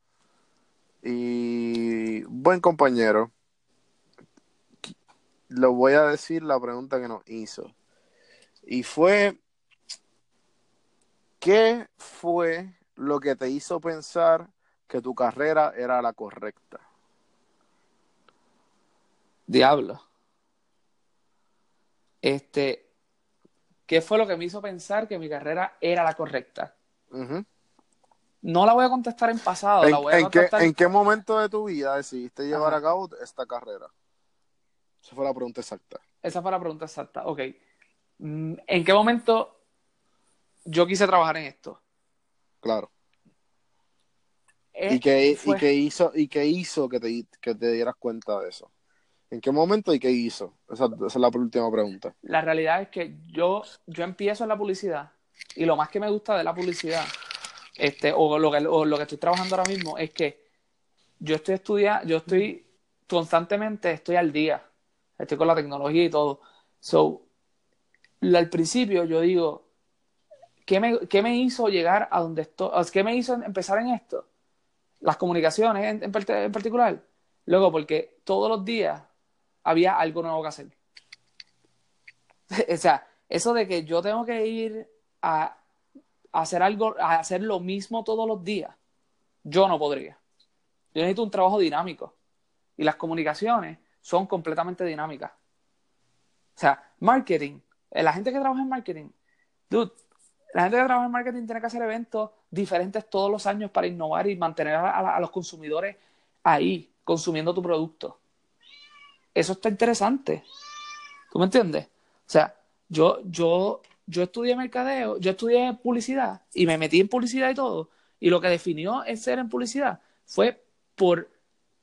y buen compañero. Le voy a decir la pregunta que nos hizo. Y fue, ¿qué fue lo que te hizo pensar que tu carrera era la correcta?
Diablo. Este, ¿qué fue lo que me hizo pensar que mi carrera era la correcta? No la voy a contestar en pasado,
¿En,
la voy a
en qué,
contestar
en qué momento de tu vida decidiste llevar
Ajá.
a cabo esta carrera? Esa fue la pregunta exacta.
Esa fue la pregunta exacta. Ok. Mm, ¿En qué momento yo quise trabajar en esto?
Claro. ¿Y qué,
fue-
y qué hizo, y qué hizo que te, que te dieras cuenta de eso? ¿En qué momento y qué hizo? Esa, es la última pregunta.
La realidad es que yo, yo empiezo en la publicidad y lo más que me gusta de la publicidad, este, o lo que, o lo que estoy trabajando ahora mismo, es que yo estoy estudiando, yo estoy constantemente, estoy al día, estoy con la tecnología y todo. So, al principio yo digo, ¿qué me, qué me hizo llegar a donde estoy? ¿Qué me hizo empezar en esto? Las comunicaciones en, en particular. Luego, porque todos los días había algo nuevo que hacer. O sea, eso de que yo tengo que ir a, hacer algo, a hacer lo mismo todos los días, yo no podría. Yo necesito un trabajo dinámico. Y las comunicaciones son completamente dinámicas. O sea, marketing, eh, la gente que trabaja en marketing, dude, la gente que trabaja en marketing tiene que hacer eventos diferentes todos los años para innovar y mantener a los consumidores ahí, consumiendo tu producto. Eso está interesante. ¿Tú me entiendes? O sea, yo, yo, yo estudié mercadeo, yo estudié publicidad y me metí en publicidad y todo. Y lo que definió el ser en publicidad fue por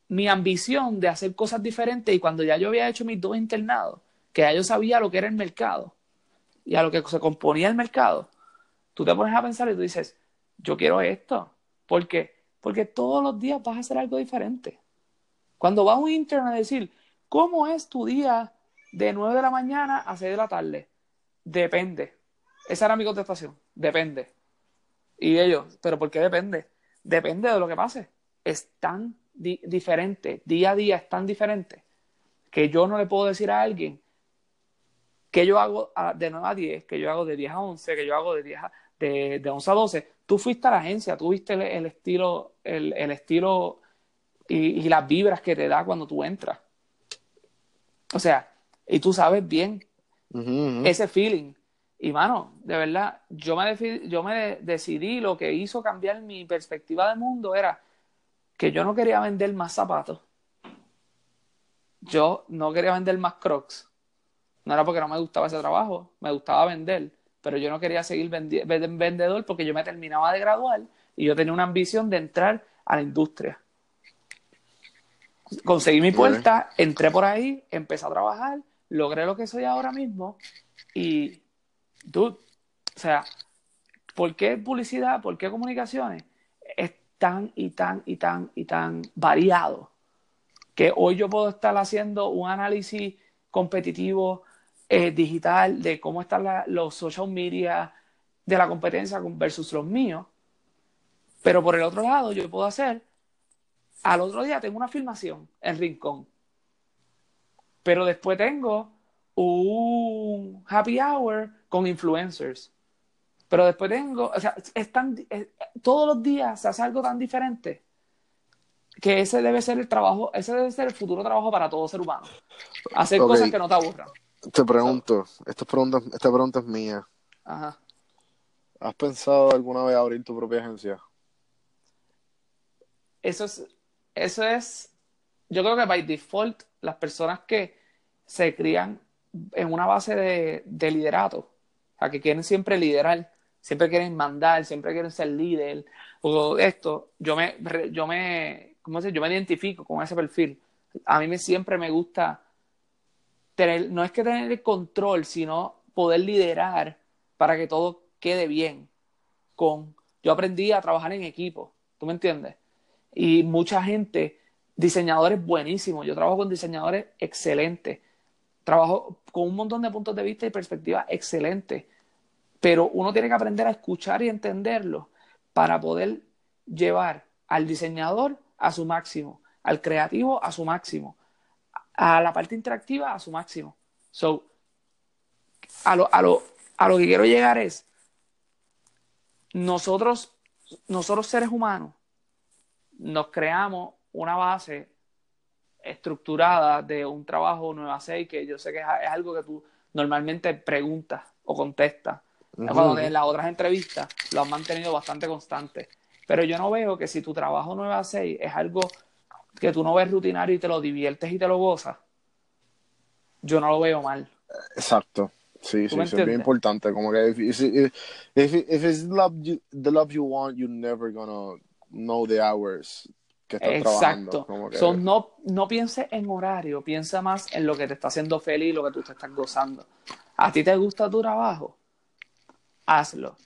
mi ambición de hacer cosas diferentes. Y cuando ya yo había hecho mis dos internados, que ya yo sabía lo que era el mercado y a lo que se componía el mercado, tú te pones a pensar y tú dices, yo quiero esto. ¿Por qué? Porque todos los días vas a hacer algo diferente. Cuando va un intern a decir, ¿cómo es tu día de 9 de la mañana a 6 de la tarde? Depende. Esa era mi contestación. Depende. Y ellos, ¿pero por qué depende? Depende de lo que pase. Es tan di- diferente, día a día es tan diferente, que yo no le puedo decir a alguien que yo hago a- de 9 a 10, que yo hago de 10 a 11, que yo hago de 10 a, de, de 11 a 12. Tú fuiste a la agencia, tú viste el, el estilo, el, el estilo y, y las vibras que te da cuando tú entras. O sea, y tú sabes bien ese feeling. Y mano, de verdad, yo me, yo me de- decidí, lo que hizo cambiar mi perspectiva del mundo era que yo no quería vender más zapatos. Yo no quería vender más crocs. No era porque no me gustaba ese trabajo, me gustaba vender, pero yo no quería seguir vendedor porque yo me terminaba de graduar y yo tenía una ambición de entrar a la industria. Conseguí mi puerta, entré por ahí, empecé a trabajar, logré lo que soy ahora mismo y, dude, o sea, ¿por qué publicidad? ¿Por qué comunicaciones? Es tan y tan y tan y tan variado que hoy yo puedo estar haciendo un análisis competitivo eh, digital de cómo están la- los social media de la competencia versus los míos, pero por el otro lado yo puedo hacer, al otro día tengo una filmación en Rincón, pero después tengo un happy hour con influencers. Pero después tengo, o sea, es tan, es- todos los días se hace algo tan diferente que ese debe ser el trabajo, ese debe ser el futuro trabajo para todo ser humano. Hacer cosas que no te aburran.
Te pregunto, esta pregunta, esta pregunta es mía.
Ajá.
¿Has pensado alguna vez abrir tu propia agencia?
Eso es, eso es, yo creo que by default, las personas que se crían en una base de, de liderato, o sea, que quieren siempre liderar, siempre quieren mandar, siempre quieren ser líder, o esto, yo me, yo me, ¿cómo se Yo me identifico con ese perfil. A mí me, siempre me gusta tener, no es que tener el control, sino poder liderar para que todo quede bien. Con, yo aprendí a trabajar en equipo, ¿tú me entiendes? Y mucha gente, diseñadores buenísimos, yo trabajo con diseñadores excelentes, trabajo con un montón de puntos de vista y perspectivas excelentes, pero uno tiene que aprender a escuchar y entenderlo para poder llevar al diseñador a su máximo, al creativo a su máximo, a la parte interactiva a su máximo. So, a lo, a lo, a lo que quiero llegar es, nosotros, nosotros seres humanos, nos creamos una base estructurada de un trabajo nueva 6 que yo sé que es, algo que tú normalmente preguntas o contestas. Cuando en las otras entrevistas lo han mantenido bastante constante. Pero yo no veo que si tu trabajo nueva 6 es algo que tú no ves rutinario y te lo diviertes y te lo gozas, yo no lo veo mal.
Exacto. Sí, sí, es bien importante. Como que if, if, if, if it's love you, the love you want, you're never gonna know the hours que estás Exacto. trabajando.
Son no, no pienses en horario, piensa más en lo que te está haciendo feliz, lo que tú te estás gozando. ¿A ti te gusta tu trabajo? Hazlo.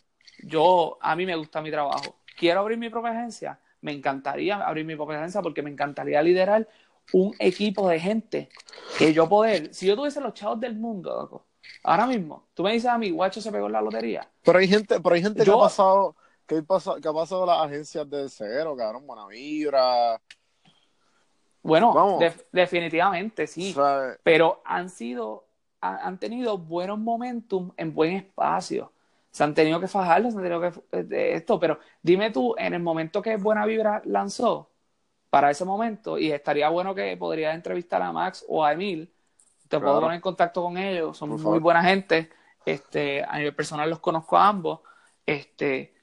Yo, a mí me gusta mi trabajo. ¿Quiero abrir mi propia agencia? Me encantaría abrir mi propia agencia porque me encantaría liderar un equipo de gente que yo poder, si yo tuviese los chavos del mundo, loco, ahora mismo, tú me dices a mí, guacho se pegó en la lotería.
Pero hay gente, pero hay gente que ha pasado, pasado, que ha pasado las agencias de cero, cabrón, buena vibra.
Bueno, definitivamente sí, pero han sido, han tenido buenos momentum en buen espacio. Se han tenido que fajarlo, se han tenido que eh, esto, pero dime tú, en el momento que Buena Vibra lanzó, para ese momento, y estaría bueno que podrías entrevistar a Max o a Emil, te puedo poner en contacto con ellos, son muy buena gente, este, a nivel personal los conozco a ambos, este,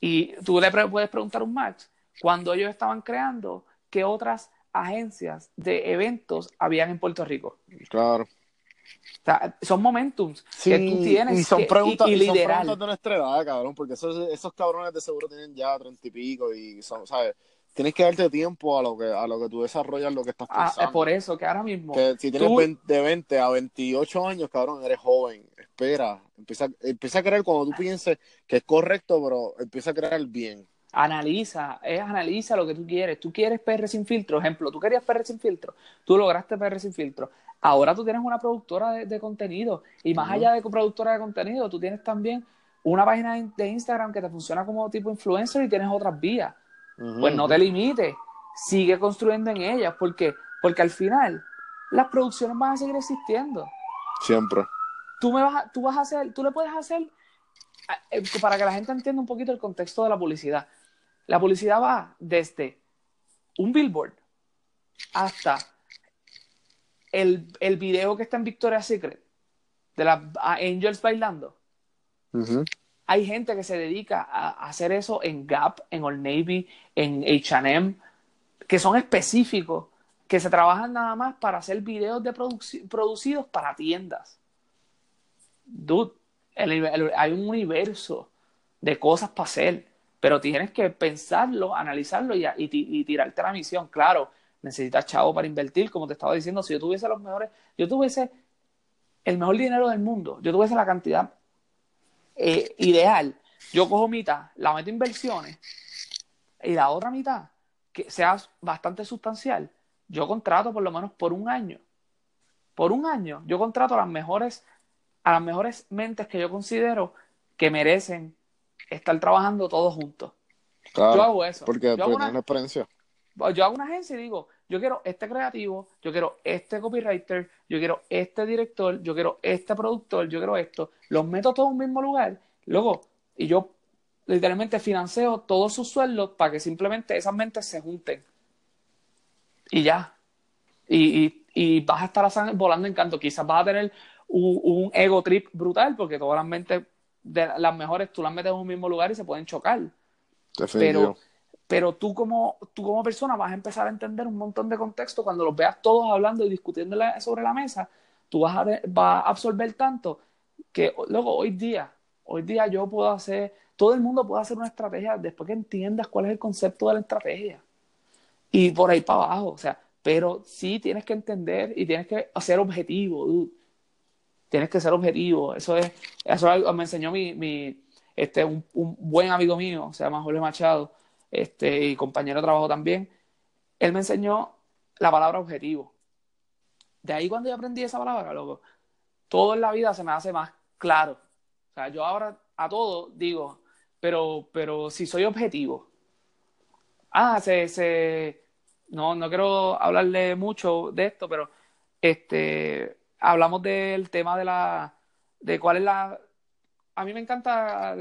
y tú le puedes preguntar a un Max, cuando ellos estaban creando, ¿qué otras agencias de eventos habían en Puerto Rico?
Claro.
O sea, son momentums que tú tienes
y son preguntas, y, son preguntas de nuestra edad, cabrón, porque esos, esos cabrones de seguro tienen ya treinta y pico y son, ¿sabes? Tienes que darte tiempo a lo que a lo que tú desarrollas lo que estás
ah, pensando. por eso que ahora mismo
que si tienes de 20 a 28 años, cabrón, eres joven. Espera, empieza, empieza a creer cuando tú pienses que es correcto, pero empieza a creer bien.
Analiza, es analiza lo que tú quieres. Tú quieres PR sin filtro, ejemplo, tú querías PR sin filtro, tú lograste PR sin filtro. Ahora tú tienes una productora de, contenido y más allá de productora de contenido, tú tienes también una página de Instagram que te funciona como tipo influencer y tienes otras vías pues no te limites, sigue construyendo en ellas, porque, porque al final las producciones van a seguir existiendo.
Siempre.
Tú, me vas tú vas a hacer, tú le puedes hacer, eh, para que la gente entienda un poquito el contexto de la publicidad. La publicidad va desde un billboard hasta el, el video que está en Victoria's Secret de las Angels bailando hay gente que se dedica a hacer eso en Gap, en Old Navy, en HM, que son específicos, que se trabajan nada más para hacer videos de producidos para tiendas. Dude, hay un universo de cosas para hacer, pero tienes que pensarlo, analizarlo y, y, tirarte la misión. Claro, necesitas chavo para invertir, como te estaba diciendo, si yo tuviese los mejores, yo tuviese el mejor dinero del mundo, yo tuviese la cantidad eh, ideal, yo cojo mitad, la meto inversiones y la otra mitad, que sea bastante sustancial, yo contrato por lo menos por un año. Por un año, yo contrato a las mejores, a las mejores mentes que yo considero que merecen estar trabajando todos juntos.
yo hago eso. Porque, yo hago una, experiencia.
Yo hago una agencia y digo, yo quiero este creativo, yo quiero este copywriter, yo quiero este director, yo quiero este productor, yo quiero esto. Los meto todos en un mismo lugar, luego, y yo literalmente financeo todos sus sueldos para que simplemente esas mentes se junten. Y ya. Y, y, vas a estar volando en canto. Quizás vas a tener un, ego trip brutal porque todas las mentes de las mejores tú las metes en un mismo lugar y se pueden chocar. Pero pero tú como, tú como persona vas a empezar a entender un montón de contexto cuando los veas todos hablando y discutiendo sobre la mesa, tú vas a, vas a absorber tanto que luego hoy día, hoy día yo puedo hacer, todo el mundo puede hacer una estrategia después que entiendas cuál es el concepto de la estrategia. Y por ahí para abajo, o sea, pero sí tienes que entender y tienes que ser objetivo, dude. Tienes que ser objetivo. Eso es, eso me enseñó mi, este, un, un, buen amigo mío, se llama Jorge Machado, este, y compañero de trabajo también. Él me enseñó la palabra objetivo. De ahí cuando yo aprendí esa palabra, loco, todo en la vida se me hace más claro. O sea, yo ahora a todo digo, pero, pero si soy objetivo, ah, se, se, no, no quiero hablarle mucho de esto, pero este, hablamos del tema de la, de cuál es la, a mí me encanta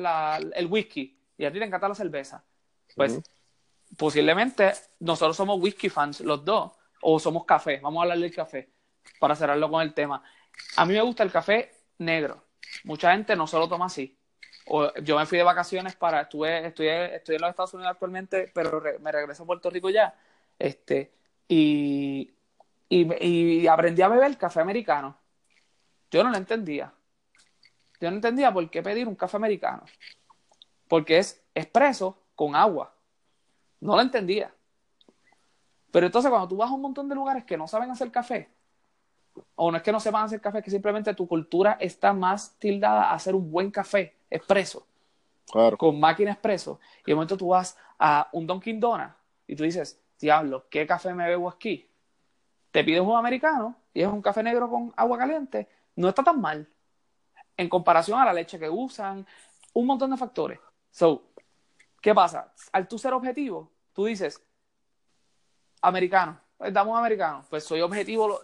el whisky y a ti te encanta la cerveza. Pues posiblemente nosotros somos whisky fans los dos o somos café, vamos a hablar del café para cerrarlo con el tema. A mí me gusta el café negro. Mucha gente no se lo toma así. O, yo me fui de vacaciones para, estuve, estuve, estoy en los Estados Unidos actualmente, pero me regreso a Puerto Rico ya. Este, y, y, aprendí a beber café americano. Yo no lo entendía. Yo no entendía por qué pedir un café americano. Porque es expreso con agua. No lo entendía. Pero entonces cuando tú vas a un montón de lugares que no saben hacer café, o no es que no sepan hacer café, es que simplemente tu cultura está más tildada a hacer un buen café expreso. Con máquina expreso. Y de momento tú vas a un Dunkin' Donuts y tú dices, diablo, ¿qué café me bebo aquí? Te pides un americano y es un café negro con agua caliente. No está tan mal. En comparación a la leche que usan, un montón de factores. So, ¿qué pasa? Al tú ser objetivo, tú dices, americano, pues americano. Pues soy objetivo,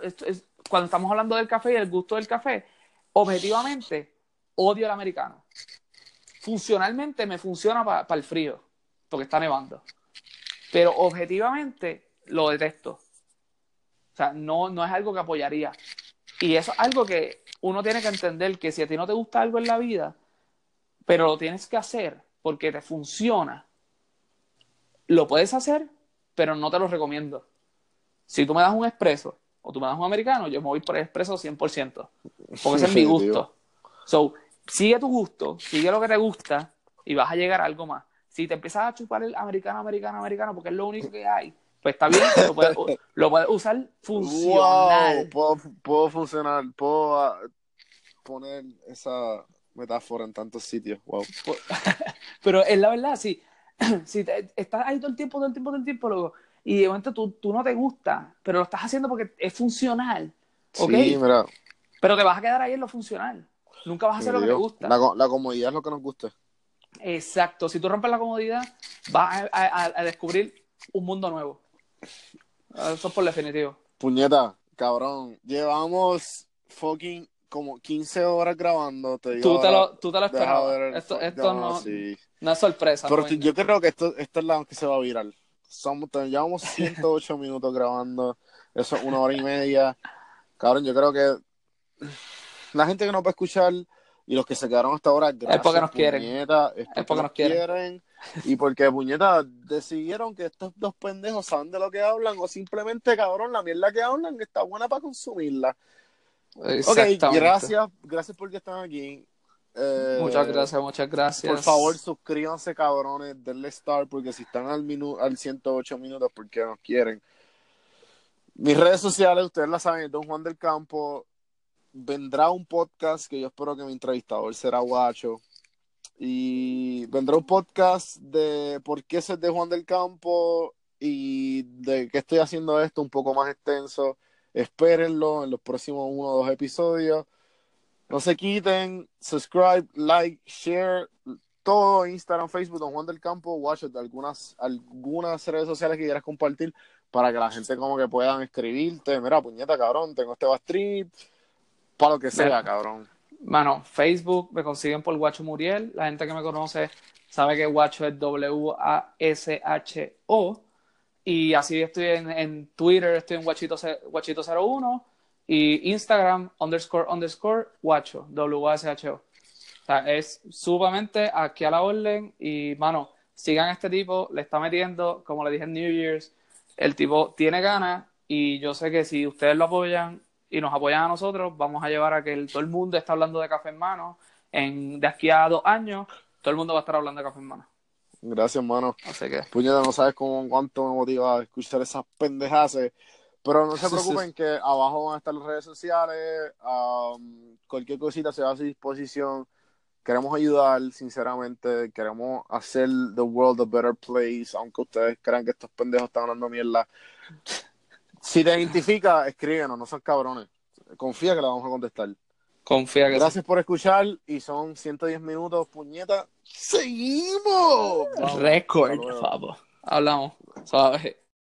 cuando estamos hablando del café y el gusto del café, objetivamente odio el americano. Funcionalmente me funciona para el frío, porque está nevando. Pero objetivamente lo detesto. O sea, no, no es algo que apoyaría. Y eso es algo que uno tiene que entender que si a ti no te gusta algo en la vida, pero lo tienes que hacer porque te funciona, lo puedes hacer, pero no te lo recomiendo. Si tú me das un expreso o tú me das un americano, yo me voy por el expreso 100%, porque ese es mi gusto. So, sigue tu gusto, sigue lo que te gusta y vas a llegar a algo más. Si te empiezas a chupar el americano, americano, americano, porque es lo único que hay, pues está bien, lo puedes, lo puedes usar funcional.
Wow, puedo, funcionar, puedo ah, poner esa metáfora en tantos sitios, wow.
Pero es la verdad, si, si estás ahí todo el tiempo, todo el tiempo, todo el tiempo, luego y de momento tú, tú no te gusta, pero lo estás haciendo porque es funcional. ¿okay? Sí, mira. Pero te vas a quedar ahí en lo funcional. Nunca vas a hacer lo que te gusta.
La, la, comodidad es lo que nos gusta.
Exacto. Si tú rompes la comodidad, vas a, descubrir un mundo nuevo. Eso es por definitivo.
Puñeta, cabrón. Llevamos fucking como 15 horas grabando. Te
tú, te lo, tú te lo esperabas. Esto, esto no, no, es sorpresa.
Pero yo creo que esto, esto es la que se va a virar somos, llevamos 108 minutos grabando, eso es una hora y media. Cabrón, yo creo que la gente que nos va a escuchar y los que se quedaron hasta ahora,
gracias, es porque nos quieren.
es porque, nos quieren. Y porque, puñeta, decidieron que estos dos pendejos saben de lo que hablan o simplemente, cabrón, la mierda que hablan está buena para consumirla. Ok, gracias, gracias porque están aquí.
Eh, muchas gracias, muchas gracias.
Por favor, suscríbanse, cabrones, denle star, porque si están al, minuto al 108 minutos, porque nos quieren. Mis redes sociales, ustedes la saben, Don Juan del Campo. Vendrá un podcast que yo espero que mi entrevistador será Guacho. Y vendrá un podcast de por qué es de Juan del Campo y de qué estoy haciendo esto un poco más extenso. Espérenlo en los próximos uno o dos episodios. No se quiten, subscribe, like, share, todo Instagram, Facebook, Don Juan del Campo, watch de algunas, algunas redes sociales que quieras compartir para que la gente como que puedan escribirte, mira, puñeta, cabrón, tengo este Street, para lo que sea, cabrón.
Mano, Facebook me consiguen por Guacho Muriel, la gente que me conoce sabe que Guacho es W-A-S-H-O, y así estoy en, en Twitter, estoy en Guachito, Guachito01, y Instagram, underscore, underscore, guacho, W-A-S-H-O. O sea, es sumamente aquí a la orden y, mano, sigan a este tipo, le está metiendo, como le dije en New Year's, el tipo tiene ganas y yo sé que si ustedes lo apoyan y nos apoyan a nosotros, vamos a llevar a que el- todo el mundo está hablando de café en mano. En, de aquí a dos años, todo el mundo va a estar hablando de café en mano.
Gracias, mano.
Así que,
Puñeta, no sabes cómo, cuánto me motiva escuchar esas pendejas. Pero no se preocupen que abajo van a estar las redes sociales. um, cualquier cosita se va a su disposición. Queremos ayudar, sinceramente. Queremos hacer the world a better place. Aunque ustedes crean que estos pendejos están hablando mierda. Si te identifica, escríbenos, no son cabrones. Confía que la vamos a contestar.
confía que sí.
Gracias por escuchar. Y son 110 minutos, puñeta. ¡Seguimos!
Récord, papo. Hablamos. Suave.